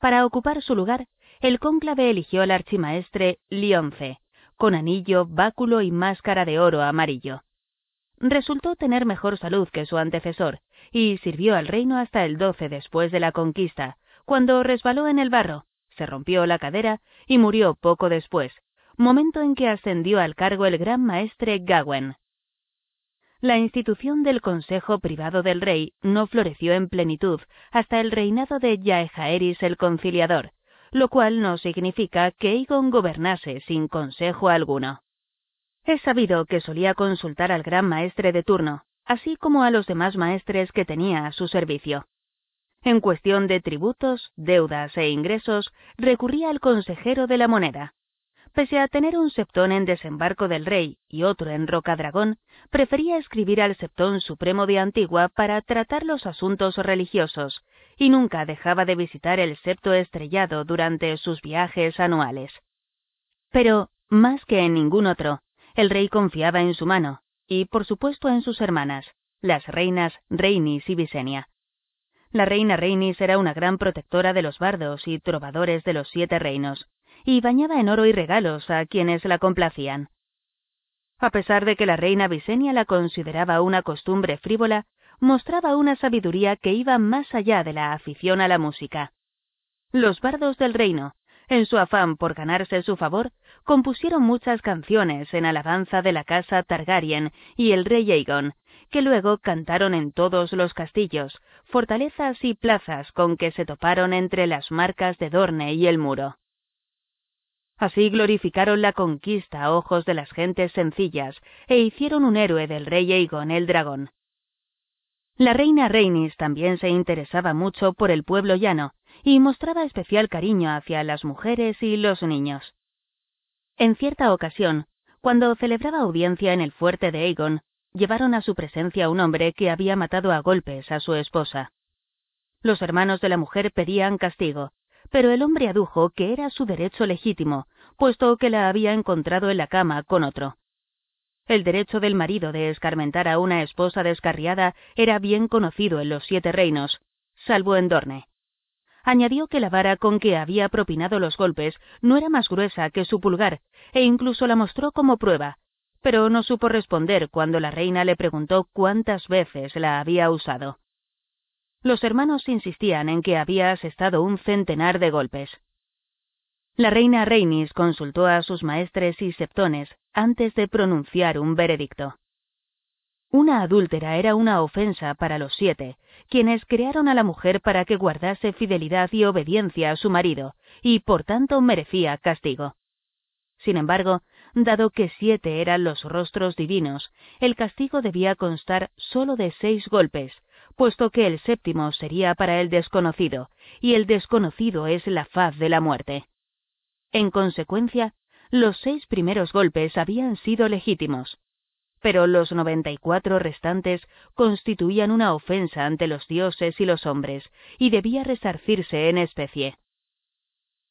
Para ocupar su lugar, el cónclave eligió al archimaestre Lionce, con anillo, báculo y máscara de oro amarillo. Resultó tener mejor salud que su antecesor, y sirvió al reino hasta el 12 después de la conquista, cuando resbaló en el barro, se rompió la cadera y murió poco después, momento en que ascendió al cargo el gran maestre Gawain. La institución del Consejo Privado del Rey no floreció en plenitud hasta el reinado de Yaejaeris el Conciliador, lo cual no significa que Aegon gobernase sin consejo alguno. Es sabido que solía consultar al gran maestre de turno, así como a los demás maestres que tenía a su servicio. En cuestión de tributos, deudas e ingresos, recurría al consejero de la moneda, Pese a tener un septón en desembarco del rey y otro en Rocadragón, prefería escribir al septón supremo de Antigua para tratar los asuntos religiosos, y nunca dejaba de visitar el septo estrellado durante sus viajes anuales. Pero, más que en ningún otro, el rey confiaba en su mano, y por supuesto en sus hermanas, las reinas Reinis y Visenia. La reina Reinis era una gran protectora de los bardos y trovadores de los siete reinos, y bañaba en oro y regalos a quienes la complacían. A pesar de que la reina Visenia la consideraba una costumbre frívola, mostraba una sabiduría que iba más allá de la afición a la música. Los bardos del reino, en su afán por ganarse su favor, compusieron muchas canciones en alabanza de la casa Targaryen y el rey Aegon, que luego cantaron en todos los castillos, fortalezas y plazas con que se toparon entre las marcas de Dorne y el muro. Así glorificaron la conquista a ojos de las gentes sencillas e hicieron un héroe del rey Aegon el dragón. La reina Reinis también se interesaba mucho por el pueblo llano y mostraba especial cariño hacia las mujeres y los niños. En cierta ocasión, cuando celebraba audiencia en el fuerte de Aegon, llevaron a su presencia un hombre que había matado a golpes a su esposa. Los hermanos de la mujer pedían castigo, pero el hombre adujo que era su derecho legítimo, puesto que la había encontrado en la cama con otro. El derecho del marido de escarmentar a una esposa descarriada era bien conocido en los siete reinos, salvo en Dorne. Añadió que la vara con que había propinado los golpes no era más gruesa que su pulgar, e incluso la mostró como prueba, pero no supo responder cuando la reina le preguntó cuántas veces la había usado. Los hermanos insistían en que había asestado un centenar de golpes. La reina Reinis consultó a sus maestres y septones antes de pronunciar un veredicto. Una adúltera era una ofensa para los siete, quienes crearon a la mujer para que guardase fidelidad y obediencia a su marido, y por tanto merecía castigo. Sin embargo, dado que siete eran los rostros divinos, el castigo debía constar sólo de seis golpes, puesto que el séptimo sería para el desconocido, y el desconocido es la faz de la muerte. En consecuencia, los seis primeros golpes habían sido legítimos, pero los noventa y cuatro restantes constituían una ofensa ante los dioses y los hombres, y debía resarcirse en especie.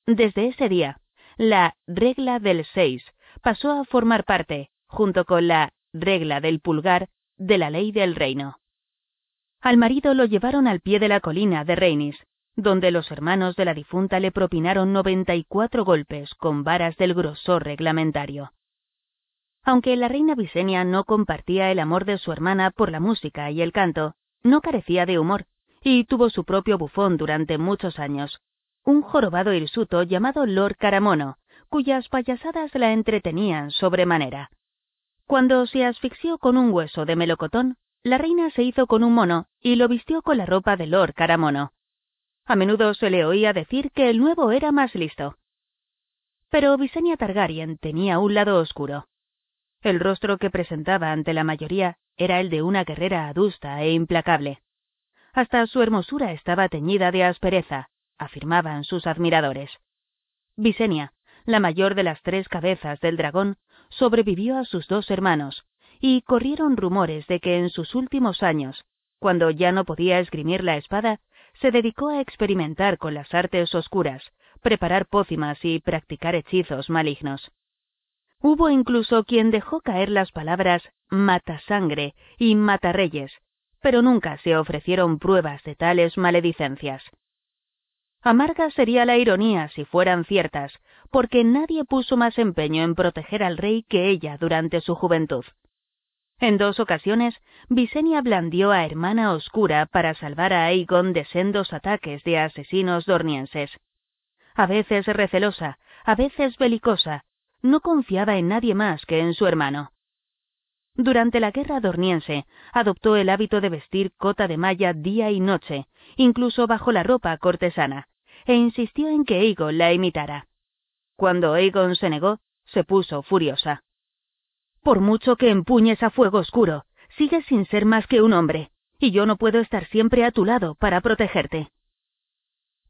Desde ese día, la regla del seis pasó a formar parte, junto con la regla del pulgar, de la ley del reino. Al marido lo llevaron al pie de la colina de Reinis, donde los hermanos de la difunta le propinaron noventa y cuatro golpes con varas del grosor reglamentario. Aunque la reina Visenia no compartía el amor de su hermana por la música y el canto, no carecía de humor, y tuvo su propio bufón durante muchos años, un jorobado hirsuto llamado Lord Caramono, cuyas payasadas la entretenían sobremanera. Cuando se asfixió con un hueso de melocotón, la reina se hizo con un mono y lo vistió con la ropa de Lord Caramono. A menudo se le oía decir que el nuevo era más listo. Pero Visenya Targaryen tenía un lado oscuro. El rostro que presentaba ante la mayoría era el de una guerrera adusta e implacable. Hasta su hermosura estaba teñida de aspereza, afirmaban sus admiradores. Visenya, la mayor de las tres cabezas del dragón, sobrevivió a sus dos hermanos, y corrieron rumores de que en sus últimos años, cuando ya no podía esgrimir la espada, se dedicó a experimentar con las artes oscuras, preparar pócimas y practicar hechizos malignos. Hubo incluso quien dejó caer las palabras mata sangre y mata reyes, pero nunca se ofrecieron pruebas de tales maledicencias. Amarga sería la ironía si fueran ciertas, porque nadie puso más empeño en proteger al rey que ella durante su juventud. En dos ocasiones, Visenya blandió a Hermana Oscura para salvar a Aegon de sendos ataques de asesinos dornienses. A veces recelosa, a veces belicosa, no confiaba en nadie más que en su hermano. Durante la guerra dorniense, adoptó el hábito de vestir cota de malla día y noche, incluso bajo la ropa cortesana, e insistió en que Aegon la imitara. Cuando Aegon se negó, se puso furiosa. Por mucho que empuñes a fuego oscuro, sigues sin ser más que un hombre, y yo no puedo estar siempre a tu lado para protegerte.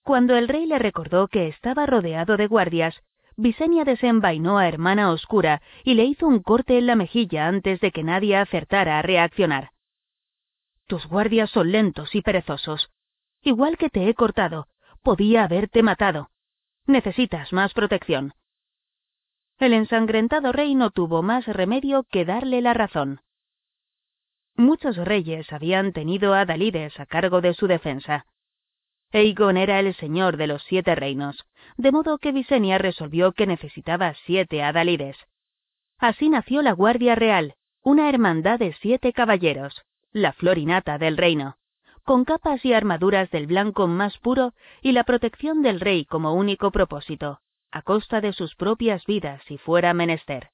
Cuando el rey le recordó que estaba rodeado de guardias, Visenya desenvainó a Hermana Oscura y le hizo un corte en la mejilla antes de que nadie acertara a reaccionar. Tus guardias son lentos y perezosos. Igual que te he cortado, podía haberte matado. Necesitas más protección. El ensangrentado rey no tuvo más remedio que darle la razón. Muchos reyes habían tenido a Dalides a cargo de su defensa. Aegon era el señor de los siete reinos, de modo que Visenya resolvió que necesitaba siete adalides. Así nació la Guardia Real, una hermandad de siete caballeros, la florinata del reino, con capas y armaduras del blanco más puro y la protección del rey como único propósito, a costa de sus propias vidas si fuera menester.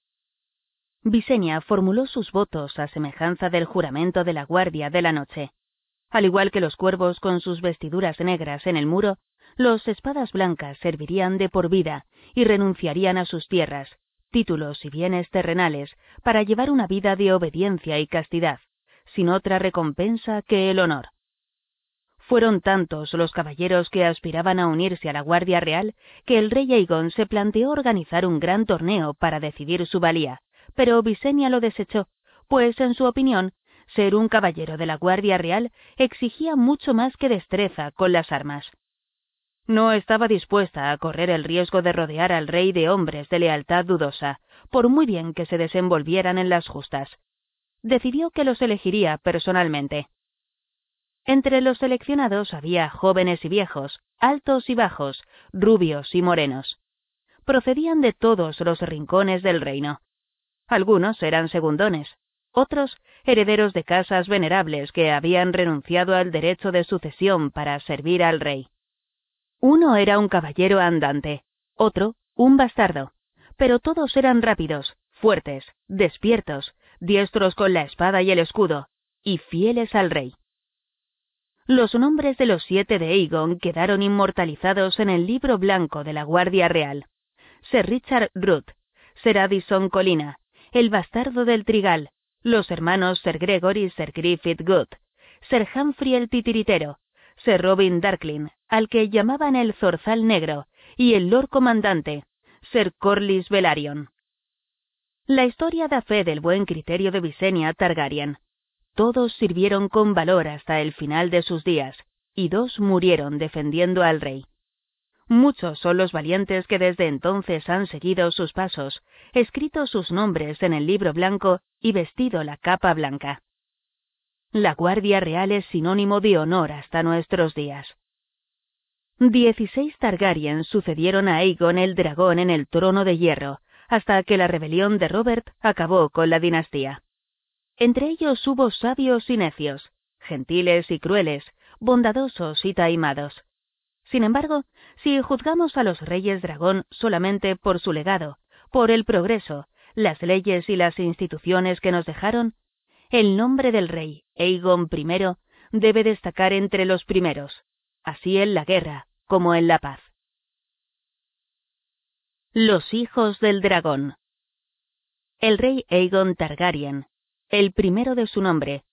Visenya formuló sus votos a semejanza del juramento de la Guardia de la Noche. Al igual que los cuervos con sus vestiduras negras en el muro, los espadas blancas servirían de por vida y renunciarían a sus tierras, títulos y bienes terrenales para llevar una vida de obediencia y castidad, sin otra recompensa que el honor. Fueron tantos los caballeros que aspiraban a unirse a la Guardia Real que el rey Aegon se planteó organizar un gran torneo para decidir su valía, pero Visenya lo desechó, pues en su opinión, ser un caballero de la Guardia Real exigía mucho más que destreza con las armas. No estaba dispuesta a correr el riesgo de rodear al rey de hombres de lealtad dudosa, por muy bien que se desenvolvieran en las justas. Decidió que los elegiría personalmente. Entre los seleccionados había jóvenes y viejos, altos y bajos, rubios y morenos. Procedían de todos los rincones del reino. Algunos eran segundones, otros herederos de casas venerables que habían renunciado al derecho de sucesión para servir al rey. Uno era un caballero andante, otro un bastardo, pero todos eran rápidos, fuertes, despiertos, diestros con la espada y el escudo, y fieles al rey. Los nombres de los siete de Aegon quedaron inmortalizados en el libro blanco de la Guardia Real. Sir Richard Root, Sir Addison Colina, el bastardo del Trigal, los hermanos Sir Gregory y Sir Griffith Good, Sir Humphrey el Titiritero, Sir Robin Darkling, al que llamaban el Zorzal Negro, y el Lord Comandante, Sir Corlys Velaryon. La historia da fe del buen criterio de Visenya Targaryen, todos sirvieron con valor hasta el final de sus días, y dos murieron defendiendo al rey. Muchos son los valientes que desde entonces han seguido sus pasos, escrito sus nombres en el libro blanco y vestido la capa blanca. La Guardia Real es sinónimo de honor hasta nuestros días. Dieciséis Targaryen sucedieron a Aegon el dragón en el trono de hierro, hasta que la rebelión de Robert acabó con la dinastía. Entre ellos hubo sabios y necios, gentiles y crueles, bondadosos y taimados. Sin embargo, si juzgamos a los reyes dragón solamente por su legado, por el progreso, las leyes y las instituciones que nos dejaron, el nombre del rey, Aegon I, debe destacar entre los primeros, así en la guerra como en la paz. Los hijos del dragón. El rey Aegon Targaryen el primero de su nombre,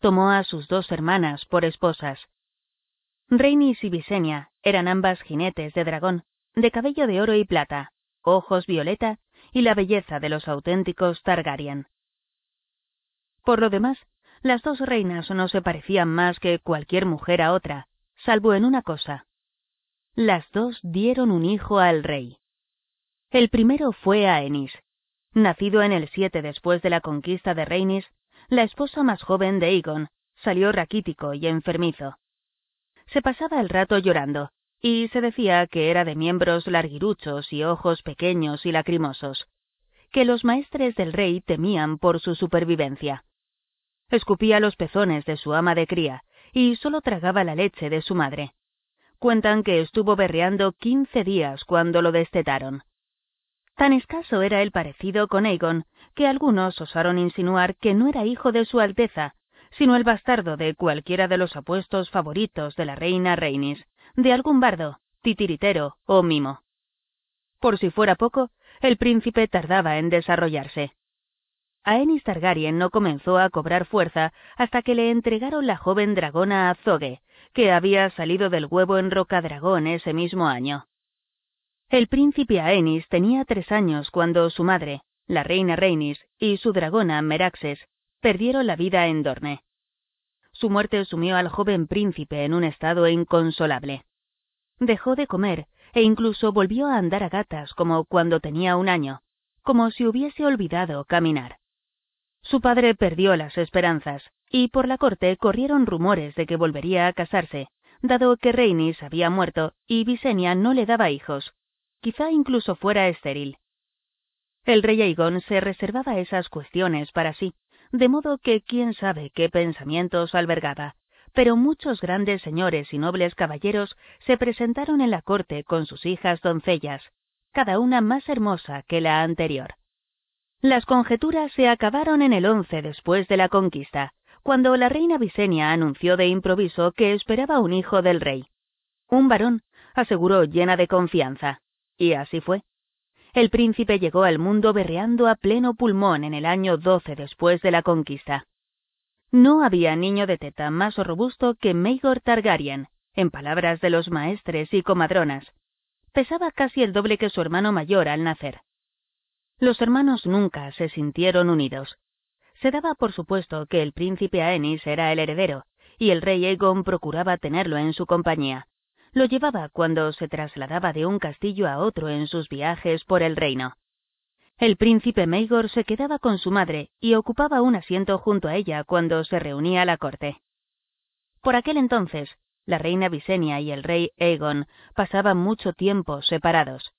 tomó a sus dos hermanas por esposas. Rhaenys y Visenya eran ambas jinetes de dragón, de cabello de oro y plata, ojos violeta y la belleza de los auténticos Targaryen. Por lo demás, las dos reinas no se parecían más que cualquier mujer a otra, salvo en una cosa. Las dos dieron un hijo al rey. El primero fue Aenys, Nacido en el 7 después de la conquista de Rhaenys, la esposa más joven de Aegon salió raquítico y enfermizo. Se pasaba el rato llorando, y se decía que era de miembros larguiruchos y ojos pequeños y lacrimosos, que los maestres del rey temían por su supervivencia. Escupía los pezones de su ama de cría y solo tragaba la leche de su madre. Cuentan que estuvo berreando quince días cuando lo destetaron. Tan escaso era el parecido con Aegon, que algunos osaron insinuar que no era hijo de su Alteza, sino el bastardo de cualquiera de los apuestos favoritos de la reina Rhaenys, de algún bardo, titiritero o mimo. Por si fuera poco, el príncipe tardaba en desarrollarse. Aenys Targaryen no comenzó a cobrar fuerza hasta que le entregaron la joven dragona a Zoge, que había salido del huevo en Rocadragón ese mismo año. El príncipe Aenys tenía tres años cuando su madre, la reina Rhaenys, y su dragona Meraxes perdieron la vida en Dorne. Su muerte sumió al joven príncipe en un estado inconsolable. Dejó de comer e incluso volvió a andar a gatas como cuando tenía un año, como si hubiese olvidado caminar. Su padre perdió las esperanzas, y por la corte corrieron rumores de que volvería a casarse, dado que Rhaenys había muerto y Visenya no le daba hijos, quizá incluso fuera estéril. El rey Aegon se reservaba esas cuestiones para sí, de modo que quién sabe qué pensamientos albergaba, pero muchos grandes señores y nobles caballeros se presentaron en la corte con sus hijas doncellas, cada una más hermosa que la anterior. Las conjeturas se acabaron en el once después de la conquista, cuando la reina Visenia anunció de improviso que esperaba un hijo del rey. Un varón, aseguró llena de confianza. Y así fue. El príncipe llegó al mundo berreando a pleno pulmón en el año 12 después de la conquista. No había niño de teta más robusto que Maegor Targaryen, en palabras de los maestres y comadronas. Pesaba casi el doble que su hermano mayor al nacer. Los hermanos nunca se sintieron unidos. Se daba por supuesto que el príncipe Aenys era el heredero, y el rey Aegon procuraba tenerlo en su compañía. Lo llevaba cuando se trasladaba de un castillo a otro en sus viajes por el reino. El príncipe Maegor se quedaba con su madre y ocupaba un asiento junto a ella cuando se reunía la corte. Por aquel entonces, la reina Visenya y el rey Aegon pasaban mucho tiempo separados.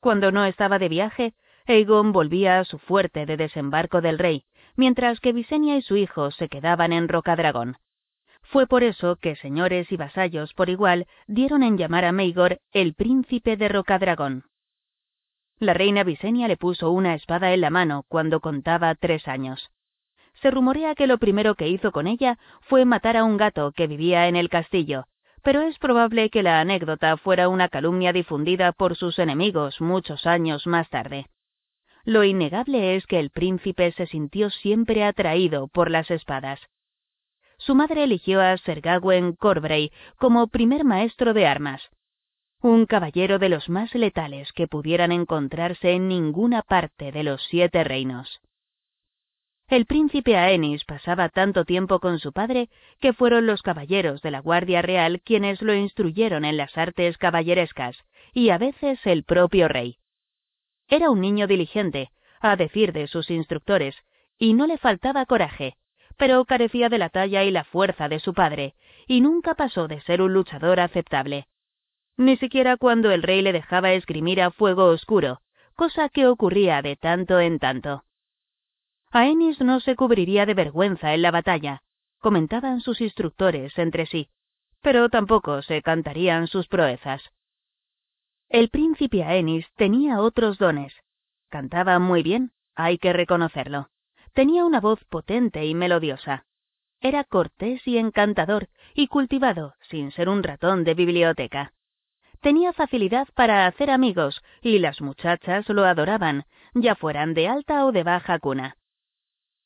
Cuando no estaba de viaje, Aegon volvía a su fuerte de desembarco del rey, mientras que Visenya y su hijo se quedaban en Rocadragón. Fue por eso que señores y vasallos por igual dieron en llamar a Maegor el príncipe de Rocadragón. La reina Visenya le puso una espada en la mano cuando contaba tres años. Se rumorea que lo primero que hizo con ella fue matar a un gato que vivía en el castillo, pero es probable que la anécdota fuera una calumnia difundida por sus enemigos muchos años más tarde. Lo innegable es que el príncipe se sintió siempre atraído por las espadas. Su madre eligió a Sir Gawain Corbray como primer maestro de armas, un caballero de los más letales que pudieran encontrarse en ninguna parte de los siete reinos. El príncipe Aenys pasaba tanto tiempo con su padre que fueron los caballeros de la Guardia Real quienes lo instruyeron en las artes caballerescas, y a veces el propio rey. Era un niño diligente, a decir de sus instructores, y no le faltaba coraje, pero carecía de la talla y la fuerza de su padre, y nunca pasó de ser un luchador aceptable ni siquiera cuando el rey le dejaba esgrimir a fuego oscuro, cosa que ocurría de tanto en tanto. Aenis no se cubriría de vergüenza en la batalla, comentaban sus instructores entre sí, pero tampoco se cantarían sus proezas. El príncipe Aenis tenía otros dones. Cantaba muy bien, hay que reconocerlo. Tenía una voz potente y melodiosa. Era cortés y encantador, y cultivado, sin ser un ratón de biblioteca. Tenía facilidad para hacer amigos y las muchachas lo adoraban, ya fueran de alta o de baja cuna.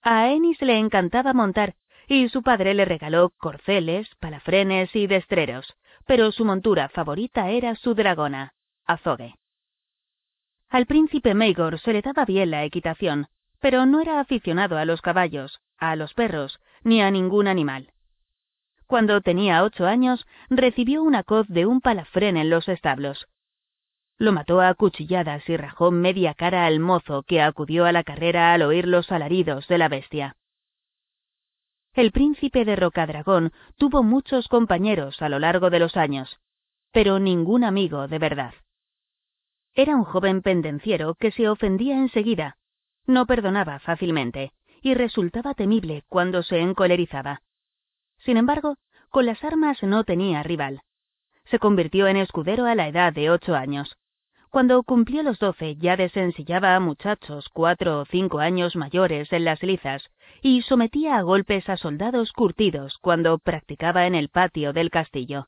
A Ennis le encantaba montar y su padre le regaló corceles, palafrenes y destreros, pero su montura favorita era su dragona, Azogue. Al príncipe Maegor se le daba bien la equitación, pero no era aficionado a los caballos, a los perros, ni a ningún animal. Cuando tenía ocho años, recibió una coz de un palafrén en los establos. Lo mató a cuchilladas y rajó media cara al mozo que acudió a la carrera al oír los alaridos de la bestia. El príncipe de Rocadragón tuvo muchos compañeros a lo largo de los años, pero ningún amigo de verdad. Era un joven pendenciero que se ofendía enseguida, no perdonaba fácilmente, y resultaba temible cuando se encolerizaba. Sin embargo, con las armas no tenía rival. Se convirtió en escudero a la edad de ocho años. Cuando cumplió los doce ya desensillaba a muchachos cuatro o cinco años mayores en las lizas y sometía a golpes a soldados curtidos cuando practicaba en el patio del castillo.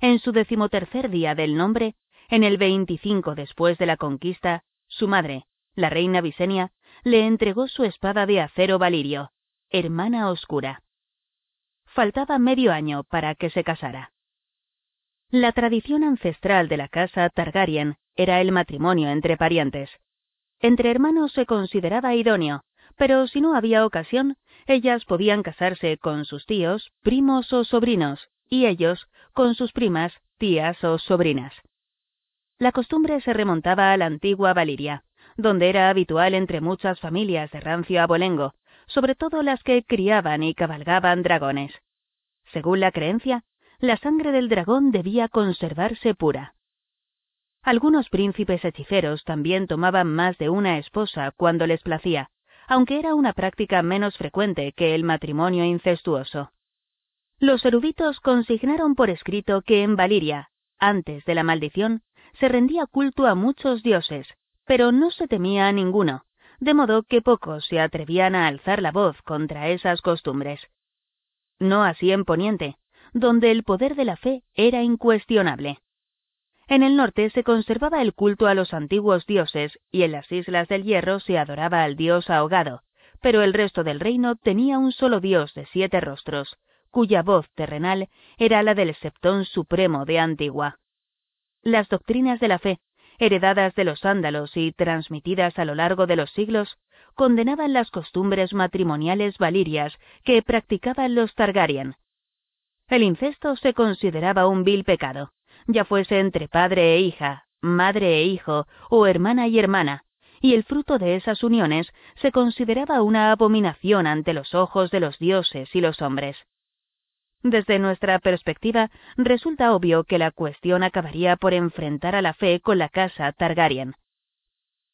En su decimotercer día del nombre, en el veinticinco después de la conquista, su madre, la reina Visenia, le entregó su espada de acero valirio, hermana oscura faltaba medio año para que se casara. La tradición ancestral de la casa Targaryen era el matrimonio entre parientes. Entre hermanos se consideraba idóneo, pero si no había ocasión, ellas podían casarse con sus tíos, primos o sobrinos, y ellos con sus primas, tías o sobrinas. La costumbre se remontaba a la antigua Valiria, donde era habitual entre muchas familias de rancio abolengo, sobre todo las que criaban y cabalgaban dragones. Según la creencia, la sangre del dragón debía conservarse pura. Algunos príncipes hechiceros también tomaban más de una esposa cuando les placía, aunque era una práctica menos frecuente que el matrimonio incestuoso. Los eruditos consignaron por escrito que en Valiria, antes de la maldición, se rendía culto a muchos dioses, pero no se temía a ninguno, de modo que pocos se atrevían a alzar la voz contra esas costumbres. No así en Poniente, donde el poder de la fe era incuestionable. En el norte se conservaba el culto a los antiguos dioses y en las Islas del Hierro se adoraba al dios ahogado, pero el resto del reino tenía un solo dios de siete rostros, cuya voz terrenal era la del Septón Supremo de Antigua. Las doctrinas de la fe, heredadas de los ándalos y transmitidas a lo largo de los siglos, condenaban las costumbres matrimoniales valirias que practicaban los Targaryen. El incesto se consideraba un vil pecado, ya fuese entre padre e hija, madre e hijo, o hermana y hermana, y el fruto de esas uniones se consideraba una abominación ante los ojos de los dioses y los hombres. Desde nuestra perspectiva, resulta obvio que la cuestión acabaría por enfrentar a la fe con la casa Targaryen.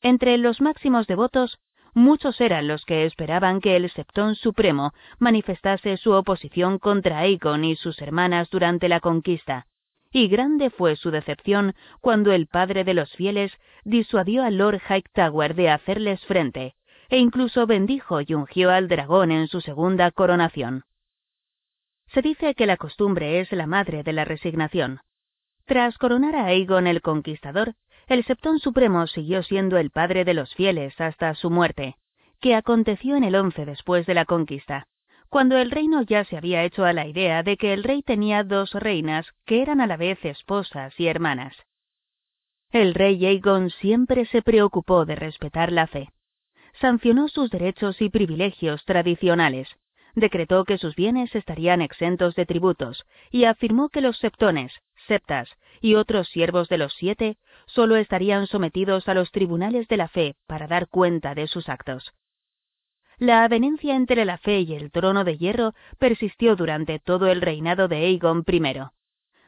Entre los máximos devotos, muchos eran los que esperaban que el Septón Supremo manifestase su oposición contra Aegon y sus hermanas durante la conquista, y grande fue su decepción cuando el padre de los fieles disuadió a Lord Hightower de hacerles frente, e incluso bendijo y ungió al dragón en su segunda coronación. Se dice que la costumbre es la madre de la resignación. Tras coronar a Aegon el Conquistador, el Septón Supremo siguió siendo el padre de los fieles hasta su muerte, que aconteció en el once después de la conquista, cuando el reino ya se había hecho a la idea de que el rey tenía dos reinas que eran a la vez esposas y hermanas. El rey Aegon siempre se preocupó de respetar la fe. Sancionó sus derechos y privilegios tradicionales, decretó que sus bienes estarían exentos de tributos y afirmó que los septones, septas y otros siervos de los siete sólo estarían sometidos a los tribunales de la fe para dar cuenta de sus actos. La avenencia entre la fe y el trono de hierro persistió durante todo el reinado de Aegon I.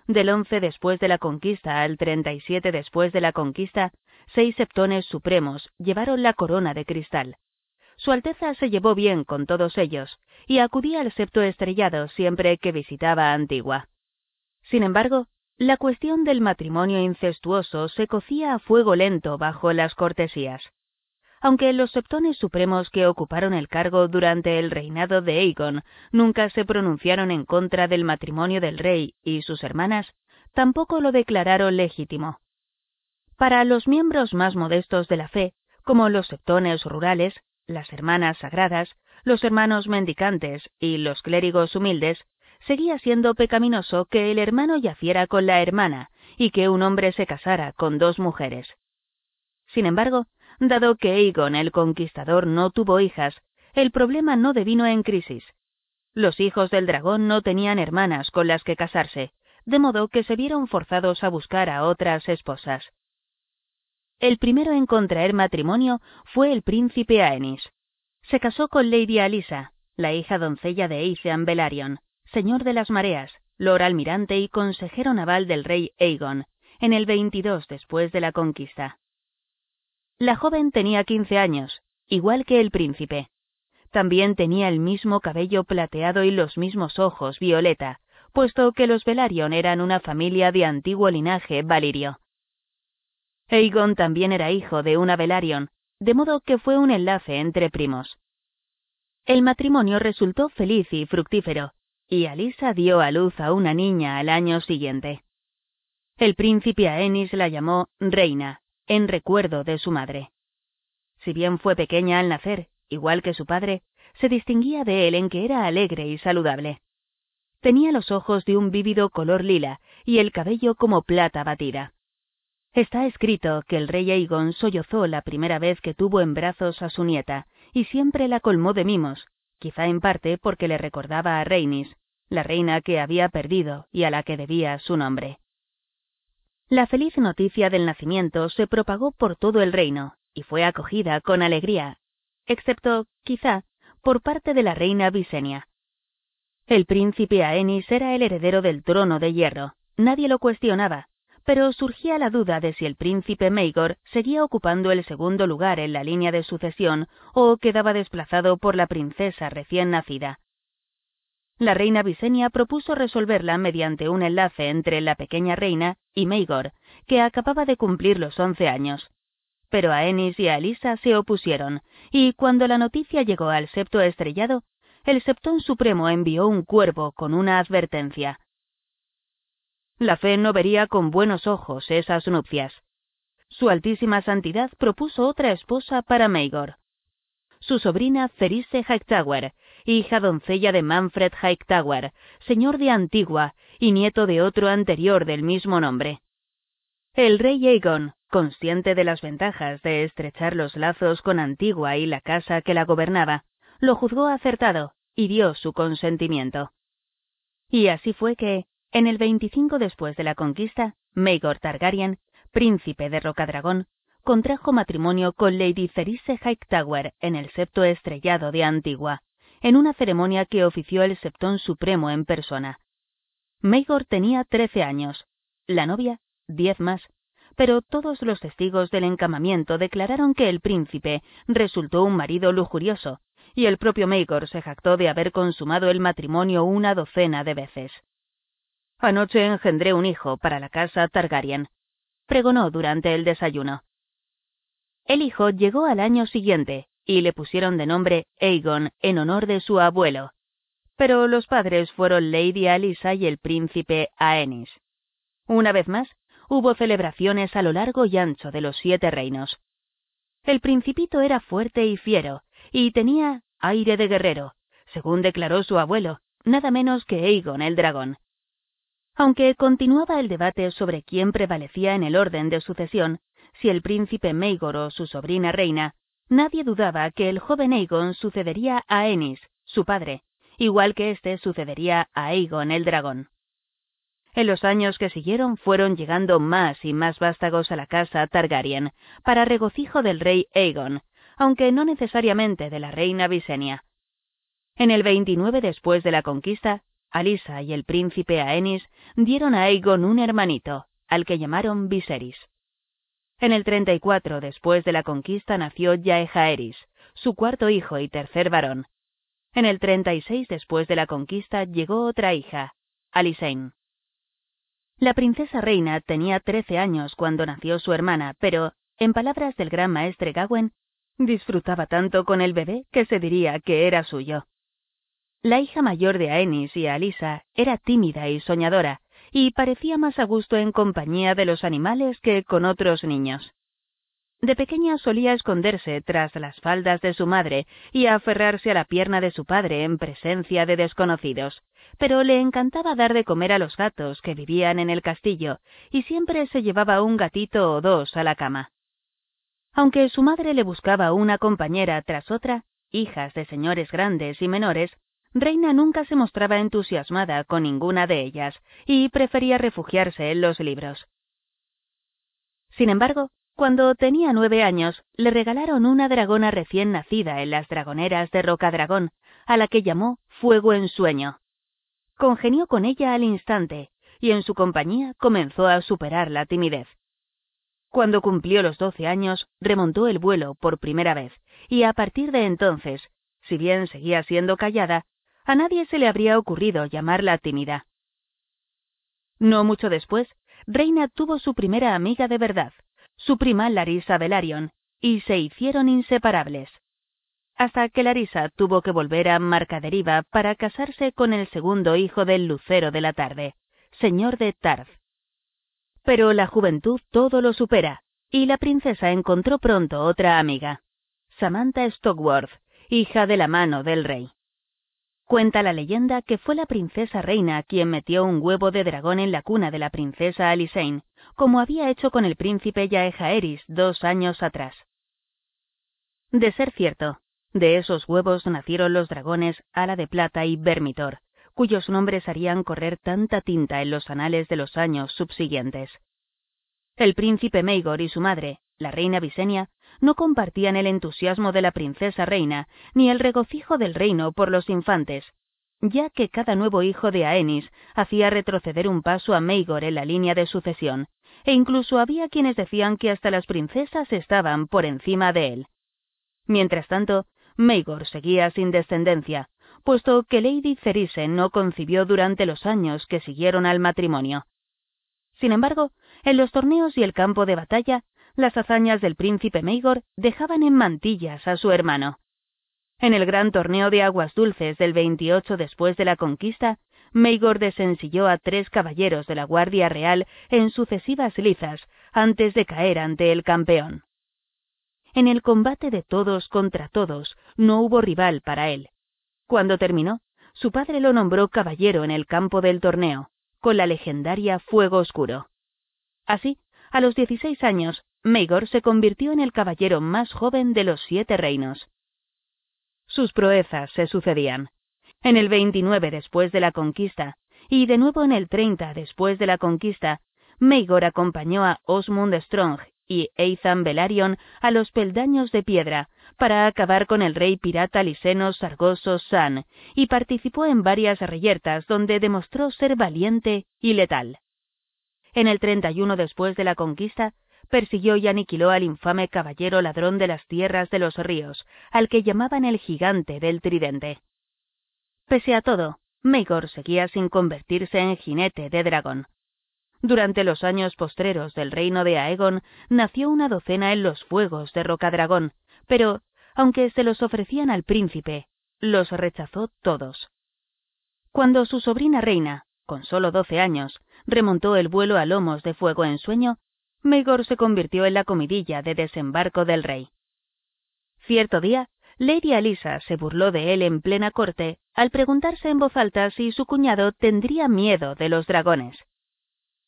Del once después de la conquista al treinta y siete después de la conquista, seis septones supremos llevaron la corona de cristal. Su Alteza se llevó bien con todos ellos, y acudía al septo estrellado siempre que visitaba Antigua. Sin embargo, la cuestión del matrimonio incestuoso se cocía a fuego lento bajo las cortesías. Aunque los septones supremos que ocuparon el cargo durante el reinado de Aegon nunca se pronunciaron en contra del matrimonio del rey y sus hermanas, tampoco lo declararon legítimo. Para los miembros más modestos de la fe, como los septones rurales, las hermanas sagradas, los hermanos mendicantes y los clérigos humildes, seguía siendo pecaminoso que el hermano yaciera con la hermana y que un hombre se casara con dos mujeres. Sin embargo, dado que Aegon el Conquistador no tuvo hijas, el problema no devino en crisis. Los hijos del dragón no tenían hermanas con las que casarse, de modo que se vieron forzados a buscar a otras esposas. El primero en contraer matrimonio fue el príncipe Aenys. Se casó con Lady Alisa, la hija doncella de Aethean Velaryon, señor de las mareas, lord almirante y consejero naval del rey Aegon, en el 22 después de la conquista. La joven tenía quince años, igual que el príncipe. También tenía el mismo cabello plateado y los mismos ojos violeta, puesto que los Velaryon eran una familia de antiguo linaje valirio. Aegon también era hijo de una Velaryon, de modo que fue un enlace entre primos. El matrimonio resultó feliz y fructífero, y Alisa dio a luz a una niña al año siguiente. El príncipe Aenis la llamó Reina, en recuerdo de su madre. Si bien fue pequeña al nacer, igual que su padre, se distinguía de él en que era alegre y saludable. Tenía los ojos de un vívido color lila y el cabello como plata batida. Está escrito que el rey Aegon sollozó la primera vez que tuvo en brazos a su nieta, y siempre la colmó de mimos, quizá en parte porque le recordaba a Rhaenys, la reina que había perdido y a la que debía su nombre. La feliz noticia del nacimiento se propagó por todo el reino, y fue acogida con alegría, excepto, quizá, por parte de la reina Visenya. El príncipe Aenys era el heredero del trono de hierro, nadie lo cuestionaba, pero surgía la duda de si el príncipe Maegor seguía ocupando el segundo lugar en la línea de sucesión o quedaba desplazado por la princesa recién nacida. La reina Visenya propuso resolverla mediante un enlace entre la pequeña reina y Maegor, que acababa de cumplir los once años. Pero Aenys y Alisa se opusieron, y cuando la noticia llegó al septo estrellado, el Septón Supremo envió un cuervo con una advertencia. La fe no vería con buenos ojos esas nupcias. Su Altísima Santidad propuso otra esposa para Meigor. su sobrina Cerice Hightower, hija doncella de Manfred Hightower, señor de Antigua y nieto de otro anterior del mismo nombre. El rey Aegon, consciente de las ventajas de estrechar los lazos con Antigua y la casa que la gobernaba, lo juzgó acertado y dio su consentimiento. Y así fue que, en el 25 después de la conquista, Maegor Targaryen, príncipe de Rocadragón, contrajo matrimonio con Lady Cerice Hightower en el septo estrellado de Antigua, en una ceremonia que ofició el septón supremo en persona. Maegor tenía trece años, la novia diez más, pero todos los testigos del encamamiento declararon que el príncipe resultó un marido lujurioso, y el propio Maegor se jactó de haber consumado el matrimonio una docena de veces. Anoche engendré un hijo para la casa Targaryen, pregonó durante el desayuno. El hijo llegó al año siguiente, y le pusieron de nombre Aegon en honor de su abuelo. Pero los padres fueron Lady Alisa y el príncipe Aenys. Una vez más, hubo celebraciones a lo largo y ancho de los siete reinos. El principito era fuerte y fiero, y tenía aire de guerrero, según declaró su abuelo, nada menos que Aegon el dragón. Aunque continuaba el debate sobre quién prevalecía en el orden de sucesión, si el príncipe Maegor o su sobrina reina, nadie dudaba que el joven Aegon sucedería a Ennis, su padre, igual que éste sucedería a Aegon el dragón. En los años que siguieron fueron llegando más y más vástagos a la casa Targaryen, para regocijo del rey Aegon, aunque no necesariamente de la reina Visenya. En el 29 después de la conquista, Alisa y el príncipe Aenys dieron a Aegon un hermanito, al que llamaron Viserys. En el 34 después de la conquista nació Yaehaeris, su cuarto hijo y tercer varón. En el 36 después de la conquista llegó otra hija, Alisain. La princesa reina tenía trece años cuando nació su hermana, pero, en palabras del gran maestre Gawen, Disfrutaba tanto con el bebé que se diría que era suyo. La hija mayor de Aenis y Alisa era tímida y soñadora, y parecía más a gusto en compañía de los animales que con otros niños. De pequeña solía esconderse tras las faldas de su madre y aferrarse a la pierna de su padre en presencia de desconocidos, pero le encantaba dar de comer a los gatos que vivían en el castillo, y siempre se llevaba un gatito o dos a la cama. Aunque su madre le buscaba una compañera tras otra, hijas de señores grandes y menores, Reina nunca se mostraba entusiasmada con ninguna de ellas y prefería refugiarse en los libros. Sin embargo, cuando tenía nueve años, le regalaron una dragona recién nacida en las dragoneras de Rocadragón, a la que llamó Fuego en Sueño. Congenió con ella al instante, y en su compañía comenzó a superar la timidez. Cuando cumplió los doce años, remontó el vuelo por primera vez, y a partir de entonces, si bien seguía siendo callada, a nadie se le habría ocurrido llamarla tímida. No mucho después, Reina tuvo su primera amiga de verdad, su prima Larisa Velaryon, y se hicieron inseparables. Hasta que Larisa tuvo que volver a Marcaderiva para casarse con el segundo hijo del Lucero de la Tarde, señor de Tarth. Pero la juventud todo lo supera, y la princesa encontró pronto otra amiga, Samantha Stockworth, hija de la mano del rey. Cuenta la leyenda que fue la princesa reina quien metió un huevo de dragón en la cuna de la princesa Alisain, como había hecho con el príncipe Yaehaeris dos años atrás. De ser cierto, de esos huevos nacieron los dragones Ala de Plata y Vermitor, cuyos nombres harían correr tanta tinta en los anales de los años subsiguientes. El príncipe Maegor y su madre, la reina Visenya, no compartían el entusiasmo de la princesa reina ni el regocijo del reino por los infantes, ya que cada nuevo hijo de Aenys hacía retroceder un paso a Maegor en la línea de sucesión, e incluso había quienes decían que hasta las princesas estaban por encima de él. Mientras tanto, Maegor seguía sin descendencia, puesto que Lady Cerise no concibió durante los años que siguieron al matrimonio. Sin embargo, en los torneos y el campo de batalla, las hazañas del príncipe Maegor dejaban en mantillas a su hermano. En el gran torneo de aguas dulces del 28 después de la conquista, Maegor desensilló a tres caballeros de la Guardia Real en sucesivas lizas antes de caer ante el campeón. En el combate de todos contra todos no hubo rival para él. Cuando terminó, su padre lo nombró caballero en el campo del torneo, con la legendaria Fuego Oscuro. Así, a los 16 años, Maegor se convirtió en el caballero más joven de los siete reinos. Sus proezas se sucedían. En el 29 después de la conquista, y de nuevo en el 30 después de la conquista, Maegor acompañó a Osmund Strong y Ethan Velaryon a los peldaños de piedra para acabar con el rey pirata liseno Sargoso San y participó en varias reyertas donde demostró ser valiente y letal. En el 31 después de la conquista, persiguió y aniquiló al infame caballero ladrón de las tierras de los ríos, al que llamaban el gigante del tridente. Pese a todo, Maegor seguía sin convertirse en jinete de dragón. Durante los años postreros del reino de Aegon nació una docena en los fuegos de Rocadragón, pero, aunque se los ofrecían al príncipe, los rechazó todos. Cuando su sobrina reina, con solo doce años, remontó el vuelo a lomos de fuego en sueño, Maegor se convirtió en la comidilla de desembarco del rey. Cierto día, Lady Alisa se burló de él en plena corte al preguntarse en voz alta si su cuñado tendría miedo de los dragones.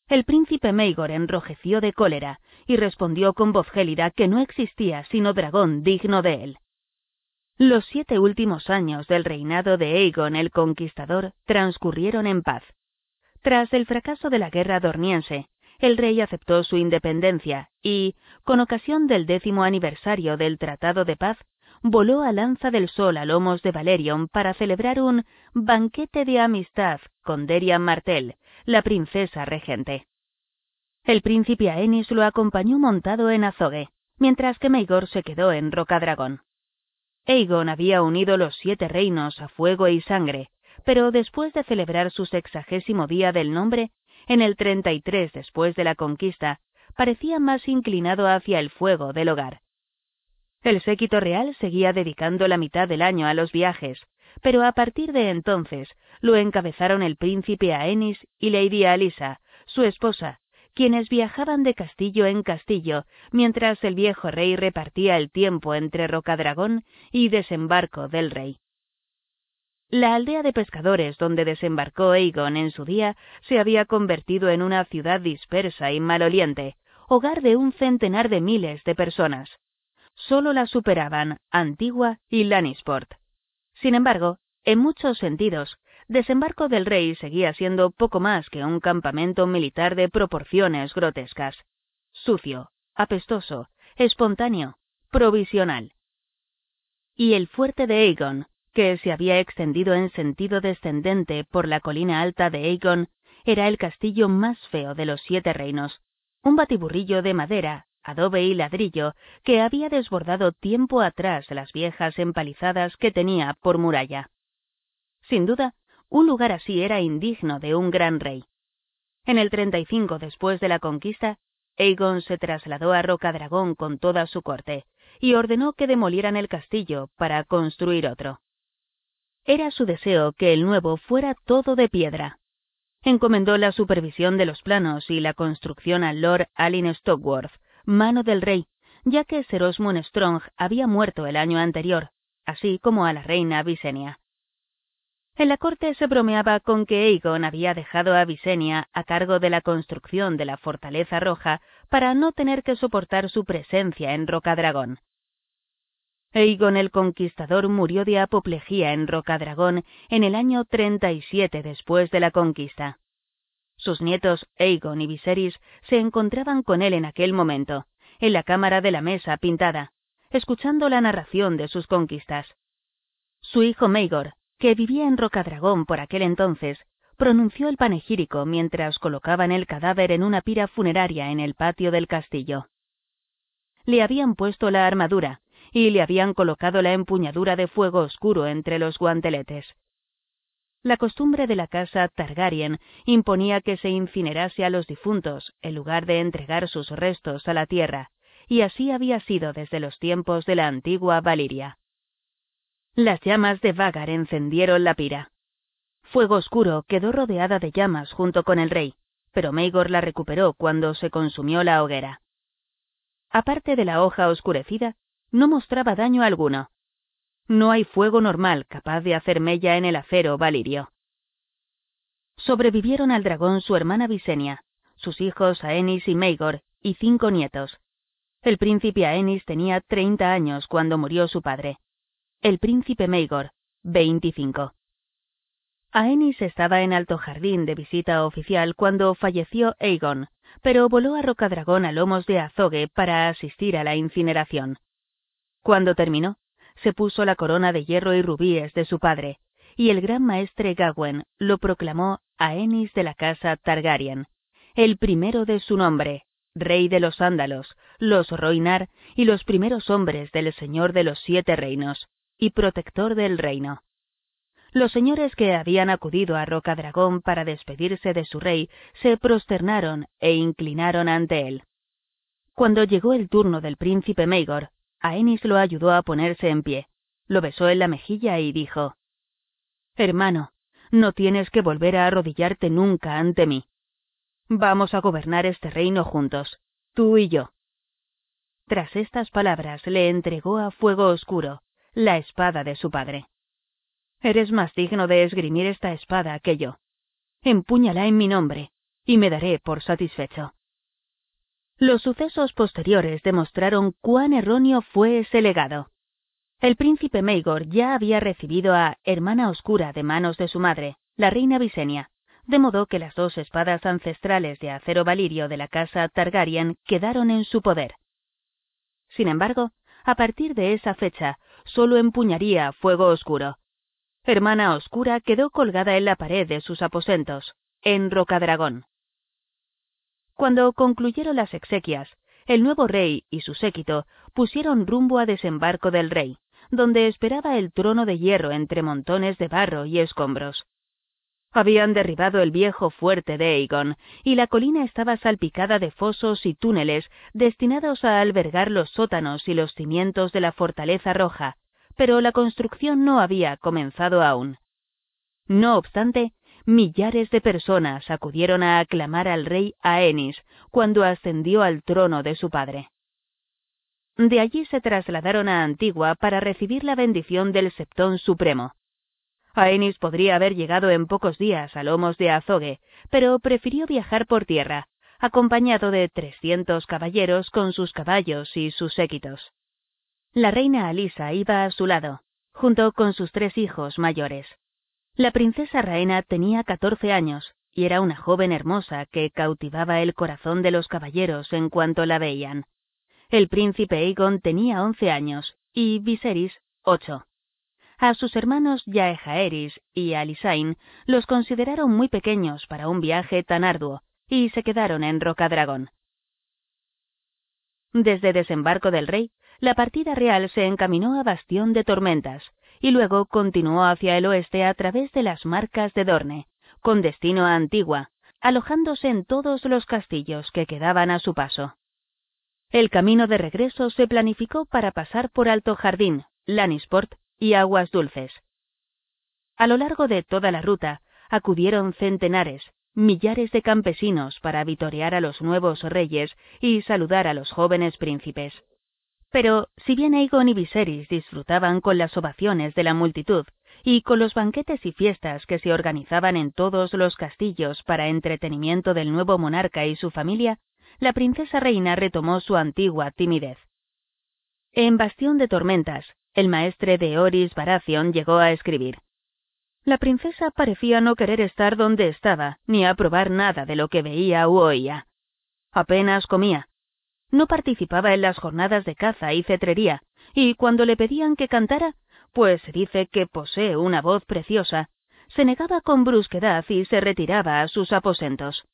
El príncipe Maegor enrojeció de cólera y respondió con voz gélida que no existía sino dragón digno de él. Los siete últimos años del reinado de Aegon el Conquistador transcurrieron en paz. Tras el fracaso de la guerra dorniense, el rey aceptó su independencia y, con ocasión del décimo aniversario del Tratado de Paz, voló a Lanza del Sol a lomos de Valerion para celebrar un banquete de amistad con Derian Martell, la princesa regente. El príncipe Aenys lo acompañó montado en Azogue, mientras que Maegor se quedó en Rocadragón. Aegon había unido los siete reinos a fuego y sangre, pero después de celebrar su sexagésimo día del nombre, en el 33 después de la conquista, parecía más inclinado hacia el fuego del hogar. El séquito real seguía dedicando la mitad del año a los viajes, pero a partir de entonces lo encabezaron el príncipe Aenis y Lady Alisa, su esposa, quienes viajaban de castillo en castillo, mientras el viejo rey repartía el tiempo entre Rocadragón y desembarco del rey. La aldea de pescadores donde desembarcó Aegon en su día se había convertido en una ciudad dispersa y maloliente, hogar de un centenar de miles de personas. Solo la superaban Antigua y Lannisport. Sin embargo, en muchos sentidos, Desembarco del Rey seguía siendo poco más que un campamento militar de proporciones grotescas. Sucio, apestoso, espontáneo, provisional. Y el fuerte de Aegon, que se había extendido en sentido descendente por la colina alta de Aegon, era el castillo más feo de los siete reinos, un batiburrillo de madera, adobe y ladrillo que había desbordado tiempo atrás las viejas empalizadas que tenía por muralla. Sin duda, un lugar así era indigno de un gran rey. En el 35 después de la conquista, Aegon se trasladó a Rocadragón con toda su corte y ordenó que demolieran el castillo para construir otro. Era su deseo que el nuevo fuera todo de piedra. Encomendó la supervisión de los planos y la construcción al Lord Alin Stockworth, mano del rey, ya que Ser Osmond Strong había muerto el año anterior, así como a la reina Visenya. En la corte se bromeaba con que Aegon había dejado a Visenya a cargo de la construcción de la Fortaleza Roja para no tener que soportar su presencia en Rocadragón. Aegon el Conquistador murió de apoplejía en Rocadragón en el año 37 después de la conquista. Sus nietos Aegon y Viserys se encontraban con él en aquel momento, en la cámara de la mesa pintada, escuchando la narración de sus conquistas. Su hijo Maegor, que vivía en Rocadragón por aquel entonces, pronunció el panegírico mientras colocaban el cadáver en una pira funeraria en el patio del castillo. Le habían puesto la armadura, y le habían colocado la empuñadura de fuego oscuro entre los guanteletes. La costumbre de la casa Targaryen imponía que se incinerase a los difuntos en lugar de entregar sus restos a la tierra, y así había sido desde los tiempos de la antigua Valiria. Las llamas de Vagar encendieron la pira. Fuego Oscuro quedó rodeada de llamas junto con el rey, pero Maegor la recuperó cuando se consumió la hoguera. Aparte de la hoja oscurecida, no mostraba daño alguno. No hay fuego normal capaz de hacer mella en el acero valirio. Sobrevivieron al dragón su hermana Visenia, sus hijos Aenis y Meigor, y cinco nietos. El príncipe Aenis tenía 30 años cuando murió su padre. El príncipe Meigor, 25. Aenis estaba en Alto Jardín de visita oficial cuando falleció Aegon, pero voló a Rocadragón a lomos de Azogue para asistir a la incineración. Cuando terminó, se puso la corona de hierro y rubíes de su padre, y el gran maestre Gawain lo proclamó Aenis de la casa Targaryen, el primero de su nombre, rey de los Ándalos, los Roinar y los primeros hombres del Señor de los Siete Reinos, y protector del reino. Los señores que habían acudido a Rocadragón para despedirse de su rey se prosternaron e inclinaron ante él. Cuando llegó el turno del príncipe Maegor, Aenis lo ayudó a ponerse en pie, lo besó en la mejilla y dijo Hermano, no tienes que volver a arrodillarte nunca ante mí. Vamos a gobernar este reino juntos, tú y yo. Tras estas palabras le entregó a Fuego Oscuro la espada de su padre. Eres más digno de esgrimir esta espada que yo. Empúñala en mi nombre, y me daré por satisfecho. Los sucesos posteriores demostraron cuán erróneo fue ese legado. El príncipe Maegor ya había recibido a Hermana Oscura de manos de su madre, la reina Visenia, de modo que las dos espadas ancestrales de acero valirio de la casa Targaryen quedaron en su poder. Sin embargo, a partir de esa fecha, solo empuñaría fuego oscuro, hermana oscura quedó colgada en la pared de sus aposentos, en Rocadragón. Cuando concluyeron las exequias, el nuevo rey y su séquito pusieron rumbo a desembarco del rey, donde esperaba el trono de hierro entre montones de barro y escombros. Habían derribado el viejo fuerte de Aegon, y la colina estaba salpicada de fosos y túneles destinados a albergar los sótanos y los cimientos de la fortaleza roja, pero la construcción no había comenzado aún. No obstante, millares de personas acudieron a aclamar al rey Aenis cuando ascendió al trono de su padre. De allí se trasladaron a Antigua para recibir la bendición del Septón Supremo. Aenis podría haber llegado en pocos días a lomos de Azogue, pero prefirió viajar por tierra, acompañado de trescientos caballeros con sus caballos y sus séquitos. La reina Alisa iba a su lado, junto con sus tres hijos mayores. La princesa Raena tenía catorce años y era una joven hermosa que cautivaba el corazón de los caballeros en cuanto la veían. El príncipe Aegon tenía once años y Viserys ocho. A sus hermanos Yaehaeris y Alisain los consideraron muy pequeños para un viaje tan arduo y se quedaron en Rocadragón. Desde desembarco del rey, la partida real se encaminó a Bastión de Tormentas y luego continuó hacia el oeste a través de las marcas de Dorne, con destino a Antigua, alojándose en todos los castillos que quedaban a su paso. El camino de regreso se planificó para pasar por Alto Jardín, Lannisport y Aguas Dulces. A lo largo de toda la ruta acudieron centenares, millares de campesinos para vitorear a los nuevos reyes y saludar a los jóvenes príncipes. Pero si bien Aegon y Viserys disfrutaban con las ovaciones de la multitud y con los banquetes y fiestas que se organizaban en todos los castillos para entretenimiento del nuevo monarca y su familia, la princesa reina retomó su antigua timidez. En Bastión de Tormentas, el maestre de Oris Baratheon llegó a escribir. La princesa parecía no querer estar donde estaba, ni aprobar nada de lo que veía u oía. Apenas comía, no participaba en las jornadas de caza y cetrería, y cuando le pedían que cantara, pues se dice que posee una voz preciosa, se negaba con brusquedad y se retiraba a sus aposentos.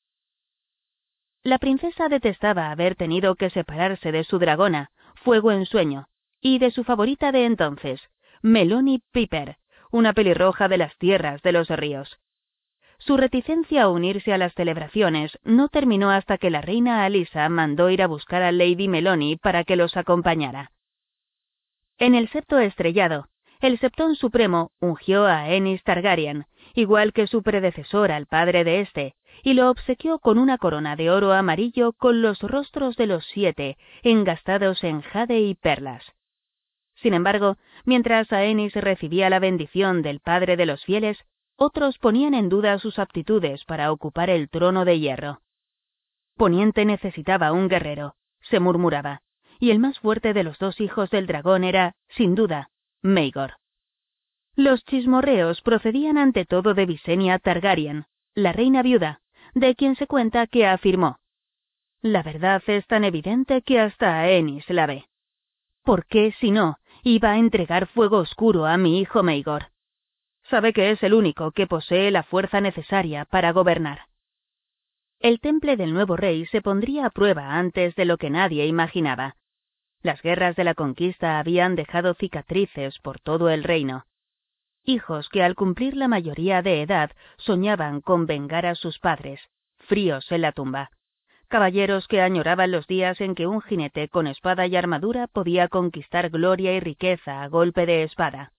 La princesa detestaba haber tenido que separarse de su dragona, Fuego en Sueño, y de su favorita de entonces, Melanie Piper, una pelirroja de las tierras de los ríos. Su reticencia a unirse a las celebraciones no terminó hasta que la reina Alisa mandó ir a buscar a Lady Meloni para que los acompañara. En el septo estrellado, el Septón Supremo ungió a Ennis Targaryen, igual que su predecesor al padre de éste, y lo obsequió con una corona de oro amarillo con los rostros de los siete engastados en jade y perlas. Sin embargo, mientras Aenis recibía la bendición del Padre de los fieles, otros ponían en duda sus aptitudes para ocupar el trono de hierro. Poniente necesitaba un guerrero, se murmuraba, y el más fuerte de los dos hijos del dragón era, sin duda, Meigor. Los chismorreos procedían ante todo de Visenya Targaryen, la reina viuda, de quien se cuenta que afirmó: La verdad es tan evidente que hasta Aenys la ve. ¿Por qué, si no, iba a entregar fuego oscuro a mi hijo Meigor? Sabe que es el único que posee la fuerza necesaria para gobernar. El temple del nuevo rey se pondría a prueba antes de lo que nadie imaginaba. Las guerras de la conquista habían dejado cicatrices por todo el reino. Hijos que al cumplir la mayoría de edad soñaban con vengar a sus padres, fríos en la tumba. Caballeros que añoraban los días en que un jinete con espada y armadura podía conquistar gloria y riqueza a golpe de espada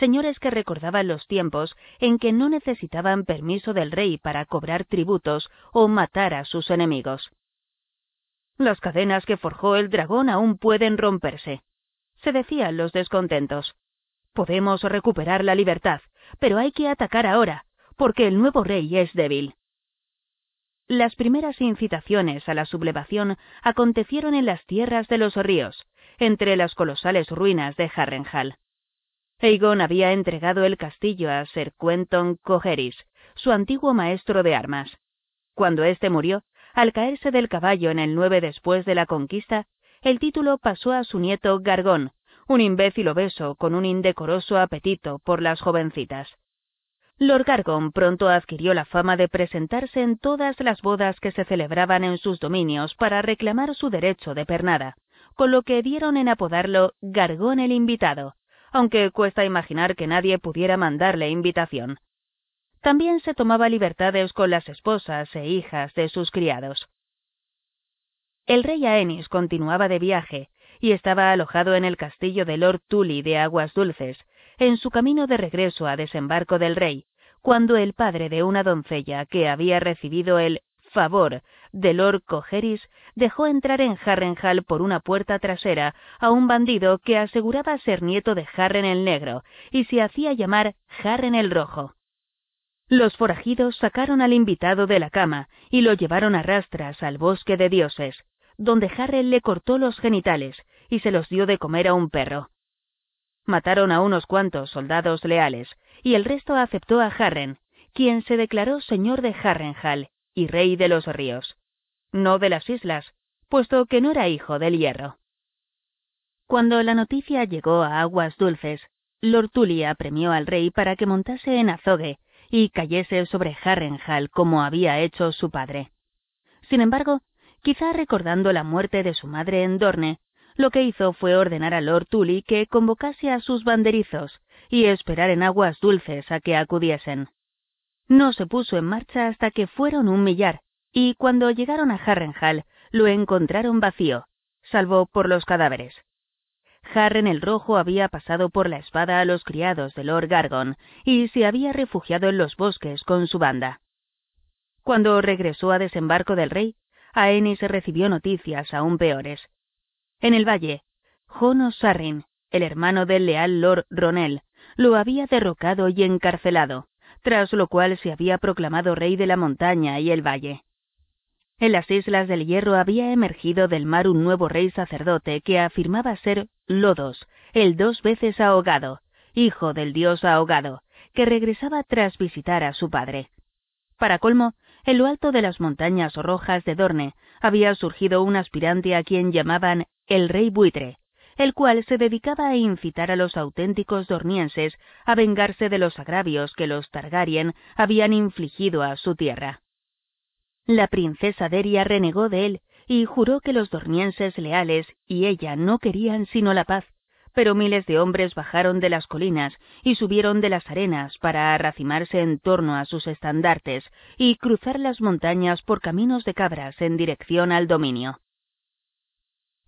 señores que recordaban los tiempos en que no necesitaban permiso del rey para cobrar tributos o matar a sus enemigos. Las cadenas que forjó el dragón aún pueden romperse, se decían los descontentos. Podemos recuperar la libertad, pero hay que atacar ahora, porque el nuevo rey es débil. Las primeras incitaciones a la sublevación acontecieron en las tierras de los ríos, entre las colosales ruinas de Harrenhal. Aegon había entregado el castillo a Sir Quentin Cogeris, su antiguo maestro de armas. Cuando éste murió, al caerse del caballo en el 9 después de la conquista, el título pasó a su nieto Gargón, un imbécil obeso con un indecoroso apetito por las jovencitas. Lord Gargon pronto adquirió la fama de presentarse en todas las bodas que se celebraban en sus dominios para reclamar su derecho de pernada, con lo que dieron en apodarlo Gargón el invitado, aunque cuesta imaginar que nadie pudiera mandarle invitación. También se tomaba libertades con las esposas e hijas de sus criados. El rey Aenis continuaba de viaje y estaba alojado en el castillo de Lord Tully de Aguas Dulces, en su camino de regreso a desembarco del rey, cuando el padre de una doncella que había recibido el favor de Lord Cogeris dejó entrar en Harrenhal por una puerta trasera a un bandido que aseguraba ser nieto de Harren el Negro y se hacía llamar Harren el Rojo. Los forajidos sacaron al invitado de la cama y lo llevaron a rastras al bosque de dioses, donde Harren le cortó los genitales y se los dio de comer a un perro. Mataron a unos cuantos soldados leales, y el resto aceptó a Harren, quien se declaró señor de Harrenhal y rey de los ríos, no de las islas, puesto que no era hijo del hierro. Cuando la noticia llegó a aguas dulces, Lord Tully apremió al rey para que montase en Azogue y cayese sobre Harrenhal como había hecho su padre. Sin embargo, quizá recordando la muerte de su madre en Dorne, lo que hizo fue ordenar a Lord Tully que convocase a sus banderizos y esperar en aguas dulces a que acudiesen. No se puso en marcha hasta que fueron un millar, y cuando llegaron a Harrenhal lo encontraron vacío, salvo por los cadáveres. Harren el Rojo había pasado por la espada a los criados de Lord Gargon y se había refugiado en los bosques con su banda. Cuando regresó a desembarco del rey, Aenys recibió noticias aún peores. En el valle, Jono Sarrin, el hermano del leal Lord Ronel, lo había derrocado y encarcelado, tras lo cual se había proclamado rey de la montaña y el valle. En las Islas del Hierro había emergido del mar un nuevo rey sacerdote que afirmaba ser Lodos, el dos veces ahogado, hijo del dios ahogado, que regresaba tras visitar a su padre. Para colmo, en lo alto de las montañas rojas de Dorne había surgido un aspirante a quien llamaban el rey buitre, el cual se dedicaba a incitar a los auténticos dornienses a vengarse de los agravios que los Targaryen habían infligido a su tierra. La princesa Deria renegó de él y juró que los dornienses leales y ella no querían sino la paz, pero miles de hombres bajaron de las colinas y subieron de las arenas para arracimarse en torno a sus estandartes y cruzar las montañas por caminos de cabras en dirección al dominio.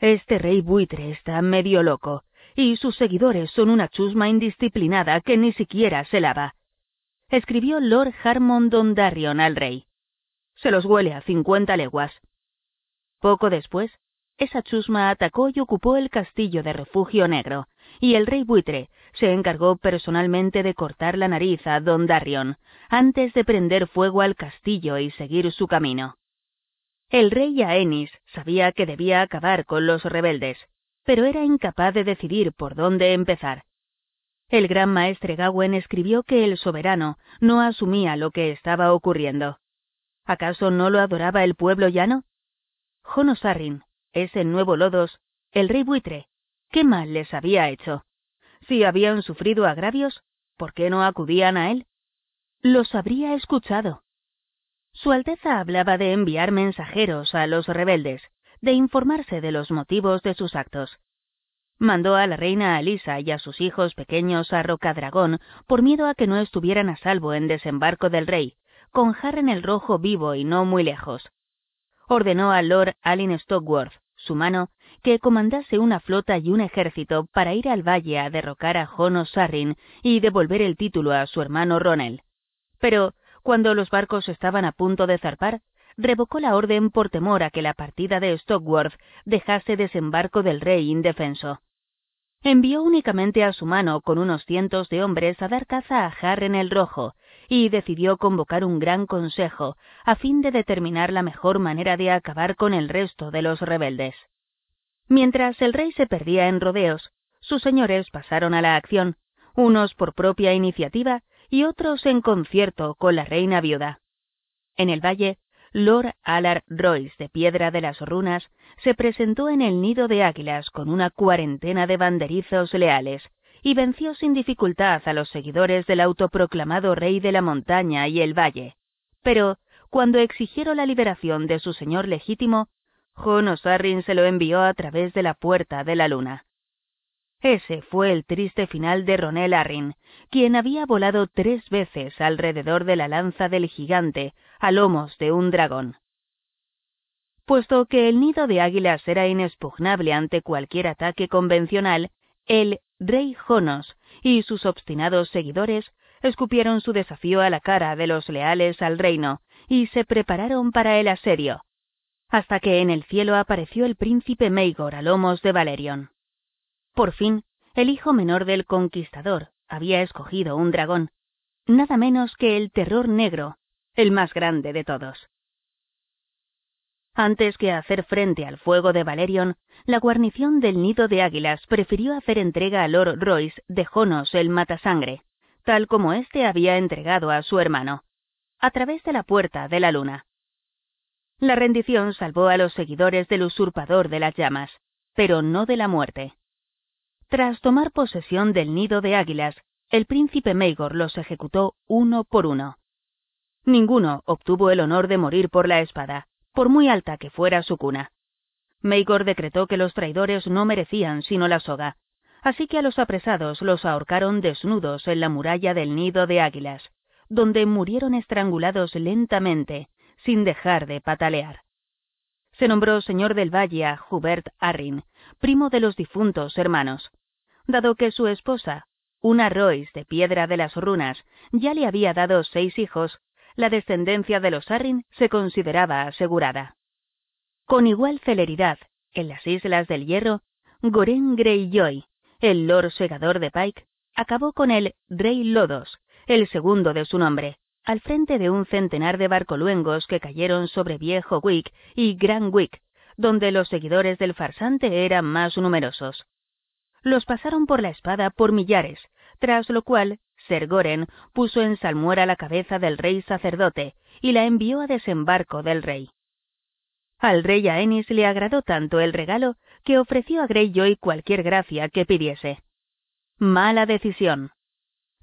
Este rey buitre está medio loco, y sus seguidores son una chusma indisciplinada que ni siquiera se lava. Escribió Lord Harmon Dondarrion al rey. Se los huele a cincuenta leguas. Poco después, esa chusma atacó y ocupó el castillo de Refugio Negro, y el rey buitre se encargó personalmente de cortar la nariz a don Darrion, antes de prender fuego al castillo y seguir su camino. El rey Aenis sabía que debía acabar con los rebeldes, pero era incapaz de decidir por dónde empezar. El gran maestre Gawen escribió que el soberano no asumía lo que estaba ocurriendo. ¿Acaso no lo adoraba el pueblo llano? Jonosarrin, ese nuevo Lodos, el rey buitre, ¿qué mal les había hecho? Si habían sufrido agravios, ¿por qué no acudían a él? Los habría escuchado. Su Alteza hablaba de enviar mensajeros a los rebeldes, de informarse de los motivos de sus actos. Mandó a la reina Alisa y a sus hijos pequeños a Rocadragón por miedo a que no estuvieran a salvo en desembarco del rey, con Harren el Rojo vivo y no muy lejos. Ordenó a Lord Alin Stockworth, su mano, que comandase una flota y un ejército para ir al valle a derrocar a Jono Sarrin y devolver el título a su hermano Ronel. Pero, cuando los barcos estaban a punto de zarpar, revocó la orden por temor a que la partida de Stockworth dejase desembarco del rey indefenso. Envió únicamente a su mano con unos cientos de hombres a dar caza a Harren el Rojo, y decidió convocar un gran consejo a fin de determinar la mejor manera de acabar con el resto de los rebeldes. Mientras el rey se perdía en rodeos, sus señores pasaron a la acción, unos por propia iniciativa y otros en concierto con la reina viuda. En el valle, Lord Alar Royce de Piedra de las Runas se presentó en el nido de águilas con una cuarentena de banderizos leales y venció sin dificultad a los seguidores del autoproclamado rey de la montaña y el valle. Pero, cuando exigieron la liberación de su señor legítimo, Jon Osarrin se lo envió a través de la puerta de la luna. Ese fue el triste final de Ronel Arryn, quien había volado tres veces alrededor de la lanza del gigante a lomos de un dragón. Puesto que el nido de águilas era inexpugnable ante cualquier ataque convencional, el rey Jonos y sus obstinados seguidores escupieron su desafío a la cara de los leales al reino y se prepararon para el asedio, hasta que en el cielo apareció el príncipe Meigor a lomos de Valerion. Por fin, el hijo menor del conquistador había escogido un dragón, nada menos que el terror negro, el más grande de todos. Antes que hacer frente al fuego de Valerion, la guarnición del nido de águilas prefirió hacer entrega a Lord Royce de Jonos el matasangre, tal como éste había entregado a su hermano, a través de la puerta de la luna. La rendición salvó a los seguidores del usurpador de las llamas, pero no de la muerte. Tras tomar posesión del nido de águilas, el príncipe Meigor los ejecutó uno por uno. Ninguno obtuvo el honor de morir por la espada, por muy alta que fuera su cuna. Meigor decretó que los traidores no merecían sino la soga, así que a los apresados los ahorcaron desnudos en la muralla del nido de águilas, donde murieron estrangulados lentamente, sin dejar de patalear. Se nombró señor del valle a Hubert Arryn, primo de los difuntos hermanos, dado que su esposa, una Royce de Piedra de las Runas, ya le había dado seis hijos, la descendencia de los Arryn se consideraba asegurada. Con igual celeridad, en las Islas del Hierro, Goren Greyjoy, el Lord Segador de Pike, acabó con el Rey Lodos, el segundo de su nombre, al frente de un centenar de barcoluengos que cayeron sobre Viejo Wick y Gran Wick, donde los seguidores del farsante eran más numerosos los pasaron por la espada por millares, tras lo cual Ser Goren puso en salmuera la cabeza del rey sacerdote y la envió a desembarco del rey. Al rey Aenis le agradó tanto el regalo que ofreció a Greyjoy cualquier gracia que pidiese. Mala decisión.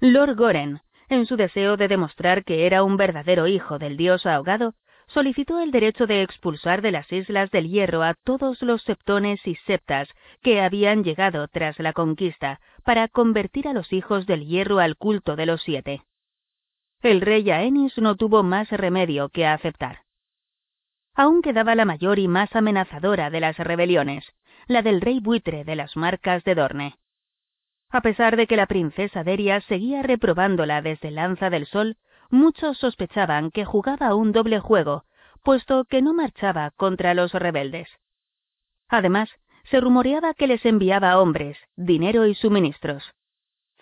Lord Goren, en su deseo de demostrar que era un verdadero hijo del dios ahogado, solicitó el derecho de expulsar de las Islas del Hierro a todos los septones y septas que habían llegado tras la conquista para convertir a los hijos del hierro al culto de los siete. El rey Aenis no tuvo más remedio que aceptar. Aún quedaba la mayor y más amenazadora de las rebeliones, la del rey buitre de las marcas de Dorne. A pesar de que la princesa Deria seguía reprobándola desde Lanza del Sol, muchos sospechaban que jugaba un doble juego, puesto que no marchaba contra los rebeldes. Además, se rumoreaba que les enviaba hombres, dinero y suministros.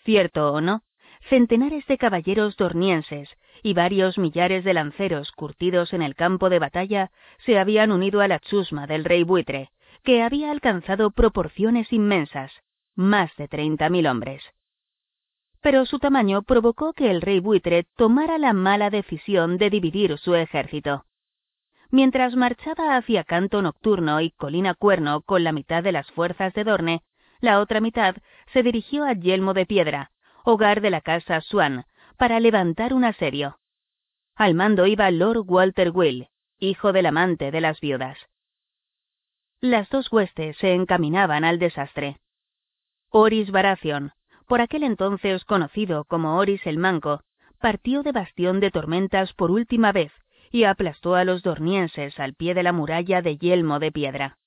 Cierto o no, centenares de caballeros dornienses y varios millares de lanceros curtidos en el campo de batalla se habían unido a la chusma del rey buitre, que había alcanzado proporciones inmensas, más de treinta mil hombres. Pero su tamaño provocó que el rey buitre tomara la mala decisión de dividir su ejército. Mientras marchaba hacia Canto Nocturno y Colina Cuerno con la mitad de las fuerzas de Dorne, la otra mitad se dirigió a Yelmo de Piedra, hogar de la casa Swan, para levantar un asedio. Al mando iba Lord Walter Will, hijo del amante de las viudas. Las dos huestes se encaminaban al desastre. Oris Baratheon, por aquel entonces conocido como Oris el Manco, partió de Bastión de Tormentas por última vez y aplastó a los dornienses al pie de la muralla de yelmo de piedra.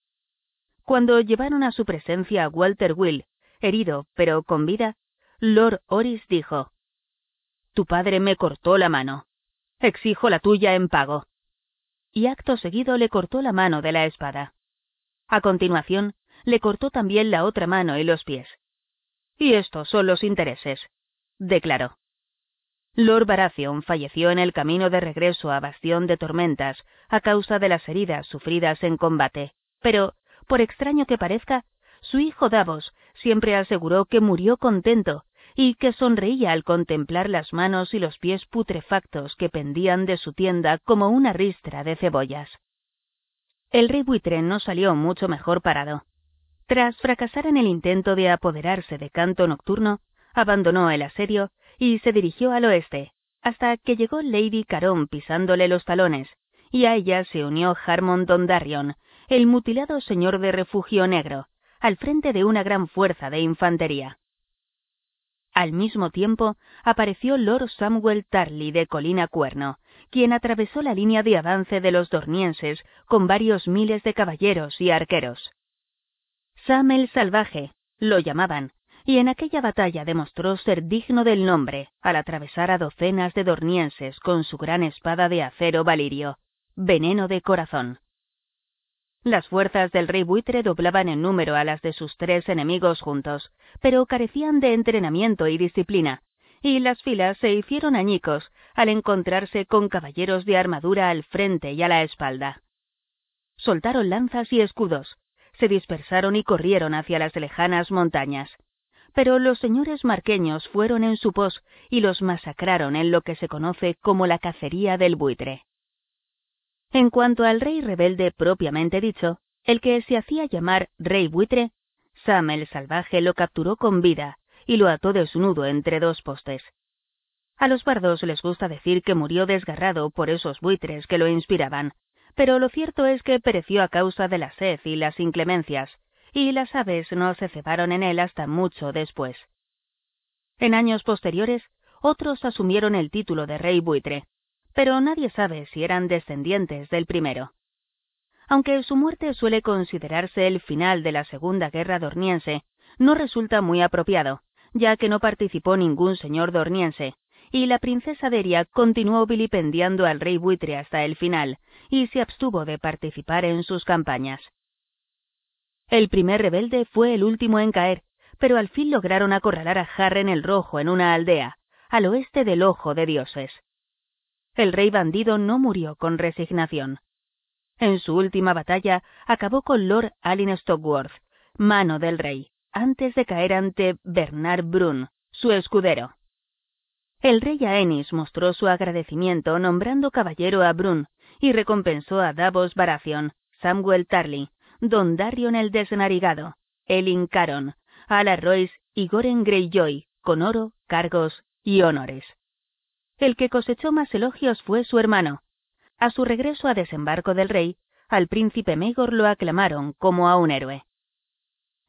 Cuando llevaron a su presencia a Walter Will, herido pero con vida, Lord Oris dijo, Tu padre me cortó la mano. Exijo la tuya en pago. Y acto seguido le cortó la mano de la espada. A continuación, le cortó también la otra mano y los pies. Y estos son los intereses, declaró. Lord Baratheon falleció en el camino de regreso a Bastión de Tormentas a causa de las heridas sufridas en combate, pero, por extraño que parezca, su hijo Davos siempre aseguró que murió contento y que sonreía al contemplar las manos y los pies putrefactos que pendían de su tienda como una ristra de cebollas. El rey buitre no salió mucho mejor parado. Tras fracasar en el intento de apoderarse de Canto Nocturno, abandonó el asedio y se dirigió al oeste, hasta que llegó Lady Caron pisándole los talones, y a ella se unió Harmon Dondarrion, el mutilado señor de refugio negro, al frente de una gran fuerza de infantería. Al mismo tiempo apareció Lord Samuel Tarley de Colina Cuerno, quien atravesó la línea de avance de los dornienses con varios miles de caballeros y arqueros. Sam el Salvaje, lo llamaban, y en aquella batalla demostró ser digno del nombre al atravesar a docenas de dornienses con su gran espada de acero valirio, veneno de corazón. Las fuerzas del rey buitre doblaban en número a las de sus tres enemigos juntos, pero carecían de entrenamiento y disciplina, y las filas se hicieron añicos al encontrarse con caballeros de armadura al frente y a la espalda. Soltaron lanzas y escudos, se dispersaron y corrieron hacia las lejanas montañas, pero los señores marqueños fueron en su pos y los masacraron en lo que se conoce como la cacería del buitre. En cuanto al rey rebelde propiamente dicho, el que se hacía llamar rey buitre, Sam el salvaje lo capturó con vida y lo ató desnudo entre dos postes. A los bardos les gusta decir que murió desgarrado por esos buitres que lo inspiraban, pero lo cierto es que pereció a causa de la sed y las inclemencias, y las aves no se cebaron en él hasta mucho después. En años posteriores, otros asumieron el título de rey buitre, pero nadie sabe si eran descendientes del primero. Aunque su muerte suele considerarse el final de la Segunda Guerra Dorniense, no resulta muy apropiado, ya que no participó ningún señor dorniense, y la princesa Deria continuó vilipendiando al rey buitre hasta el final, y se abstuvo de participar en sus campañas. El primer rebelde fue el último en caer, pero al fin lograron acorralar a Harren el Rojo en una aldea, al oeste del Ojo de Dioses. El rey bandido no murió con resignación. En su última batalla acabó con Lord Alin Stockworth, mano del rey, antes de caer ante Bernard Brun, su escudero. El rey Aenis mostró su agradecimiento nombrando caballero a Brun y recompensó a Davos Baratheon, Samuel Tarly, Don Darion el Desnarigado, Elin Caron, Ala Royce y Goren Greyjoy, con oro, cargos y honores. El que cosechó más elogios fue su hermano. A su regreso a desembarco del rey, al príncipe Megor lo aclamaron como a un héroe.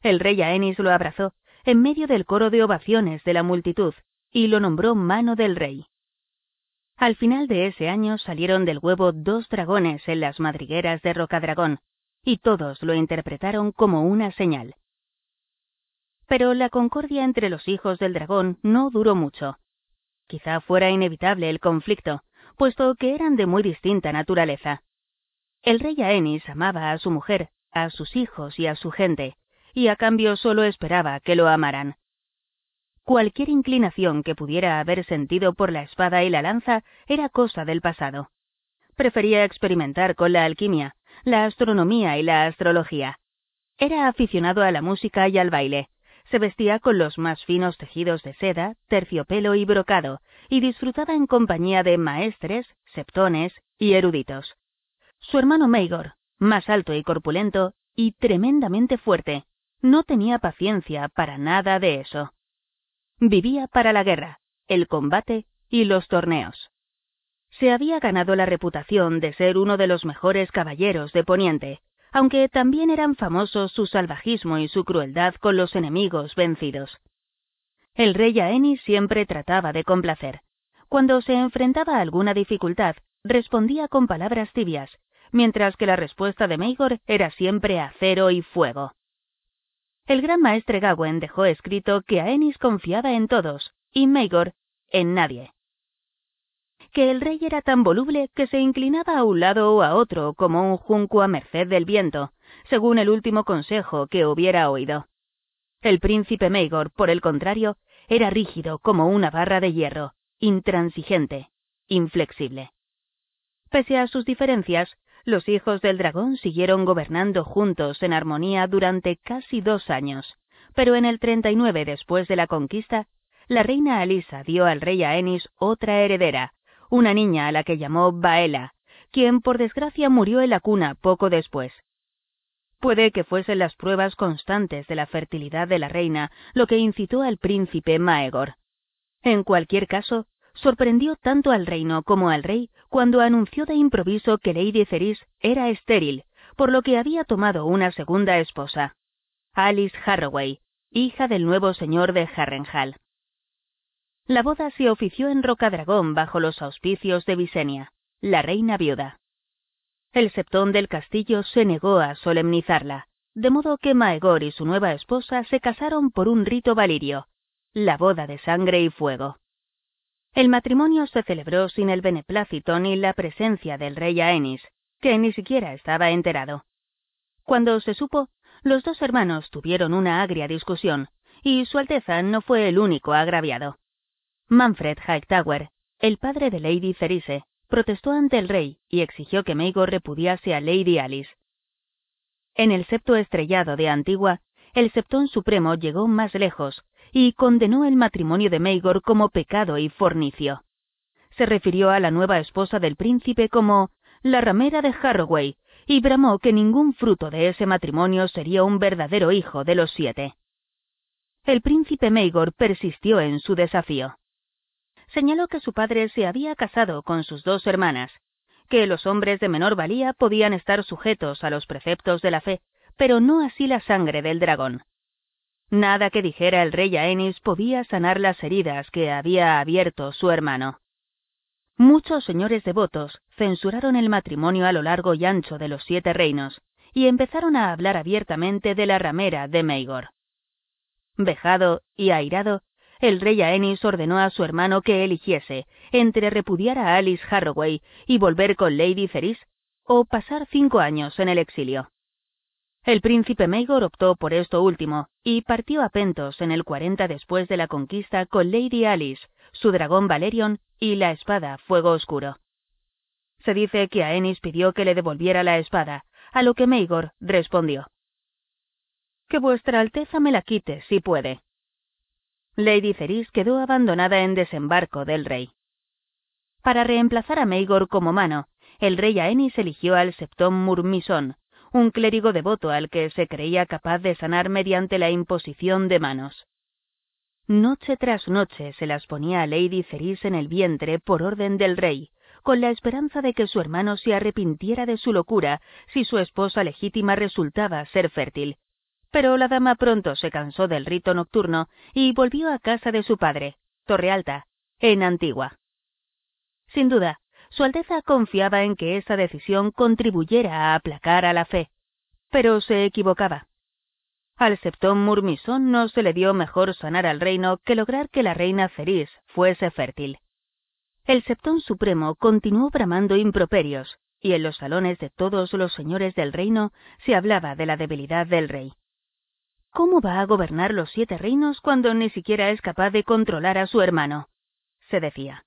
El rey Aenis lo abrazó, en medio del coro de ovaciones de la multitud, y lo nombró mano del rey. Al final de ese año salieron del huevo dos dragones en las madrigueras de Rocadragón, y todos lo interpretaron como una señal. Pero la concordia entre los hijos del dragón no duró mucho. Quizá fuera inevitable el conflicto, puesto que eran de muy distinta naturaleza. El rey Aenis amaba a su mujer, a sus hijos y a su gente, y a cambio solo esperaba que lo amaran. Cualquier inclinación que pudiera haber sentido por la espada y la lanza era cosa del pasado. Prefería experimentar con la alquimia, la astronomía y la astrología. Era aficionado a la música y al baile. Se vestía con los más finos tejidos de seda, terciopelo y brocado, y disfrutaba en compañía de maestres, septones y eruditos. Su hermano Maegor, más alto y corpulento, y tremendamente fuerte, no tenía paciencia para nada de eso. Vivía para la guerra, el combate y los torneos. Se había ganado la reputación de ser uno de los mejores caballeros de Poniente, aunque también eran famosos su salvajismo y su crueldad con los enemigos vencidos. El rey Aeni siempre trataba de complacer. Cuando se enfrentaba a alguna dificultad, respondía con palabras tibias, mientras que la respuesta de Meigor era siempre acero y fuego. El gran maestre Gawain dejó escrito que Aenis confiaba en todos y Meigor en nadie. Que el rey era tan voluble que se inclinaba a un lado o a otro como un junco a merced del viento, según el último consejo que hubiera oído. El príncipe Meigor, por el contrario, era rígido como una barra de hierro, intransigente, inflexible. Pese a sus diferencias, los hijos del dragón siguieron gobernando juntos en armonía durante casi dos años, pero en el 39 después de la conquista, la reina Alisa dio al rey Aenis otra heredera, una niña a la que llamó Baela, quien por desgracia murió en la cuna poco después. Puede que fuesen las pruebas constantes de la fertilidad de la reina lo que incitó al príncipe Maegor. En cualquier caso, sorprendió tanto al reino como al rey cuando anunció de improviso que Lady Ceris era estéril, por lo que había tomado una segunda esposa, Alice Harroway, hija del nuevo señor de Harrenhal. La boda se ofició en Rocadragón bajo los auspicios de Visenia, la reina viuda. El septón del castillo se negó a solemnizarla, de modo que Maegor y su nueva esposa se casaron por un rito valirio, la boda de sangre y fuego. El matrimonio se celebró sin el beneplácito ni la presencia del rey Aenis, que ni siquiera estaba enterado. Cuando se supo, los dos hermanos tuvieron una agria discusión, y Su Alteza no fue el único agraviado. Manfred Hightower, el padre de Lady Cerise, protestó ante el rey y exigió que Maegor repudiase a Lady Alice. En el septo estrellado de Antigua, el septón supremo llegó más lejos y condenó el matrimonio de Maegor como pecado y fornicio. Se refirió a la nueva esposa del príncipe como la ramera de Harroway y bramó que ningún fruto de ese matrimonio sería un verdadero hijo de los siete. El príncipe Maegor persistió en su desafío. Señaló que su padre se había casado con sus dos hermanas, que los hombres de menor valía podían estar sujetos a los preceptos de la fe, pero no así la sangre del dragón. Nada que dijera el rey Aenis podía sanar las heridas que había abierto su hermano. Muchos señores devotos censuraron el matrimonio a lo largo y ancho de los siete reinos, y empezaron a hablar abiertamente de la ramera de Meigor. Vejado y airado, el rey Aenis ordenó a su hermano que eligiese entre repudiar a Alice Harroway y volver con Lady Ceris, o pasar cinco años en el exilio. El príncipe Maegor optó por esto último y partió a Pentos en el 40 después de la conquista con Lady Alice, su dragón Valerion y la espada Fuego Oscuro. Se dice que Aenis pidió que le devolviera la espada, a lo que Maegor respondió. Que vuestra Alteza me la quite, si puede. Lady Ceris quedó abandonada en desembarco del rey. Para reemplazar a Maegor como mano, el rey Aenis eligió al septón Murmisón, un clérigo devoto al que se creía capaz de sanar mediante la imposición de manos. Noche tras noche se las ponía a Lady Ceris en el vientre por orden del rey, con la esperanza de que su hermano se arrepintiera de su locura si su esposa legítima resultaba ser fértil. Pero la dama pronto se cansó del rito nocturno y volvió a casa de su padre, Torrealta, en Antigua. Sin duda, su Alteza confiaba en que esa decisión contribuyera a aplacar a la fe, pero se equivocaba. Al septón Murmisón no se le dio mejor sanar al reino que lograr que la reina Ceris fuese fértil. El septón supremo continuó bramando improperios, y en los salones de todos los señores del reino se hablaba de la debilidad del rey. ¿Cómo va a gobernar los siete reinos cuando ni siquiera es capaz de controlar a su hermano? se decía.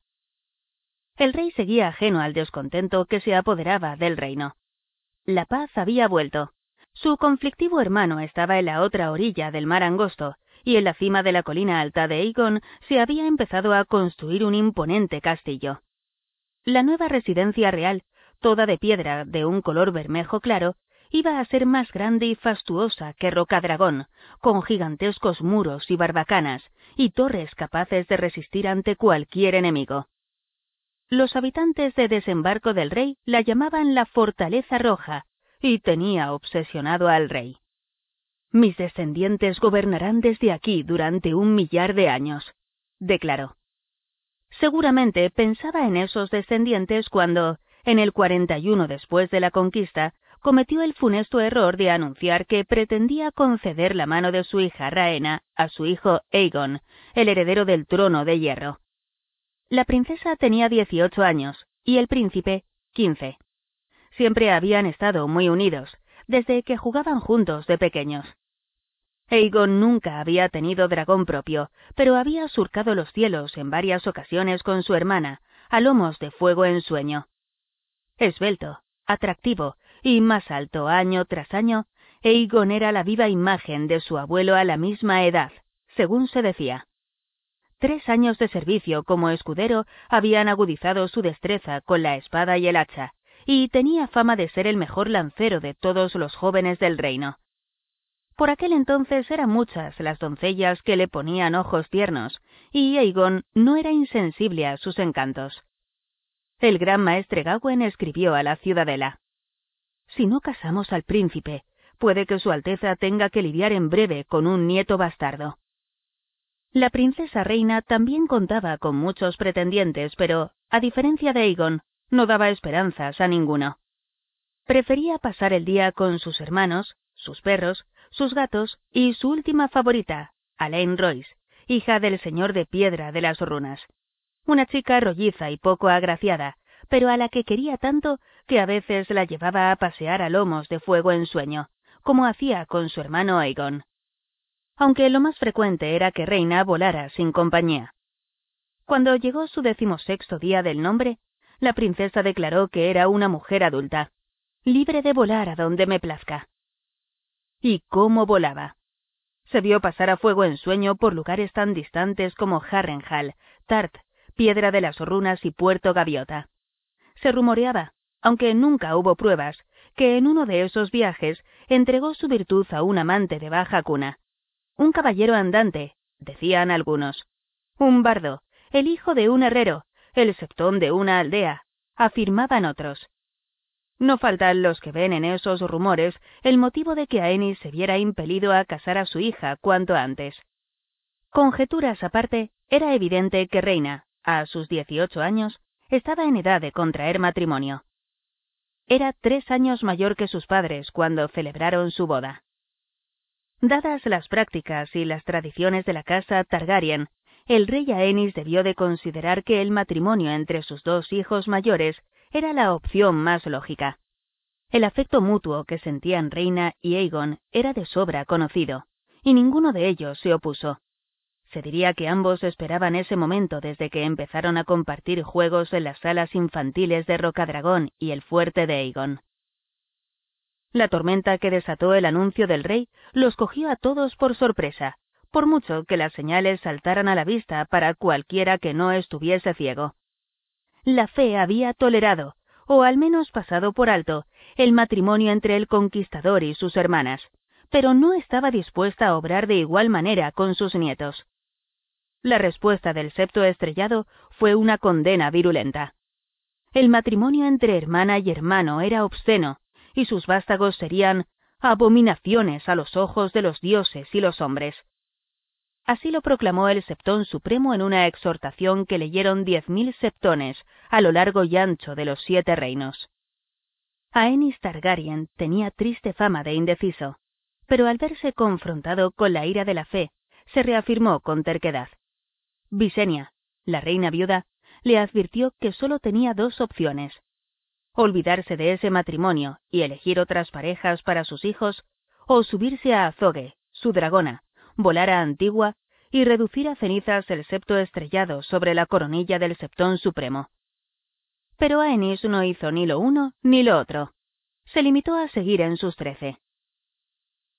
El rey seguía ajeno al descontento que se apoderaba del reino. La paz había vuelto. Su conflictivo hermano estaba en la otra orilla del mar angosto, y en la cima de la colina alta de Aegon se había empezado a construir un imponente castillo. La nueva residencia real, toda de piedra de un color bermejo claro, iba a ser más grande y fastuosa que Rocadragón, con gigantescos muros y barbacanas, y torres capaces de resistir ante cualquier enemigo. Los habitantes de Desembarco del Rey la llamaban la Fortaleza Roja, y tenía obsesionado al rey. Mis descendientes gobernarán desde aquí durante un millar de años, declaró. Seguramente pensaba en esos descendientes cuando, en el 41 después de la conquista, cometió el funesto error de anunciar que pretendía conceder la mano de su hija Raena a su hijo Aegon, el heredero del trono de hierro. La princesa tenía 18 años y el príncipe 15. Siempre habían estado muy unidos, desde que jugaban juntos de pequeños. Aegon nunca había tenido dragón propio, pero había surcado los cielos en varias ocasiones con su hermana, a lomos de fuego en sueño. Esbelto, atractivo y más alto año tras año, Aegon era la viva imagen de su abuelo a la misma edad, según se decía. Tres años de servicio como escudero habían agudizado su destreza con la espada y el hacha, y tenía fama de ser el mejor lancero de todos los jóvenes del reino. Por aquel entonces eran muchas las doncellas que le ponían ojos tiernos, y Aegon no era insensible a sus encantos. El gran maestre Gawain escribió a la ciudadela. Si no casamos al príncipe, puede que su Alteza tenga que lidiar en breve con un nieto bastardo. La princesa reina también contaba con muchos pretendientes, pero, a diferencia de Aegon, no daba esperanzas a ninguno. Prefería pasar el día con sus hermanos, sus perros, sus gatos y su última favorita, Alain Royce, hija del señor de piedra de las runas. Una chica rolliza y poco agraciada, pero a la que quería tanto que a veces la llevaba a pasear a lomos de fuego en sueño, como hacía con su hermano Aegon. Aunque lo más frecuente era que Reina volara sin compañía. Cuando llegó su decimosexto día del nombre, la princesa declaró que era una mujer adulta, libre de volar a donde me plazca y cómo volaba. Se vio pasar a fuego en sueño por lugares tan distantes como Harrenhal, Tart, Piedra de las Runas y Puerto Gaviota. Se rumoreaba, aunque nunca hubo pruebas, que en uno de esos viajes entregó su virtud a un amante de baja cuna. Un caballero andante, decían algunos. Un bardo, el hijo de un herrero, el septón de una aldea, afirmaban otros. No faltan los que ven en esos rumores el motivo de que Aenys se viera impelido a casar a su hija cuanto antes. Conjeturas aparte, era evidente que Reina, a sus dieciocho años, estaba en edad de contraer matrimonio. Era tres años mayor que sus padres cuando celebraron su boda. Dadas las prácticas y las tradiciones de la casa Targaryen, el rey Aenys debió de considerar que el matrimonio entre sus dos hijos mayores era la opción más lógica. El afecto mutuo que sentían Reina y Aegon era de sobra conocido, y ninguno de ellos se opuso. Se diría que ambos esperaban ese momento desde que empezaron a compartir juegos en las salas infantiles de Rocadragón y el fuerte de Aegon. La tormenta que desató el anuncio del rey los cogió a todos por sorpresa, por mucho que las señales saltaran a la vista para cualquiera que no estuviese ciego la fe había tolerado, o al menos pasado por alto, el matrimonio entre el conquistador y sus hermanas, pero no estaba dispuesta a obrar de igual manera con sus nietos. La respuesta del septo estrellado fue una condena virulenta. El matrimonio entre hermana y hermano era obsceno, y sus vástagos serían abominaciones a los ojos de los dioses y los hombres. Así lo proclamó el Septón Supremo en una exhortación que leyeron diez mil septones a lo largo y ancho de los siete reinos. Aenys Targaryen tenía triste fama de indeciso, pero al verse confrontado con la ira de la fe, se reafirmó con terquedad. Visenia, la reina viuda, le advirtió que sólo tenía dos opciones. Olvidarse de ese matrimonio y elegir otras parejas para sus hijos, o subirse a Azogue, su dragona, volar a Antigua y reducir a cenizas el septo estrellado sobre la coronilla del Septón Supremo. Pero Aenys no hizo ni lo uno ni lo otro. Se limitó a seguir en sus trece.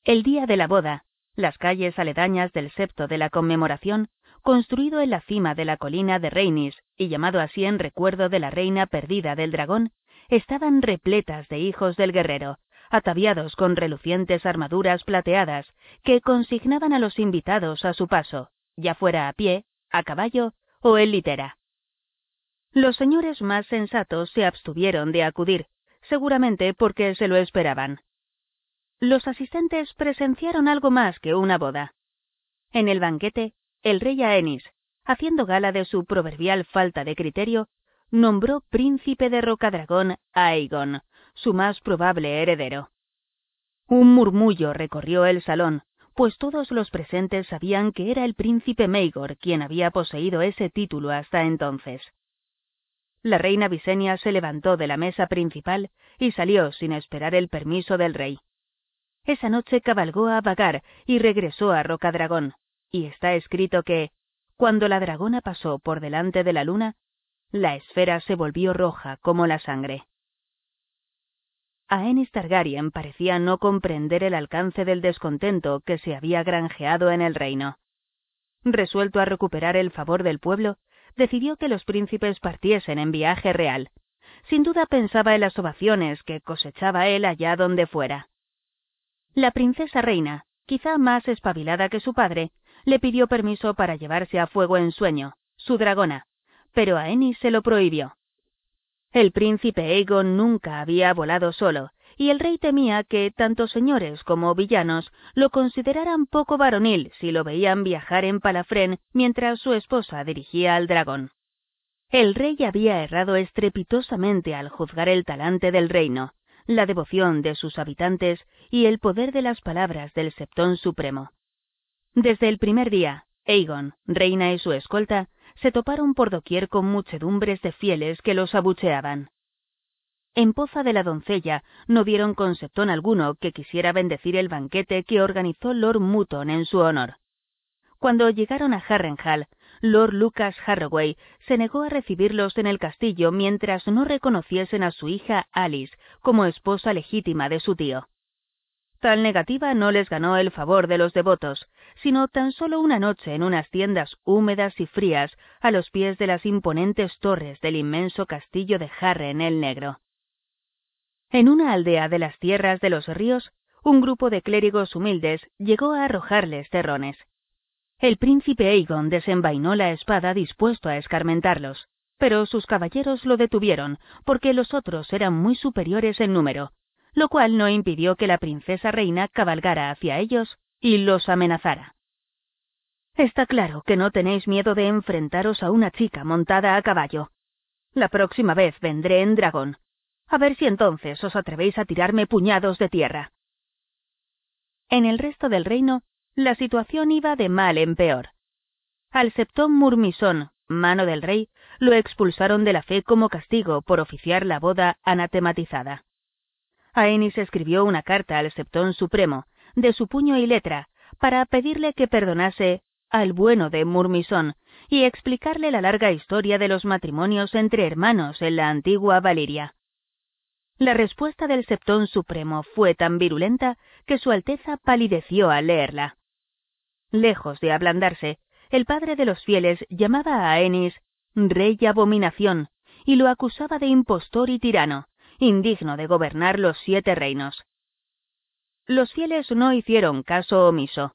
El día de la boda, las calles aledañas del septo de la conmemoración, construido en la cima de la colina de Reinis y llamado así en recuerdo de la reina perdida del dragón, estaban repletas de hijos del guerrero, ataviados con relucientes armaduras plateadas que consignaban a los invitados a su paso, ya fuera a pie, a caballo o en litera. Los señores más sensatos se abstuvieron de acudir, seguramente porque se lo esperaban. Los asistentes presenciaron algo más que una boda. En el banquete, el rey Aenis, haciendo gala de su proverbial falta de criterio, nombró príncipe de Rocadragón a Aegon, su más probable heredero. Un murmullo recorrió el salón, pues todos los presentes sabían que era el príncipe Maegor quien había poseído ese título hasta entonces. La reina Visenia se levantó de la mesa principal y salió sin esperar el permiso del rey. Esa noche cabalgó a vagar y regresó a Rocadragón, y está escrito que, cuando la dragona pasó por delante de la luna, la esfera se volvió roja como la sangre. Aenys Targaryen parecía no comprender el alcance del descontento que se había granjeado en el reino. Resuelto a recuperar el favor del pueblo, decidió que los príncipes partiesen en viaje real. Sin duda pensaba en las ovaciones que cosechaba él allá donde fuera. La princesa reina, quizá más espabilada que su padre, le pidió permiso para llevarse a fuego en sueño, su dragona, pero Aenys se lo prohibió. El príncipe Aegon nunca había volado solo, y el rey temía que tanto señores como villanos lo consideraran poco varonil si lo veían viajar en palafrén mientras su esposa dirigía al dragón. El rey había errado estrepitosamente al juzgar el talante del reino, la devoción de sus habitantes y el poder de las palabras del Septón Supremo. Desde el primer día, Aegon, reina y su escolta, se toparon por doquier con muchedumbres de fieles que los abucheaban. En poza de la doncella no dieron conceptón alguno que quisiera bendecir el banquete que organizó Lord Mutton en su honor. Cuando llegaron a Harrenhal, Lord Lucas Harroway se negó a recibirlos en el castillo mientras no reconociesen a su hija Alice como esposa legítima de su tío. Tal negativa no les ganó el favor de los devotos, sino tan solo una noche en unas tiendas húmedas y frías a los pies de las imponentes torres del inmenso castillo de Harren el Negro. En una aldea de las tierras de los ríos, un grupo de clérigos humildes llegó a arrojarles terrones. El príncipe Aegon desenvainó la espada dispuesto a escarmentarlos, pero sus caballeros lo detuvieron porque los otros eran muy superiores en número, lo cual no impidió que la princesa reina cabalgara hacia ellos y los amenazara. Está claro que no tenéis miedo de enfrentaros a una chica montada a caballo. La próxima vez vendré en dragón. A ver si entonces os atrevéis a tirarme puñados de tierra. En el resto del reino, la situación iba de mal en peor. Al septón Murmisón, mano del rey, lo expulsaron de la fe como castigo por oficiar la boda anatematizada. Aenis escribió una carta al Septón Supremo, de su puño y letra, para pedirle que perdonase al bueno de Murmisón y explicarle la larga historia de los matrimonios entre hermanos en la antigua Valiria. La respuesta del Septón Supremo fue tan virulenta que Su Alteza palideció al leerla. Lejos de ablandarse, el padre de los fieles llamaba a Aenis rey abominación y lo acusaba de impostor y tirano, indigno de gobernar los siete reinos. Los fieles no hicieron caso omiso.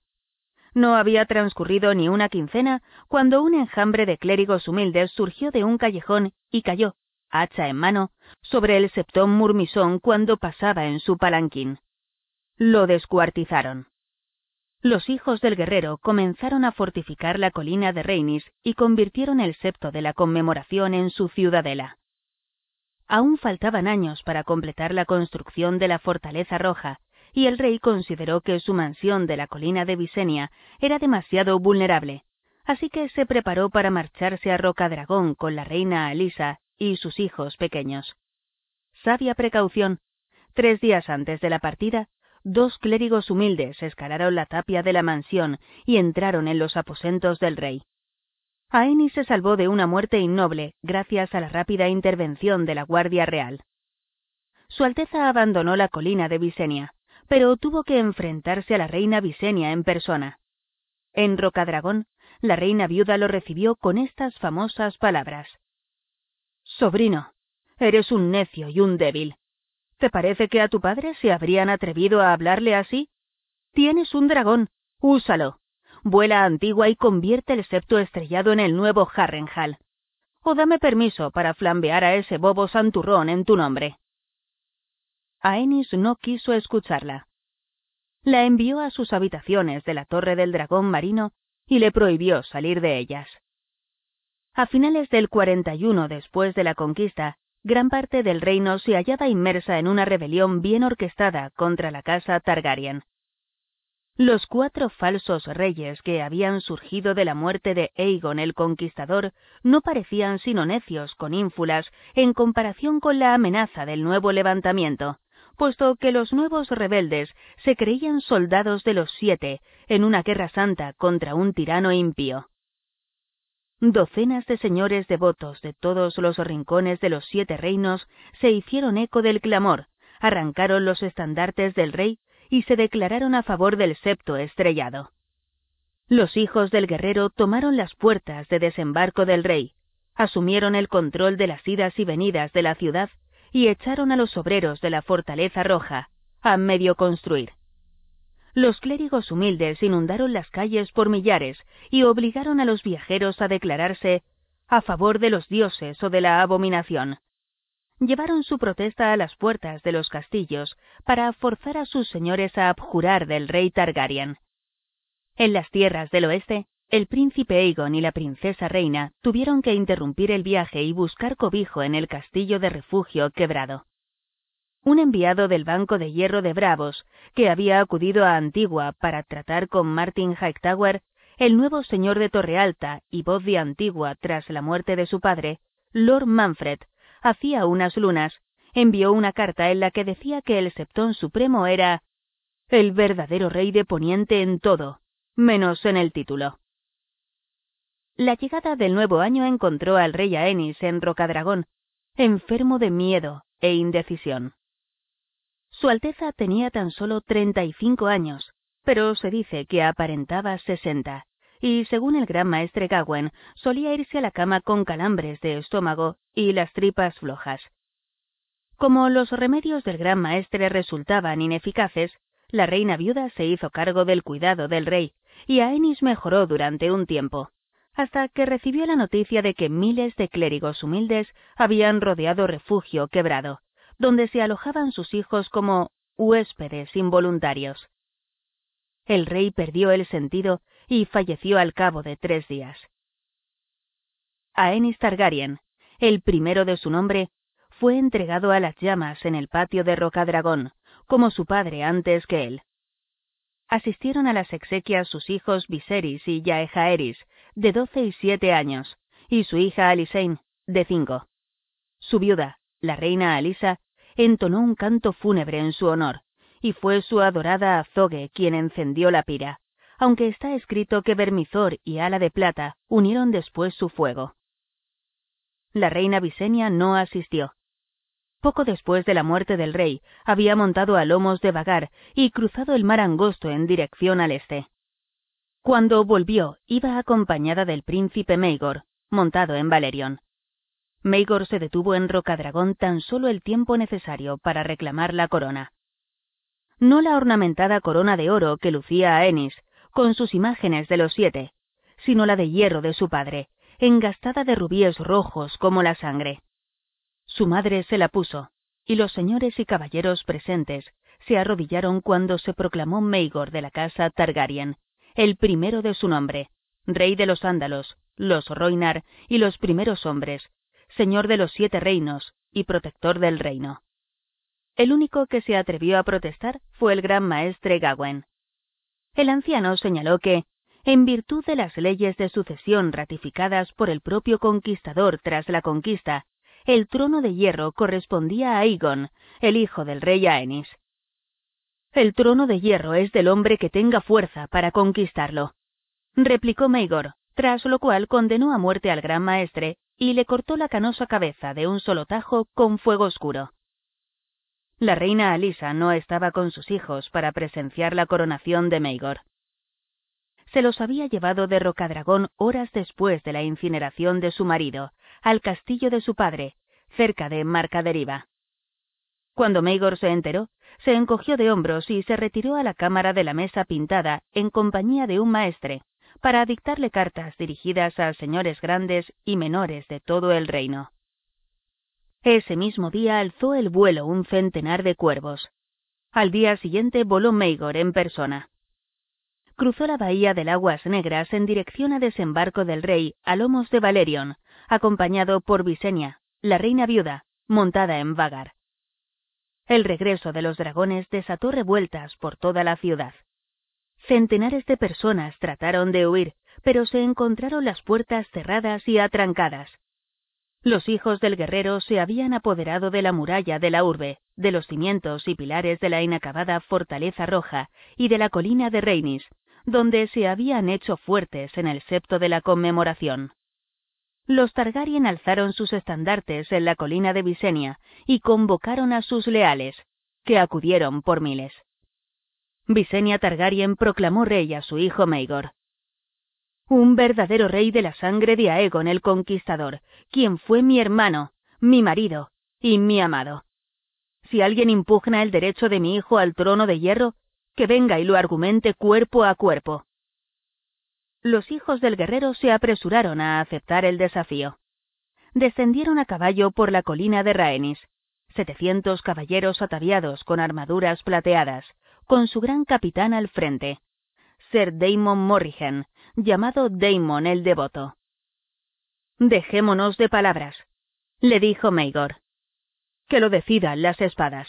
No había transcurrido ni una quincena cuando un enjambre de clérigos humildes surgió de un callejón y cayó, hacha en mano, sobre el septón murmisón cuando pasaba en su palanquín. Lo descuartizaron. Los hijos del guerrero comenzaron a fortificar la colina de Reinis y convirtieron el septo de la conmemoración en su ciudadela. Aún faltaban años para completar la construcción de la Fortaleza Roja, y el rey consideró que su mansión de la colina de Visenia era demasiado vulnerable, así que se preparó para marcharse a Rocadragón con la reina Alisa y sus hijos pequeños. Sabia precaución. Tres días antes de la partida, dos clérigos humildes escalaron la tapia de la mansión y entraron en los aposentos del rey. Aenis se salvó de una muerte innoble gracias a la rápida intervención de la Guardia Real. Su Alteza abandonó la colina de Visenia, pero tuvo que enfrentarse a la reina Visenia en persona. En Rocadragón, la reina viuda lo recibió con estas famosas palabras. Sobrino, eres un necio y un débil. ¿Te parece que a tu padre se habrían atrevido a hablarle así? Tienes un dragón, úsalo. Vuela a Antigua y convierte el septo estrellado en el nuevo Harrenhal. O dame permiso para flambear a ese bobo santurrón en tu nombre. Aenis no quiso escucharla. La envió a sus habitaciones de la Torre del Dragón Marino y le prohibió salir de ellas. A finales del 41 después de la conquista, gran parte del reino se hallaba inmersa en una rebelión bien orquestada contra la casa Targaryen. Los cuatro falsos reyes que habían surgido de la muerte de Aegon el Conquistador no parecían sino necios con ínfulas en comparación con la amenaza del nuevo levantamiento, puesto que los nuevos rebeldes se creían soldados de los siete en una guerra santa contra un tirano impío. Docenas de señores devotos de todos los rincones de los siete reinos se hicieron eco del clamor, arrancaron los estandartes del rey y se declararon a favor del septo estrellado. Los hijos del guerrero tomaron las puertas de desembarco del rey, asumieron el control de las idas y venidas de la ciudad y echaron a los obreros de la fortaleza roja a medio construir. Los clérigos humildes inundaron las calles por millares y obligaron a los viajeros a declararse a favor de los dioses o de la abominación, llevaron su protesta a las puertas de los castillos para forzar a sus señores a abjurar del rey Targaryen. En las tierras del oeste, el príncipe Aegon y la princesa reina tuvieron que interrumpir el viaje y buscar cobijo en el castillo de refugio quebrado. Un enviado del Banco de Hierro de Bravos, que había acudido a Antigua para tratar con Martin Hightower, el nuevo señor de Torrealta y voz de Antigua tras la muerte de su padre, Lord Manfred, hacía unas lunas, envió una carta en la que decía que el Septón Supremo era el verdadero rey de Poniente en todo, menos en el título. La llegada del nuevo año encontró al rey Aenis en Rocadragón, enfermo de miedo e indecisión. Su Alteza tenía tan solo treinta y cinco años, pero se dice que aparentaba sesenta, y según el gran maestre Gawen, solía irse a la cama con calambres de estómago y las tripas flojas. Como los remedios del gran maestre resultaban ineficaces, la reina viuda se hizo cargo del cuidado del rey, y Aenis mejoró durante un tiempo, hasta que recibió la noticia de que miles de clérigos humildes habían rodeado refugio quebrado, donde se alojaban sus hijos como huéspedes involuntarios. El rey perdió el sentido y falleció al cabo de tres días. Aenis Targaryen, el primero de su nombre, fue entregado a las llamas en el patio de Rocadragón, como su padre antes que él. Asistieron a las exequias sus hijos Viserys y Yaejaeris, de doce y siete años, y su hija Alisain, de cinco. Su viuda, la reina Alisa, entonó un canto fúnebre en su honor, y fue su adorada Azogue quien encendió la pira aunque está escrito que Vermizor y Ala de Plata unieron después su fuego. La reina Visenia no asistió. Poco después de la muerte del rey, había montado a lomos de vagar y cruzado el mar angosto en dirección al este. Cuando volvió, iba acompañada del príncipe Maegor, montado en Valerion. Maegor se detuvo en Rocadragón tan solo el tiempo necesario para reclamar la corona. No la ornamentada corona de oro que lucía a Ennis, con sus imágenes de los siete, sino la de hierro de su padre, engastada de rubíes rojos como la sangre. Su madre se la puso, y los señores y caballeros presentes se arrodillaron cuando se proclamó Maegor de la casa Targaryen, el primero de su nombre, rey de los Ándalos, los Roinar y los primeros hombres, señor de los siete reinos y protector del reino. El único que se atrevió a protestar fue el gran maestre Gawain. El anciano señaló que, en virtud de las leyes de sucesión ratificadas por el propio conquistador tras la conquista, el trono de hierro correspondía a Aegon, el hijo del rey Aenys. El trono de hierro es del hombre que tenga fuerza para conquistarlo, replicó Maegor, tras lo cual condenó a muerte al gran maestre y le cortó la canosa cabeza de un solo tajo con fuego oscuro. La reina Alisa no estaba con sus hijos para presenciar la coronación de Maegor. Se los había llevado de Rocadragón horas después de la incineración de su marido, al castillo de su padre, cerca de Marcaderiva. Cuando Maegor se enteró, se encogió de hombros y se retiró a la cámara de la mesa pintada en compañía de un maestre, para dictarle cartas dirigidas a señores grandes y menores de todo el reino. Ese mismo día alzó el vuelo un centenar de cuervos. Al día siguiente voló Maegor en persona. Cruzó la bahía del Aguas Negras en dirección a desembarco del rey a lomos de Valerion, acompañado por Visenia, la reina viuda, montada en Vagar. El regreso de los dragones desató revueltas por toda la ciudad. Centenares de personas trataron de huir, pero se encontraron las puertas cerradas y atrancadas. Los hijos del guerrero se habían apoderado de la muralla de la urbe, de los cimientos y pilares de la inacabada Fortaleza Roja y de la colina de Reinis, donde se habían hecho fuertes en el septo de la conmemoración. Los Targaryen alzaron sus estandartes en la colina de Visenia y convocaron a sus leales, que acudieron por miles. Visenia Targaryen proclamó rey a su hijo Maegor un verdadero rey de la sangre de Aegon el Conquistador, quien fue mi hermano, mi marido y mi amado. Si alguien impugna el derecho de mi hijo al trono de hierro, que venga y lo argumente cuerpo a cuerpo. Los hijos del guerrero se apresuraron a aceptar el desafío. Descendieron a caballo por la colina de Raenis, setecientos caballeros ataviados con armaduras plateadas, con su gran capitán al frente, Sir Damon Morrigan, llamado Damon el Devoto. Dejémonos de palabras, le dijo Maegor. Que lo decidan las espadas.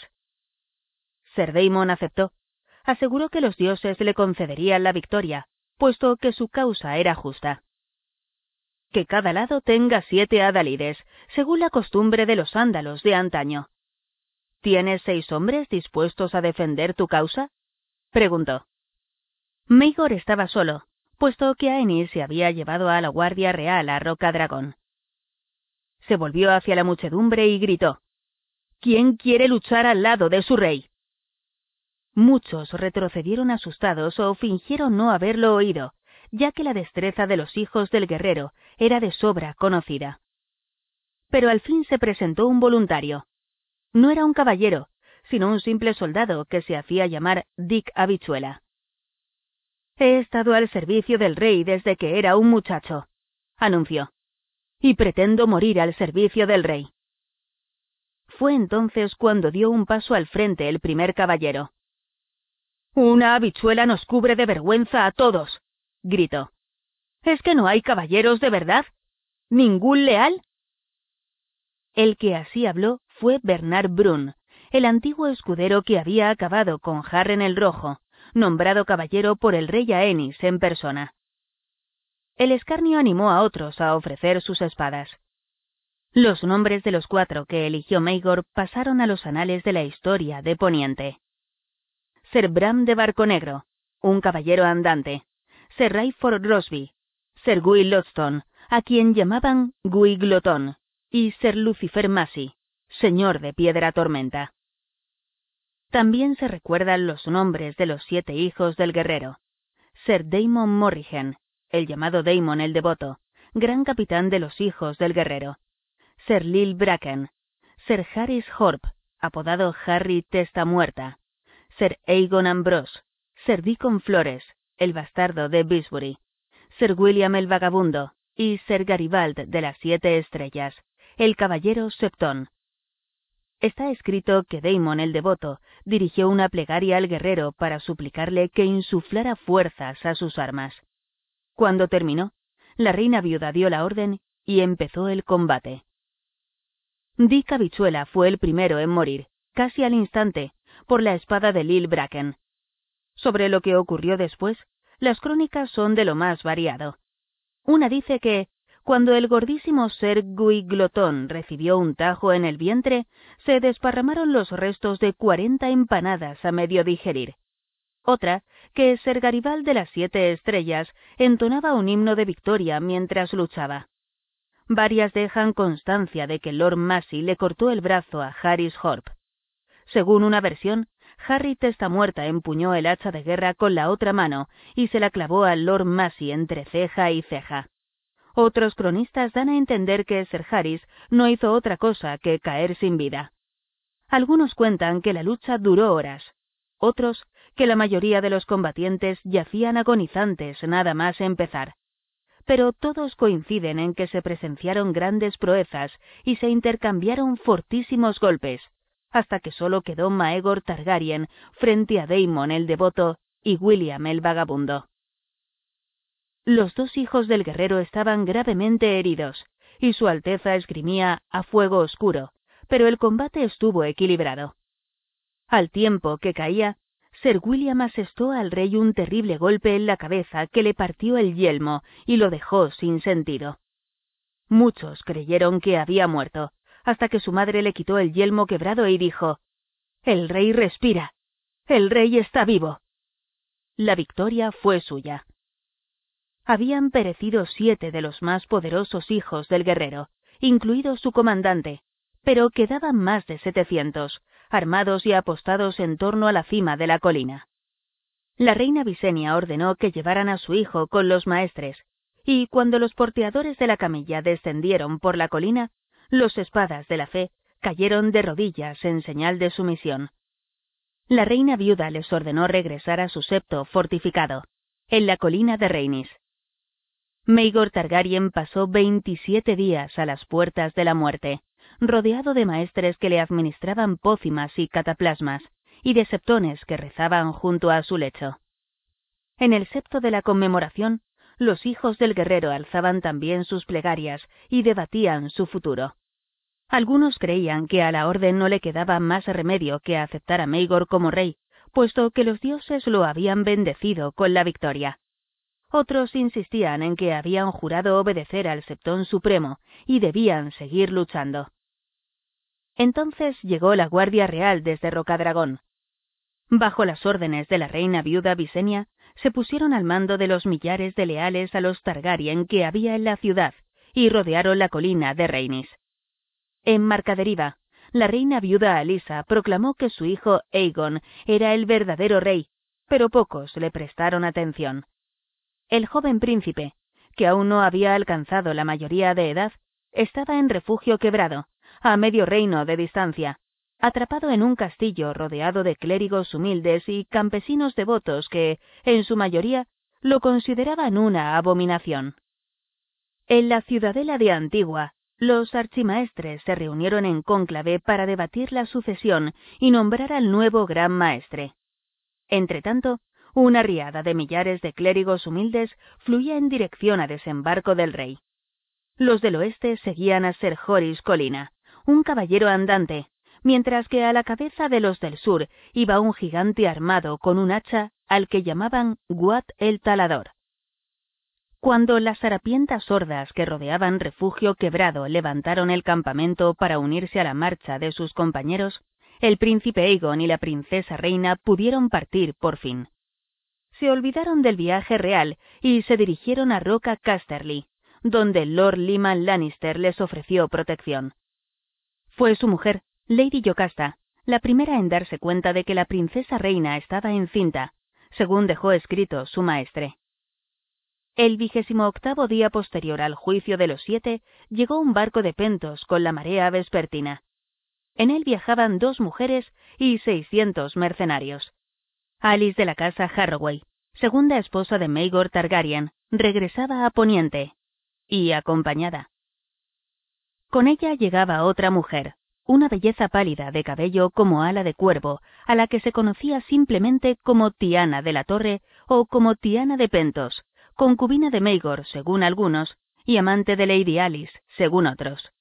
Sir Damon aceptó. Aseguró que los dioses le concederían la victoria, puesto que su causa era justa. Que cada lado tenga siete adalides, según la costumbre de los ándalos de antaño. ¿Tienes seis hombres dispuestos a defender tu causa? preguntó. Maegor estaba solo, puesto que Aenir se había llevado a la Guardia Real a Roca Dragón. Se volvió hacia la muchedumbre y gritó ¿Quién quiere luchar al lado de su rey? Muchos retrocedieron asustados o fingieron no haberlo oído, ya que la destreza de los hijos del guerrero era de sobra conocida. Pero al fin se presentó un voluntario. No era un caballero, sino un simple soldado que se hacía llamar Dick Habichuela. He estado al servicio del rey desde que era un muchacho, anunció, y pretendo morir al servicio del rey. Fue entonces cuando dio un paso al frente el primer caballero. Una habichuela nos cubre de vergüenza a todos, gritó. ¿Es que no hay caballeros de verdad? ¿Ningún leal? El que así habló fue Bernard Brun, el antiguo escudero que había acabado con Harren el Rojo, nombrado caballero por el rey Aenis en persona. El escarnio animó a otros a ofrecer sus espadas. Los nombres de los cuatro que eligió Maegor pasaron a los anales de la historia de Poniente. Ser Bram de Barco Negro, un caballero andante. Ser Rayford Rosby. Ser Guy Lodstone, a quien llamaban Guy Glotón. Y Ser Lucifer Masi, señor de Piedra Tormenta. También se recuerdan los nombres de los siete hijos del guerrero. Ser Damon Morrigan, el llamado Damon el Devoto, gran capitán de los hijos del guerrero. Ser Lil Bracken. Ser Harris Horp, apodado Harry Testa Muerta. Ser Aegon Ambrose. Ser Deacon Flores, el bastardo de Bisbury. Ser William el Vagabundo. Y Ser Garibald de las Siete Estrellas, el caballero Septón, Está escrito que Damon el devoto dirigió una plegaria al guerrero para suplicarle que insuflara fuerzas a sus armas. Cuando terminó, la reina viuda dio la orden y empezó el combate. Dick Habichuela fue el primero en morir, casi al instante, por la espada de Lil Bracken. Sobre lo que ocurrió después, las crónicas son de lo más variado. Una dice que, Cuando el gordísimo ser Gui Glotón recibió un tajo en el vientre, se desparramaron los restos de cuarenta empanadas a medio digerir. Otra, que Ser Garibal de las Siete Estrellas, entonaba un himno de victoria mientras luchaba. Varias dejan constancia de que Lord Massey le cortó el brazo a Harris Horp. Según una versión, Harry Muerta empuñó el hacha de guerra con la otra mano y se la clavó a Lord Massey entre ceja y ceja. Otros cronistas dan a entender que Sir Harris no hizo otra cosa que caer sin vida. Algunos cuentan que la lucha duró horas, otros que la mayoría de los combatientes yacían agonizantes nada más empezar. Pero todos coinciden en que se presenciaron grandes proezas y se intercambiaron fortísimos golpes, hasta que solo quedó Maegor Targaryen frente a Daemon el devoto y William el vagabundo. Los dos hijos del guerrero estaban gravemente heridos, y su Alteza esgrimía a fuego oscuro, pero el combate estuvo equilibrado. Al tiempo que caía, Sir William asestó al rey un terrible golpe en la cabeza que le partió el yelmo y lo dejó sin sentido. Muchos creyeron que había muerto, hasta que su madre le quitó el yelmo quebrado y dijo El rey respira. El rey está vivo. La victoria fue suya habían perecido siete de los más poderosos hijos del guerrero, incluido su comandante, pero quedaban más de setecientos, armados y apostados en torno a la cima de la colina. La reina Visenia ordenó que llevaran a su hijo con los maestres, y cuando los porteadores de la camilla descendieron por la colina, los espadas de la fe cayeron de rodillas en señal de sumisión. La reina viuda les ordenó regresar a su septo fortificado, en la colina de Reinis. Maegor Targaryen pasó 27 días a las puertas de la muerte, rodeado de maestres que le administraban pócimas y cataplasmas, y de septones que rezaban junto a su lecho. En el septo de la conmemoración, los hijos del guerrero alzaban también sus plegarias y debatían su futuro. Algunos creían que a la orden no le quedaba más remedio que aceptar a Maegor como rey, puesto que los dioses lo habían bendecido con la victoria. Otros insistían en que habían jurado obedecer al Septón Supremo y debían seguir luchando. Entonces llegó la Guardia Real desde Rocadragón. Bajo las órdenes de la reina viuda Visenia, se pusieron al mando de los millares de leales a los Targaryen que había en la ciudad y rodearon la colina de Reinis. En Marcaderiva, la reina viuda Alisa proclamó que su hijo Aegon era el verdadero rey, pero pocos le prestaron atención. El joven príncipe, que aún no había alcanzado la mayoría de edad, estaba en refugio quebrado, a medio reino de distancia, atrapado en un castillo rodeado de clérigos humildes y campesinos devotos que, en su mayoría, lo consideraban una abominación. En la ciudadela de Antigua, los archimaestres se reunieron en cónclave para debatir la sucesión y nombrar al nuevo gran maestre. Entretanto, una riada de millares de clérigos humildes fluía en dirección a desembarco del rey. Los del oeste seguían a Ser Joris Colina, un caballero andante, mientras que a la cabeza de los del sur iba un gigante armado con un hacha al que llamaban Guat el Talador. Cuando las harapientas sordas que rodeaban refugio quebrado levantaron el campamento para unirse a la marcha de sus compañeros, el príncipe Aegon y la princesa reina pudieron partir por fin se olvidaron del viaje real y se dirigieron a Roca Casterly, donde Lord Lyman Lannister les ofreció protección. Fue su mujer, Lady Yocasta, la primera en darse cuenta de que la princesa reina estaba encinta, según dejó escrito su maestre. El vigésimo octavo día posterior al juicio de los siete, llegó un barco de pentos con la marea vespertina. En él viajaban dos mujeres y seiscientos mercenarios. Alice de la casa Harroway, segunda esposa de Maegor Targaryen, regresaba a Poniente, y acompañada. Con ella llegaba otra mujer, una belleza pálida de cabello como ala de cuervo, a la que se conocía simplemente como Tiana de la Torre o como Tiana de Pentos, concubina de Maegor, según algunos, y amante de Lady Alice, según otros.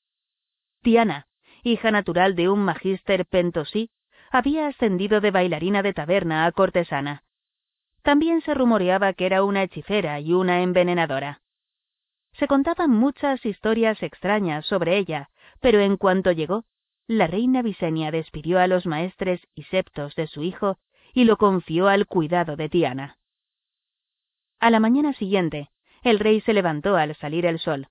Tiana, hija natural de un magíster pentosí, había ascendido de bailarina de taberna a cortesana. También se rumoreaba que era una hechicera y una envenenadora. Se contaban muchas historias extrañas sobre ella, pero en cuanto llegó, la reina Visenia despidió a los maestres y septos de su hijo y lo confió al cuidado de Tiana. A la mañana siguiente, el rey se levantó al salir el sol.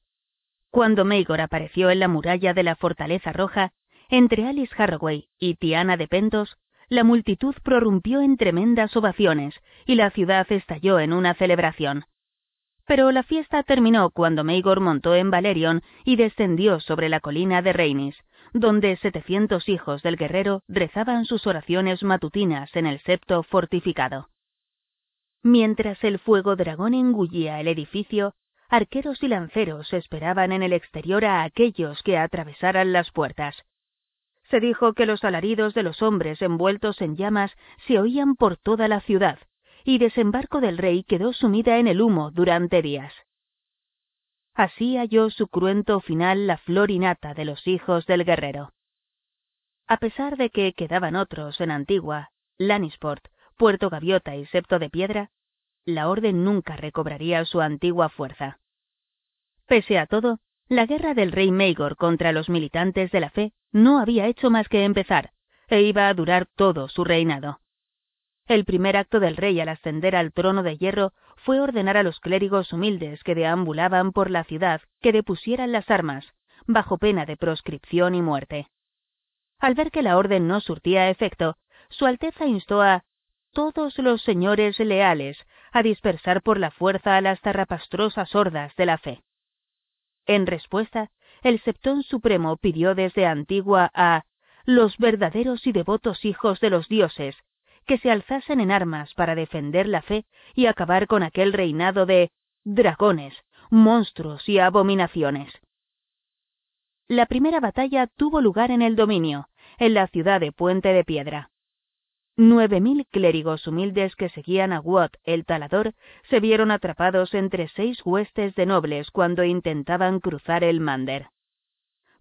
Cuando Maegor apareció en la muralla de la Fortaleza Roja, entre Alice Harroway y Tiana de Pentos, la multitud prorrumpió en tremendas ovaciones y la ciudad estalló en una celebración. Pero la fiesta terminó cuando Maegor montó en Valerion y descendió sobre la colina de Reinis, donde setecientos hijos del guerrero rezaban sus oraciones matutinas en el septo fortificado. Mientras el fuego dragón engullía el edificio, arqueros y lanceros esperaban en el exterior a aquellos que atravesaran las puertas. Se dijo que los alaridos de los hombres envueltos en llamas se oían por toda la ciudad, y desembarco del rey quedó sumida en el humo durante días. Así halló su cruento final la flor innata de los hijos del guerrero. A pesar de que quedaban otros en Antigua, Lannisport, Puerto Gaviota y Septo de Piedra, la orden nunca recobraría su antigua fuerza. Pese a todo, la guerra del rey Maegor contra los militantes de la fe no había hecho más que empezar, e iba a durar todo su reinado. El primer acto del rey al ascender al trono de hierro fue ordenar a los clérigos humildes que deambulaban por la ciudad que depusieran las armas, bajo pena de proscripción y muerte. Al ver que la orden no surtía efecto, Su Alteza instó a todos los señores leales a dispersar por la fuerza a las zarrapastrosas hordas de la fe. En respuesta, el Septón Supremo pidió desde Antigua a los verdaderos y devotos hijos de los dioses que se alzasen en armas para defender la fe y acabar con aquel reinado de dragones, monstruos y abominaciones. La primera batalla tuvo lugar en el dominio, en la ciudad de Puente de Piedra. Nueve mil clérigos humildes que seguían a Watt el talador se vieron atrapados entre seis huestes de nobles cuando intentaban cruzar el Mander.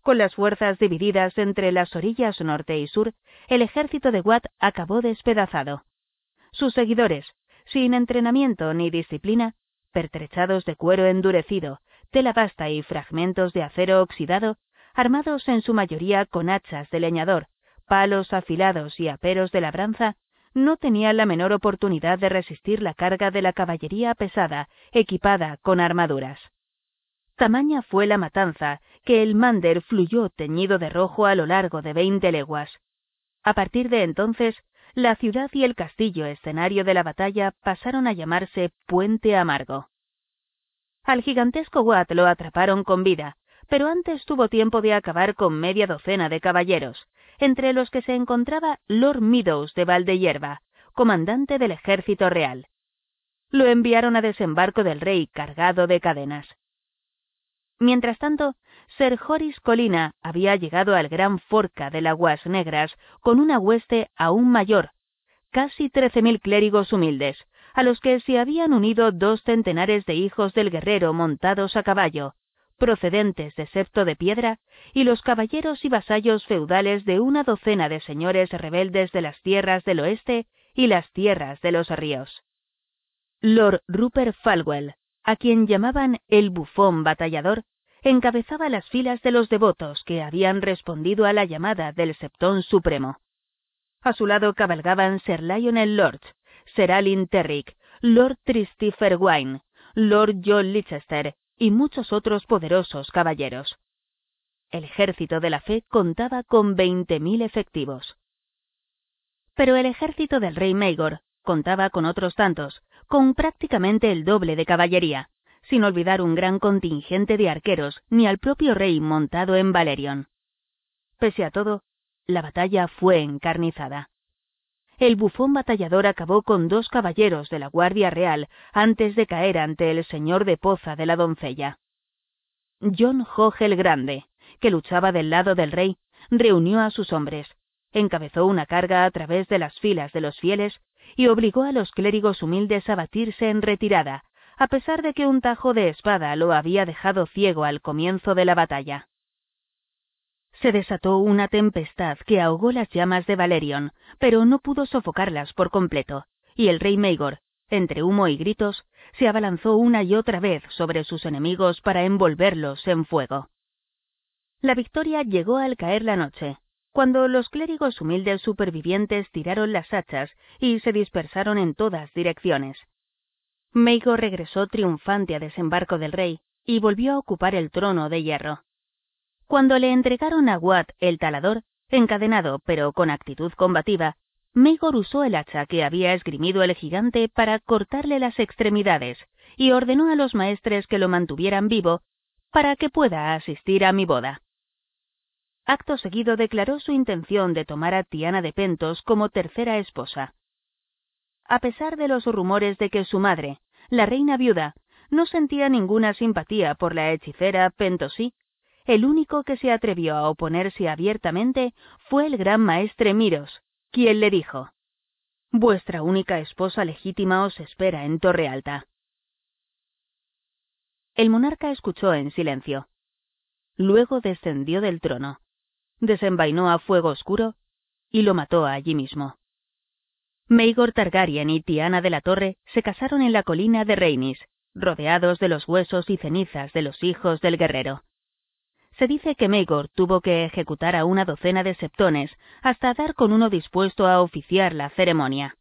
Con las fuerzas divididas entre las orillas norte y sur, el ejército de Watt acabó despedazado. Sus seguidores, sin entrenamiento ni disciplina, pertrechados de cuero endurecido, tela basta y fragmentos de acero oxidado, armados en su mayoría con hachas de leñador, palos afilados y aperos de labranza, no tenían la menor oportunidad de resistir la carga de la caballería pesada, equipada con armaduras. Tamaña fue la matanza que el Mander fluyó teñido de rojo a lo largo de veinte leguas. A partir de entonces, la ciudad y el castillo escenario de la batalla pasaron a llamarse Puente Amargo. Al gigantesco Watt lo atraparon con vida, pero antes tuvo tiempo de acabar con media docena de caballeros, entre los que se encontraba Lord Meadows de Valdehierba, comandante del ejército real. Lo enviaron a desembarco del rey cargado de cadenas. Mientras tanto, Sir Horis Colina había llegado al gran forca de Aguas Negras con una hueste aún mayor, casi trece mil clérigos humildes, a los que se habían unido dos centenares de hijos del guerrero montados a caballo, procedentes de Septo de Piedra, y los caballeros y vasallos feudales de una docena de señores rebeldes de las tierras del oeste y las tierras de los ríos. Lord Rupert Falwell, a quien llamaban el bufón batallador, encabezaba las filas de los devotos que habían respondido a la llamada del Septón Supremo. A su lado cabalgaban Sir Lionel Lorch, Sir Alin Terrick, Lord Tristifer Wine, Lord John Leicester y muchos otros poderosos caballeros. El ejército de la fe contaba con veinte mil efectivos. Pero el ejército del rey Maegor contaba con otros tantos, con prácticamente el doble de caballería, sin olvidar un gran contingente de arqueros, ni al propio rey montado en Valerion. Pese a todo, la batalla fue encarnizada. El bufón batallador acabó con dos caballeros de la Guardia Real antes de caer ante el señor de poza de la doncella. John Hoge el Grande, que luchaba del lado del rey, reunió a sus hombres, encabezó una carga a través de las filas de los fieles y obligó a los clérigos humildes a batirse en retirada, a pesar de que un tajo de espada lo había dejado ciego al comienzo de la batalla. Se desató una tempestad que ahogó las llamas de Valerion, pero no pudo sofocarlas por completo, y el rey Maegor, entre humo y gritos, se abalanzó una y otra vez sobre sus enemigos para envolverlos en fuego. La victoria llegó al caer la noche, cuando los clérigos humildes supervivientes tiraron las hachas y se dispersaron en todas direcciones. Meigo regresó triunfante a desembarco del rey y volvió a ocupar el trono de hierro. Cuando le entregaron a Watt el talador, encadenado pero con actitud combativa, Meigor usó el hacha que había esgrimido el gigante para cortarle las extremidades y ordenó a los maestres que lo mantuvieran vivo para que pueda asistir a mi boda. Acto seguido declaró su intención de tomar a Tiana de Pentos como tercera esposa. A pesar de los rumores de que su madre, la reina viuda, no sentía ninguna simpatía por la hechicera Pentosí, el único que se atrevió a oponerse abiertamente fue el gran maestre Miros, quien le dijo Vuestra única esposa legítima os espera en Torre Alta. El monarca escuchó en silencio. Luego descendió del trono, desenvainó a fuego oscuro y lo mató allí mismo. Meigor Targaryen y Tiana de la Torre se casaron en la colina de Reinis, rodeados de los huesos y cenizas de los hijos del guerrero. Se dice que Meigor tuvo que ejecutar a una docena de septones hasta dar con uno dispuesto a oficiar la ceremonia.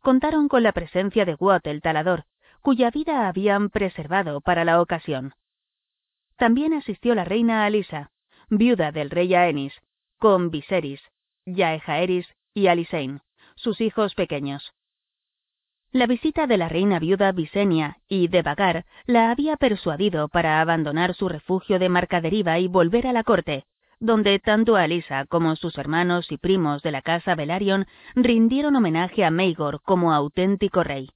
Contaron con la presencia de Wat el talador, cuya vida habían preservado para la ocasión. También asistió la reina Alisa, viuda del rey Aenis, con Viserys, Yaejaeris y Alisein, sus hijos pequeños. La visita de la reina viuda Visenia y de Vagar la había persuadido para abandonar su refugio de Marcaderiva y volver a la corte, donde tanto Alisa como sus hermanos y primos de la casa Velaryon rindieron homenaje a Meigor como auténtico rey.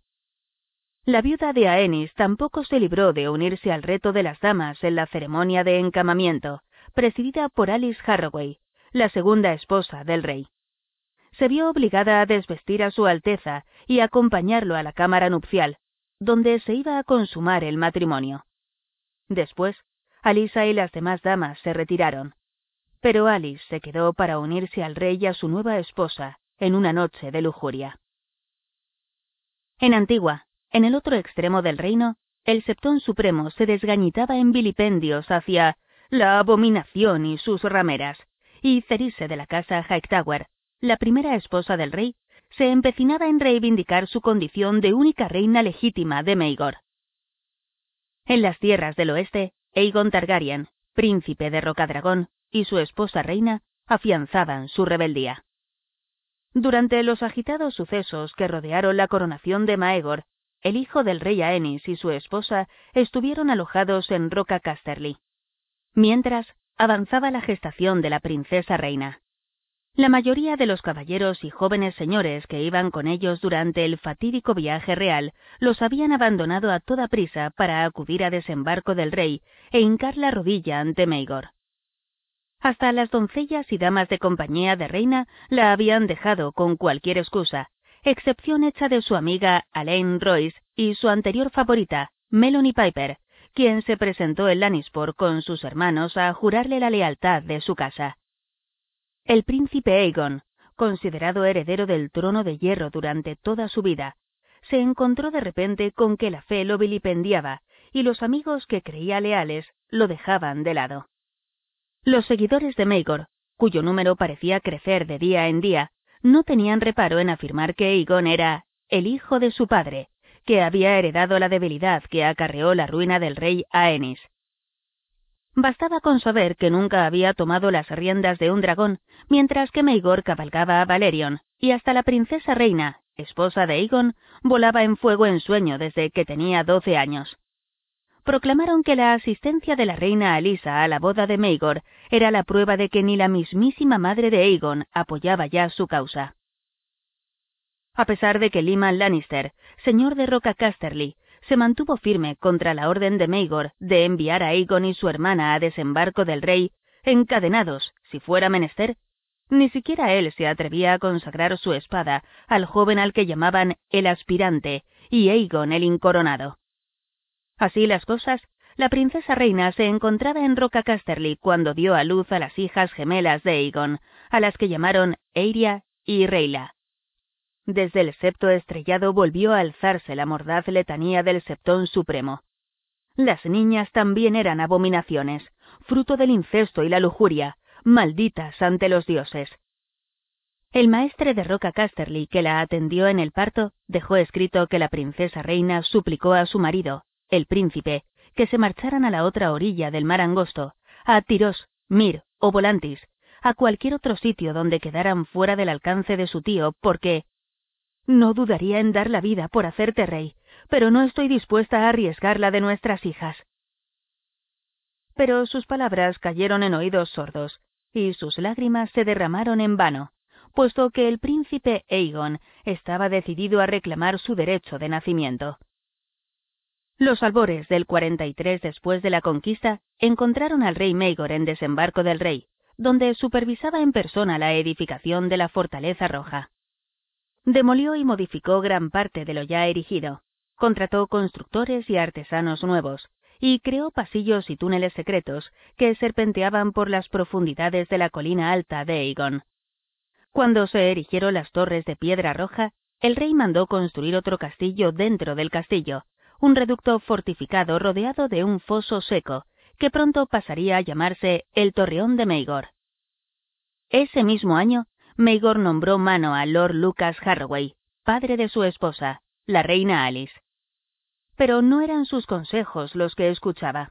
La viuda de Aenis tampoco se libró de unirse al reto de las damas en la ceremonia de encamamiento, presidida por Alice Harroway, la segunda esposa del rey se vio obligada a desvestir a su Alteza y acompañarlo a la cámara nupcial, donde se iba a consumar el matrimonio. Después, Alisa y las demás damas se retiraron, pero Alice se quedó para unirse al rey y a su nueva esposa en una noche de lujuria. En Antigua, en el otro extremo del reino, el Septón Supremo se desgañitaba en vilipendios hacia la abominación y sus rameras, y Cerise de la casa Hightower la primera esposa del rey, se empecinaba en reivindicar su condición de única reina legítima de Meigor. En las tierras del oeste, Aegon Targaryen, príncipe de Rocadragón, y su esposa reina afianzaban su rebeldía. Durante los agitados sucesos que rodearon la coronación de Maegor, el hijo del rey Aenys y su esposa estuvieron alojados en Roca Casterly. Mientras, avanzaba la gestación de la princesa reina. La mayoría de los caballeros y jóvenes señores que iban con ellos durante el fatídico viaje real los habían abandonado a toda prisa para acudir a desembarco del rey e hincar la rodilla ante Meigor. Hasta las doncellas y damas de compañía de reina la habían dejado con cualquier excusa, excepción hecha de su amiga Alain Royce y su anterior favorita, Melanie Piper, quien se presentó en Lannisport con sus hermanos a jurarle la lealtad de su casa. El príncipe Aegon, considerado heredero del trono de hierro durante toda su vida, se encontró de repente con que la fe lo vilipendiaba y los amigos que creía leales lo dejaban de lado. Los seguidores de Maegor, cuyo número parecía crecer de día en día, no tenían reparo en afirmar que Aegon era el hijo de su padre, que había heredado la debilidad que acarreó la ruina del rey Aenys, Bastaba con saber que nunca había tomado las riendas de un dragón, mientras que Meigor cabalgaba a Valerion, y hasta la princesa reina, esposa de Aegon, volaba en fuego en sueño desde que tenía doce años. Proclamaron que la asistencia de la reina Alisa a la boda de Meigor era la prueba de que ni la mismísima madre de Aegon apoyaba ya su causa. A pesar de que Lyman Lannister, señor de Roca Casterly, se mantuvo firme contra la orden de Maegor de enviar a Aegon y su hermana a desembarco del rey, encadenados, si fuera menester, ni siquiera él se atrevía a consagrar su espada al joven al que llamaban el aspirante y Aegon el incoronado. Así las cosas, la princesa reina se encontraba en Roca Casterly cuando dio a luz a las hijas gemelas de Aegon, a las que llamaron Eiria y Reila. Desde el septo estrellado volvió a alzarse la mordaz letanía del septón supremo. Las niñas también eran abominaciones, fruto del incesto y la lujuria, malditas ante los dioses. El maestre de Roca Casterly, que la atendió en el parto, dejó escrito que la princesa reina suplicó a su marido, el príncipe, que se marcharan a la otra orilla del mar angosto, a Tiros, Mir o Volantis, a cualquier otro sitio donde quedaran fuera del alcance de su tío, porque no dudaría en dar la vida por hacerte rey, pero no estoy dispuesta a arriesgar la de nuestras hijas. Pero sus palabras cayeron en oídos sordos, y sus lágrimas se derramaron en vano, puesto que el príncipe Aegon estaba decidido a reclamar su derecho de nacimiento. Los albores del 43 después de la conquista encontraron al rey Maegor en desembarco del rey, donde supervisaba en persona la edificación de la Fortaleza Roja. Demolió y modificó gran parte de lo ya erigido, contrató constructores y artesanos nuevos, y creó pasillos y túneles secretos que serpenteaban por las profundidades de la colina alta de Aegon. Cuando se erigieron las torres de piedra roja, el rey mandó construir otro castillo dentro del castillo, un reducto fortificado rodeado de un foso seco, que pronto pasaría a llamarse el Torreón de Maegor. Ese mismo año, Maegor nombró mano a Lord Lucas Harroway, padre de su esposa, la reina Alice. Pero no eran sus consejos los que escuchaba.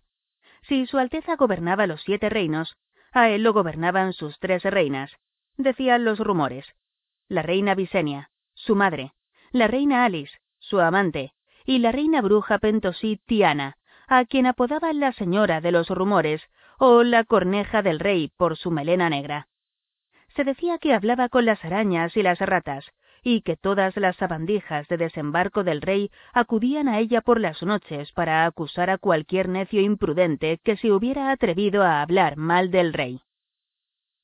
Si Su Alteza gobernaba los siete reinos, a él lo gobernaban sus tres reinas, decían los rumores. La reina Visenia, su madre, la reina Alice, su amante, y la reina bruja Pentosí Tiana, a quien apodaban la señora de los rumores o la corneja del rey por su melena negra. Se decía que hablaba con las arañas y las ratas, y que todas las sabandijas de desembarco del rey acudían a ella por las noches para acusar a cualquier necio imprudente que se hubiera atrevido a hablar mal del rey.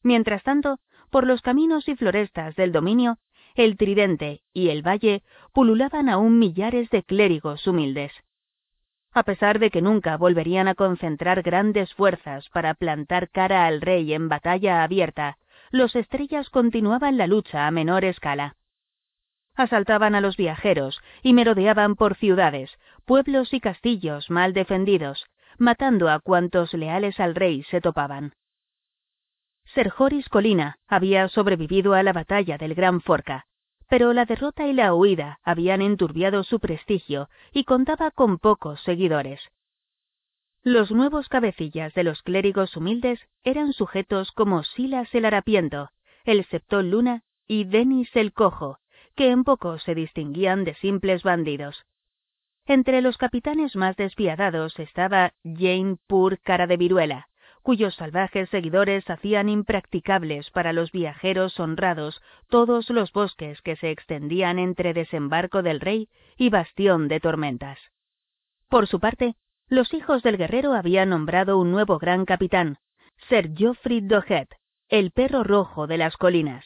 Mientras tanto, por los caminos y florestas del dominio, el tridente y el valle pululaban aún millares de clérigos humildes. A pesar de que nunca volverían a concentrar grandes fuerzas para plantar cara al rey en batalla abierta, los estrellas continuaban la lucha a menor escala. Asaltaban a los viajeros y merodeaban por ciudades, pueblos y castillos mal defendidos, matando a cuantos leales al rey se topaban. Serjoris Colina había sobrevivido a la batalla del Gran Forca, pero la derrota y la huida habían enturbiado su prestigio y contaba con pocos seguidores. Los nuevos cabecillas de los clérigos humildes eran sujetos como Silas el Harapiento, el Septón Luna y Denis el Cojo, que en poco se distinguían de simples bandidos. Entre los capitanes más despiadados estaba Jane Pur Cara de Viruela, cuyos salvajes seguidores hacían impracticables para los viajeros honrados todos los bosques que se extendían entre Desembarco del Rey y Bastión de Tormentas. Por su parte, los hijos del guerrero habían nombrado un nuevo gran capitán, Sir Geoffrey Dohet, el perro rojo de las colinas,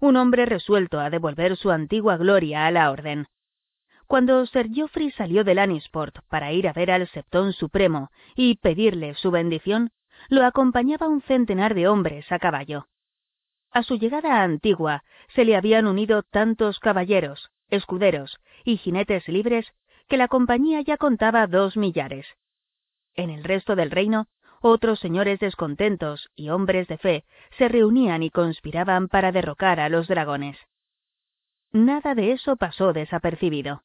un hombre resuelto a devolver su antigua gloria a la orden. Cuando Sir Geoffrey salió de Lannisport para ir a ver al Septón Supremo y pedirle su bendición, lo acompañaba un centenar de hombres a caballo. A su llegada a Antigua se le habían unido tantos caballeros, escuderos y jinetes libres que la compañía ya contaba dos millares. En el resto del reino, otros señores descontentos y hombres de fe se reunían y conspiraban para derrocar a los dragones. Nada de eso pasó desapercibido.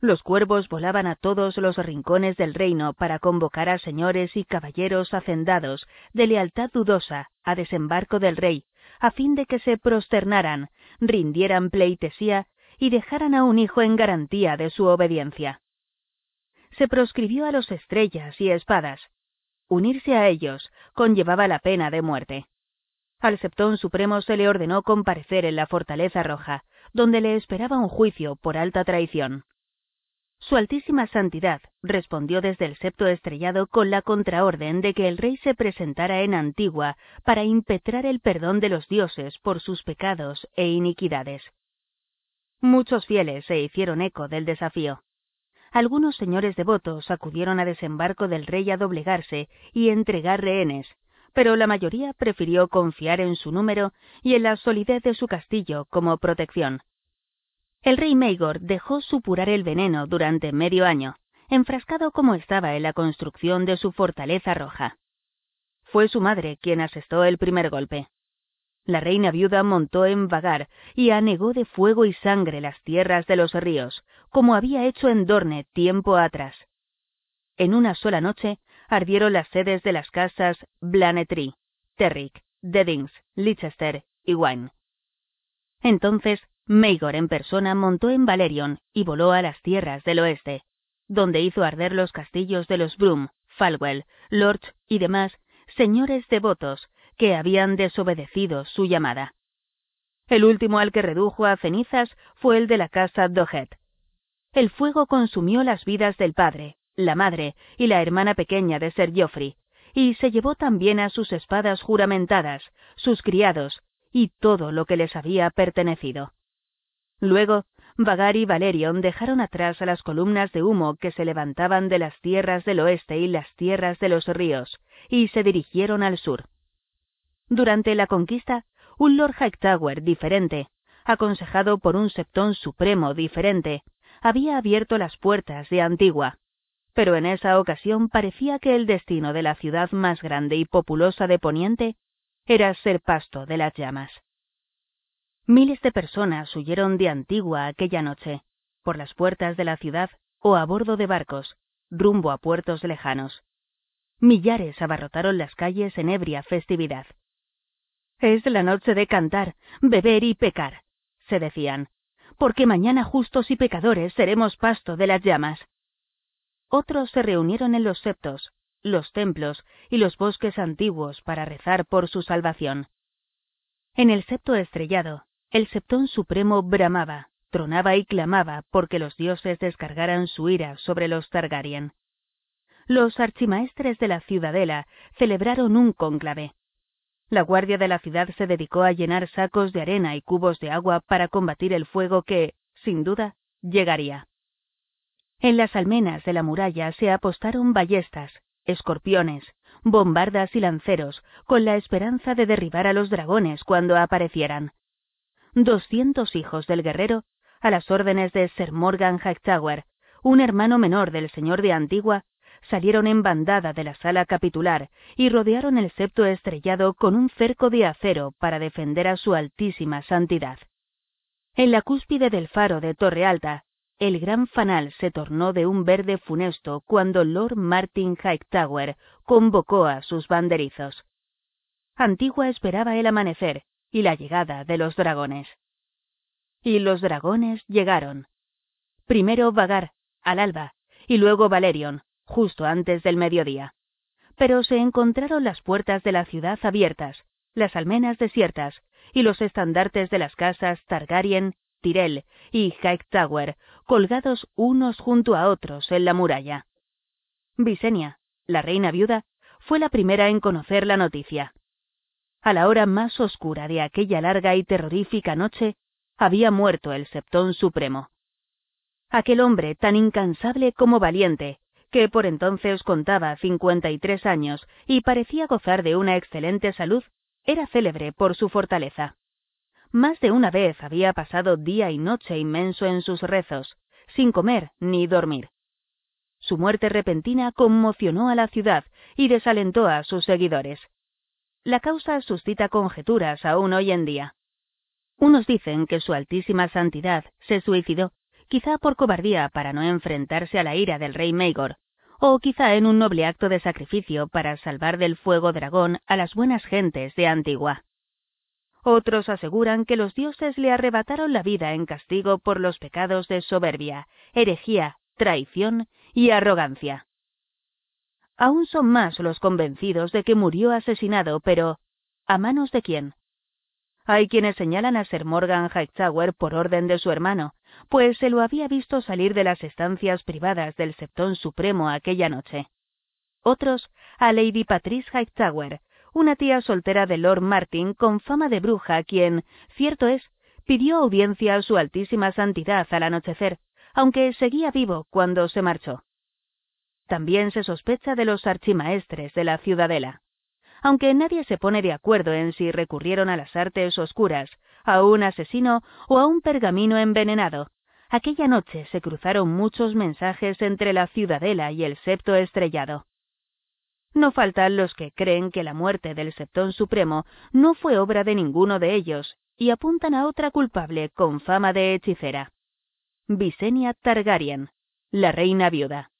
Los cuervos volaban a todos los rincones del reino para convocar a señores y caballeros hacendados de lealtad dudosa a desembarco del rey, a fin de que se prosternaran, rindieran pleitesía y dejaran a un hijo en garantía de su obediencia. Se proscribió a los estrellas y espadas. Unirse a ellos conllevaba la pena de muerte. Al Septón Supremo se le ordenó comparecer en la Fortaleza Roja, donde le esperaba un juicio por alta traición. Su Altísima Santidad respondió desde el septo estrellado con la contraorden de que el rey se presentara en Antigua para impetrar el perdón de los dioses por sus pecados e iniquidades. Muchos fieles se hicieron eco del desafío. Algunos señores devotos acudieron a desembarco del rey a doblegarse y entregar rehenes, pero la mayoría prefirió confiar en su número y en la solidez de su castillo como protección. El rey Maegor dejó supurar el veneno durante medio año, enfrascado como estaba en la construcción de su fortaleza roja. Fue su madre quien asestó el primer golpe. La reina viuda montó en vagar y anegó de fuego y sangre las tierras de los ríos, como había hecho en Dorne tiempo atrás. En una sola noche ardieron las sedes de las casas Blanetry, Terrick, Deddings, Leicester y Wine. Entonces, Maegor en persona montó en Valerion y voló a las tierras del oeste, donde hizo arder los castillos de los Broom, Falwell, Lorch y demás señores devotos que habían desobedecido su llamada. El último al que redujo a cenizas fue el de la casa Dohet. El fuego consumió las vidas del padre, la madre y la hermana pequeña de Sir Geoffrey, y se llevó también a sus espadas juramentadas, sus criados y todo lo que les había pertenecido. Luego, Vagar y Valerion dejaron atrás a las columnas de humo que se levantaban de las tierras del oeste y las tierras de los ríos, y se dirigieron al sur. Durante la conquista, un Lord Hightower diferente, aconsejado por un septón supremo diferente, había abierto las puertas de Antigua, pero en esa ocasión parecía que el destino de la ciudad más grande y populosa de Poniente era ser pasto de las llamas. Miles de personas huyeron de Antigua aquella noche, por las puertas de la ciudad o a bordo de barcos, rumbo a puertos lejanos. Millares abarrotaron las calles en ebria festividad. Es la noche de cantar, beber y pecar, se decían, porque mañana justos y pecadores seremos pasto de las llamas. Otros se reunieron en los septos, los templos y los bosques antiguos para rezar por su salvación. En el septo estrellado, el septón supremo bramaba, tronaba y clamaba porque los dioses descargaran su ira sobre los Targaryen. Los archimaestres de la ciudadela celebraron un cónclave. La guardia de la ciudad se dedicó a llenar sacos de arena y cubos de agua para combatir el fuego que, sin duda, llegaría. En las almenas de la muralla se apostaron ballestas, escorpiones, bombardas y lanceros, con la esperanza de derribar a los dragones cuando aparecieran. Doscientos hijos del guerrero, a las órdenes de Sir Morgan Hightower, un hermano menor del señor de Antigua, salieron en bandada de la sala capitular y rodearon el septo estrellado con un cerco de acero para defender a su altísima santidad. En la cúspide del faro de Torre Alta, el gran fanal se tornó de un verde funesto cuando Lord Martin Hightower convocó a sus banderizos. Antigua esperaba el amanecer y la llegada de los dragones. Y los dragones llegaron. Primero Vagar, al alba, y luego Valerion, justo antes del mediodía. Pero se encontraron las puertas de la ciudad abiertas, las almenas desiertas, y los estandartes de las casas Targaryen, Tyrell y Hightower colgados unos junto a otros en la muralla. Visenia, la reina viuda, fue la primera en conocer la noticia. A la hora más oscura de aquella larga y terrorífica noche, había muerto el Septón Supremo. Aquel hombre tan incansable como valiente, que por entonces contaba cincuenta y tres años y parecía gozar de una excelente salud, era célebre por su fortaleza. Más de una vez había pasado día y noche inmenso en sus rezos, sin comer ni dormir. Su muerte repentina conmocionó a la ciudad y desalentó a sus seguidores. La causa suscita conjeturas aún hoy en día. Unos dicen que su altísima santidad se suicidó, quizá por cobardía para no enfrentarse a la ira del rey Maegor, o quizá en un noble acto de sacrificio para salvar del fuego dragón a las buenas gentes de Antigua. Otros aseguran que los dioses le arrebataron la vida en castigo por los pecados de soberbia, herejía, traición y arrogancia. Aún son más los convencidos de que murió asesinado, pero ¿a manos de quién? Hay quienes señalan a Sir Morgan Hightower por orden de su hermano, pues se lo había visto salir de las estancias privadas del Septón Supremo aquella noche. Otros, a Lady Patrice Hightower, una tía soltera de Lord Martin con fama de bruja, quien, cierto es, pidió audiencia a su altísima santidad al anochecer, aunque seguía vivo cuando se marchó. También se sospecha de los archimaestres de la ciudadela. Aunque nadie se pone de acuerdo en si recurrieron a las artes oscuras, a un asesino o a un pergamino envenenado. Aquella noche se cruzaron muchos mensajes entre la ciudadela y el septo estrellado. No faltan los que creen que la muerte del Septón Supremo no fue obra de ninguno de ellos y apuntan a otra culpable con fama de hechicera. Visenya Targaryen, la reina viuda.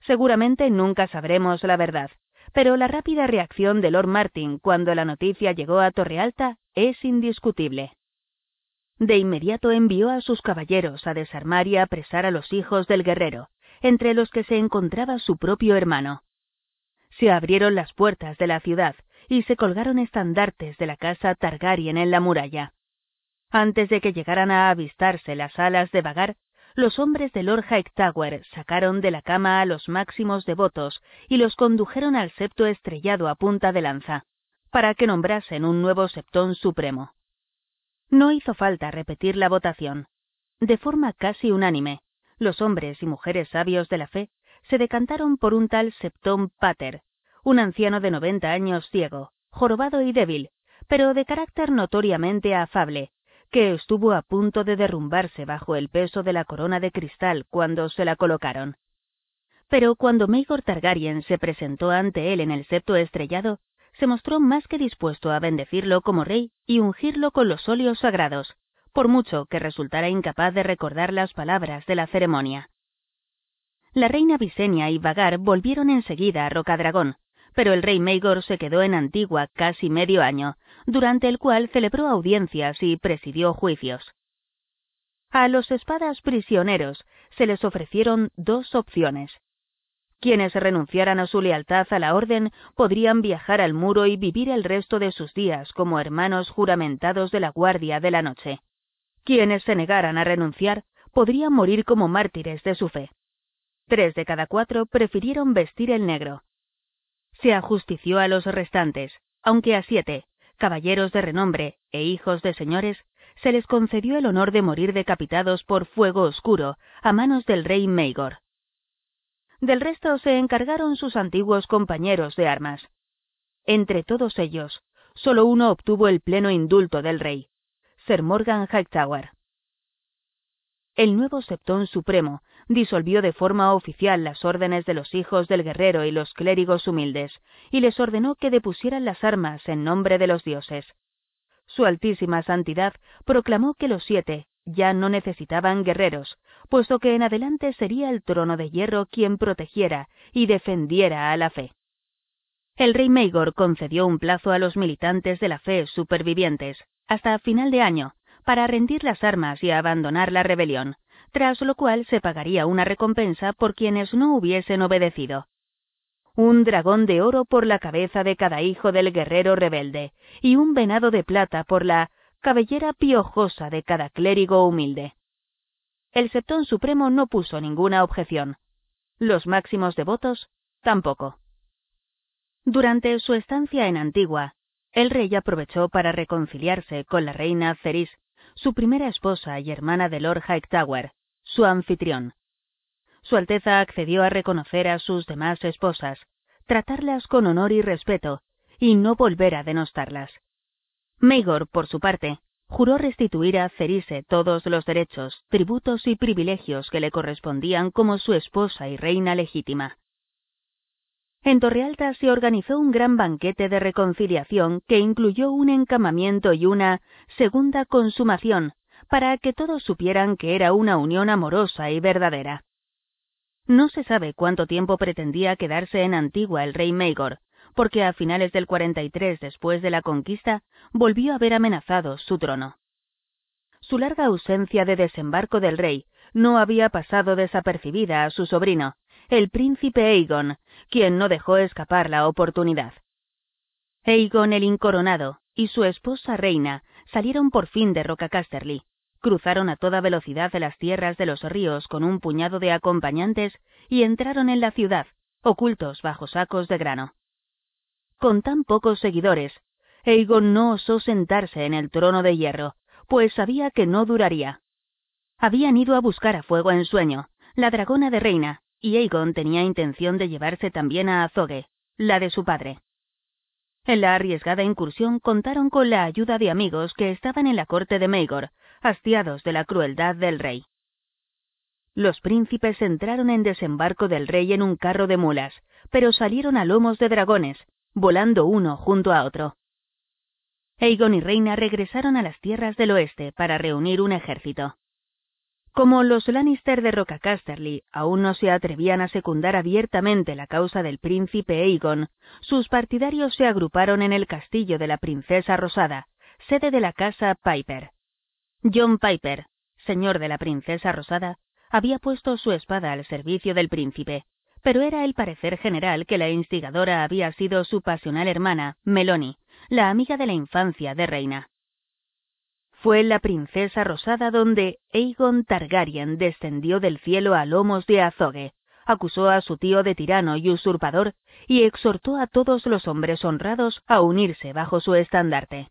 Seguramente nunca sabremos la verdad, pero la rápida reacción de Lord Martin cuando la noticia llegó a Torrealta es indiscutible. De inmediato envió a sus caballeros a desarmar y apresar a los hijos del guerrero, entre los que se encontraba su propio hermano. Se abrieron las puertas de la ciudad y se colgaron estandartes de la casa Targaryen en la muralla. Antes de que llegaran a avistarse las alas de Vagar, los hombres de Lord Hightower sacaron de la cama a los máximos devotos y los condujeron al septo estrellado a punta de lanza, para que nombrasen un nuevo septón supremo. No hizo falta repetir la votación. De forma casi unánime, los hombres y mujeres sabios de la fe se decantaron por un tal Septón Pater, un anciano de noventa años ciego, jorobado y débil, pero de carácter notoriamente afable, que estuvo a punto de derrumbarse bajo el peso de la corona de cristal cuando se la colocaron. Pero cuando Maegor Targaryen se presentó ante él en el septo estrellado, se mostró más que dispuesto a bendecirlo como rey y ungirlo con los óleos sagrados, por mucho que resultara incapaz de recordar las palabras de la ceremonia. La reina Visenya y Vagar volvieron enseguida a Rocadragón, pero el rey Maegor se quedó en Antigua casi medio año, durante el cual celebró audiencias y presidió juicios. A los espadas prisioneros se les ofrecieron dos opciones. Quienes renunciaran a su lealtad a la orden podrían viajar al muro y vivir el resto de sus días como hermanos juramentados de la Guardia de la Noche. Quienes se negaran a renunciar podrían morir como mártires de su fe. Tres de cada cuatro prefirieron vestir el negro. Se ajustició a los restantes, aunque a siete, caballeros de renombre e hijos de señores, se les concedió el honor de morir decapitados por fuego oscuro a manos del rey Maegor. Del resto se encargaron sus antiguos compañeros de armas. Entre todos ellos, solo uno obtuvo el pleno indulto del rey, Sir Morgan Hightower. El nuevo Septón Supremo disolvió de forma oficial las órdenes de los hijos del guerrero y los clérigos humildes, y les ordenó que depusieran las armas en nombre de los dioses. Su altísima santidad proclamó que los siete ya no necesitaban guerreros, puesto que en adelante sería el trono de hierro quien protegiera y defendiera a la fe. El rey Maegor concedió un plazo a los militantes de la fe supervivientes, hasta final de año, para rendir las armas y abandonar la rebelión, tras lo cual se pagaría una recompensa por quienes no hubiesen obedecido. Un dragón de oro por la cabeza de cada hijo del guerrero rebelde, y un venado de plata por la cabellera piojosa de cada clérigo humilde. El Septón Supremo no puso ninguna objeción. Los máximos devotos tampoco. Durante su estancia en Antigua, el rey aprovechó para reconciliarse con la reina Ceris, su primera esposa y hermana de Lord Hightower, su anfitrión. Su Alteza accedió a reconocer a sus demás esposas, tratarlas con honor y respeto, y no volver a denostarlas. Maegor, por su parte, juró restituir a Cerise todos los derechos, tributos y privilegios que le correspondían como su esposa y reina legítima. En Torrealta se organizó un gran banquete de reconciliación que incluyó un encamamiento y una segunda consumación para que todos supieran que era una unión amorosa y verdadera. No se sabe cuánto tiempo pretendía quedarse en Antigua el rey Maegor, porque a finales del 43 después de la conquista volvió a haber amenazado su trono. Su larga ausencia de desembarco del rey no había pasado desapercibida a su sobrino, el príncipe Aegon, quien no dejó escapar la oportunidad. Aegon el incoronado y su esposa reina salieron por fin de Rocacasterly, cruzaron a toda velocidad de las tierras de los ríos con un puñado de acompañantes y entraron en la ciudad, ocultos bajo sacos de grano. Con tan pocos seguidores, Aegon no osó sentarse en el trono de hierro, pues sabía que no duraría. Habían ido a buscar a fuego en sueño, la dragona de reina, y Aegon tenía intención de llevarse también a Azogue, la de su padre. En la arriesgada incursión contaron con la ayuda de amigos que estaban en la corte de Maegor, hastiados de la crueldad del rey. Los príncipes entraron en desembarco del rey en un carro de mulas, pero salieron a lomos de dragones, volando uno junto a otro. Aegon y Reina regresaron a las tierras del oeste para reunir un ejército. Como los Lannister de Rocacasterly aún no se atrevían a secundar abiertamente la causa del príncipe Aegon, sus partidarios se agruparon en el castillo de la princesa Rosada, sede de la casa Piper. John Piper, señor de la princesa Rosada, había puesto su espada al servicio del príncipe, pero era el parecer general que la instigadora había sido su pasional hermana, Meloni, la amiga de la infancia de Reina. Fue la princesa rosada donde Aegon Targaryen descendió del cielo a lomos de Azogue, acusó a su tío de tirano y usurpador y exhortó a todos los hombres honrados a unirse bajo su estandarte.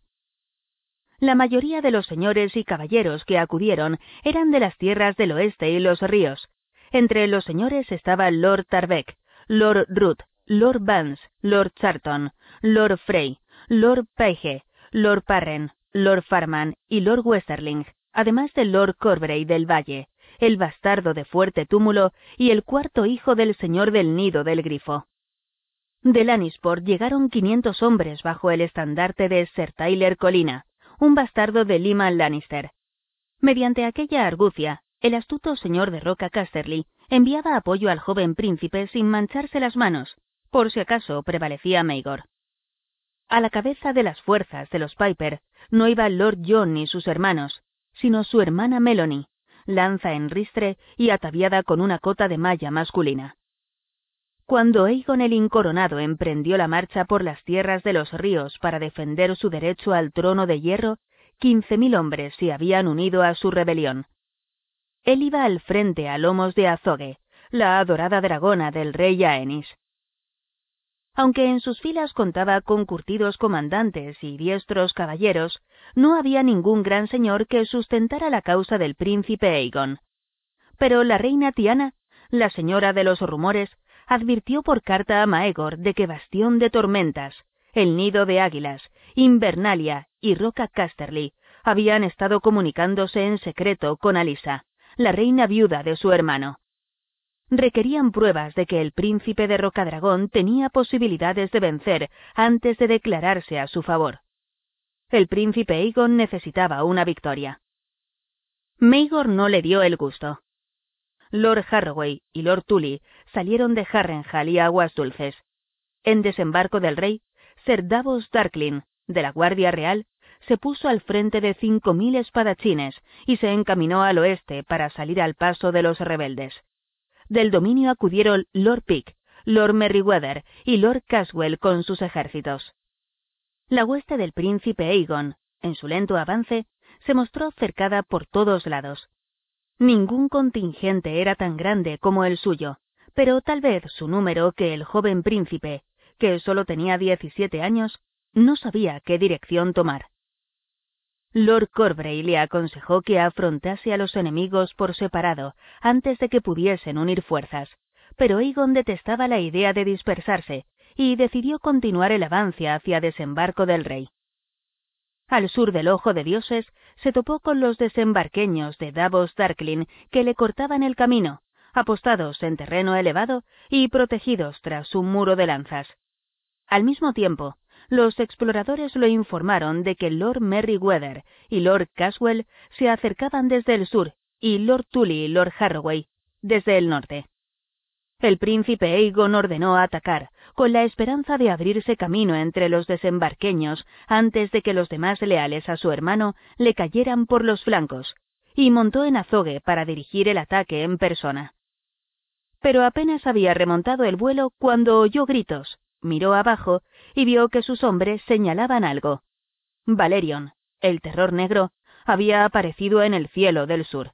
La mayoría de los señores y caballeros que acudieron eran de las tierras del oeste y los ríos. Entre los señores estaba Lord Tarbeck, Lord Ruth, Lord Vance, Lord Charton, Lord Frey, Lord Paige, Lord Parren, Lord Farman y Lord Westerling, además de Lord Corbray del Valle, el bastardo de fuerte túmulo y el cuarto hijo del señor del nido del grifo. De Lannisport llegaron quinientos hombres bajo el estandarte de Sir Tyler Colina, un bastardo de Lima Lannister. Mediante aquella argucia, el astuto señor de Roca Casterly enviaba apoyo al joven príncipe sin mancharse las manos, por si acaso prevalecía Maegor. A la cabeza de las fuerzas de los Piper no iba Lord John ni sus hermanos, sino su hermana Melanie, lanza en ristre y ataviada con una cota de malla masculina. Cuando Aegon el Incoronado emprendió la marcha por las tierras de los ríos para defender su derecho al trono de hierro, quince mil hombres se habían unido a su rebelión. Él iba al frente a lomos de Azogue, la adorada dragona del rey Aenys. Aunque en sus filas contaba con curtidos comandantes y diestros caballeros, no había ningún gran señor que sustentara la causa del príncipe Aegon. Pero la reina Tiana, la señora de los rumores, advirtió por carta a Maegor de que Bastión de Tormentas, el Nido de Águilas, Invernalia y Roca Casterly habían estado comunicándose en secreto con Alisa, la reina viuda de su hermano requerían pruebas de que el príncipe de Rocadragón tenía posibilidades de vencer antes de declararse a su favor. El príncipe Aegon necesitaba una victoria. Maegor no le dio el gusto. Lord Harroway y Lord Tully salieron de Harrenhal y Aguas Dulces. En desembarco del rey, Sir Davos Darklin, de la Guardia Real, se puso al frente de cinco mil espadachines y se encaminó al oeste para salir al paso de los rebeldes del dominio acudieron Lord Pick, Lord Merryweather y Lord Caswell con sus ejércitos. La hueste del príncipe Aegon, en su lento avance, se mostró cercada por todos lados. Ningún contingente era tan grande como el suyo, pero tal vez su número que el joven príncipe, que solo tenía diecisiete años, no sabía qué dirección tomar. Lord Corbray le aconsejó que afrontase a los enemigos por separado antes de que pudiesen unir fuerzas, pero Aegon detestaba la idea de dispersarse y decidió continuar el avance hacia desembarco del rey. Al sur del Ojo de Dioses se topó con los desembarqueños de Davos Darklin que le cortaban el camino, apostados en terreno elevado y protegidos tras un muro de lanzas. Al mismo tiempo, los exploradores lo informaron de que Lord Merryweather y Lord Caswell se acercaban desde el sur y Lord Tully y Lord Harroway desde el norte. El príncipe Aegon ordenó atacar, con la esperanza de abrirse camino entre los desembarqueños antes de que los demás leales a su hermano le cayeran por los flancos, y montó en azogue para dirigir el ataque en persona. Pero apenas había remontado el vuelo cuando oyó gritos, miró abajo y vio que sus hombres señalaban algo. Valerion, el terror negro, había aparecido en el cielo del sur.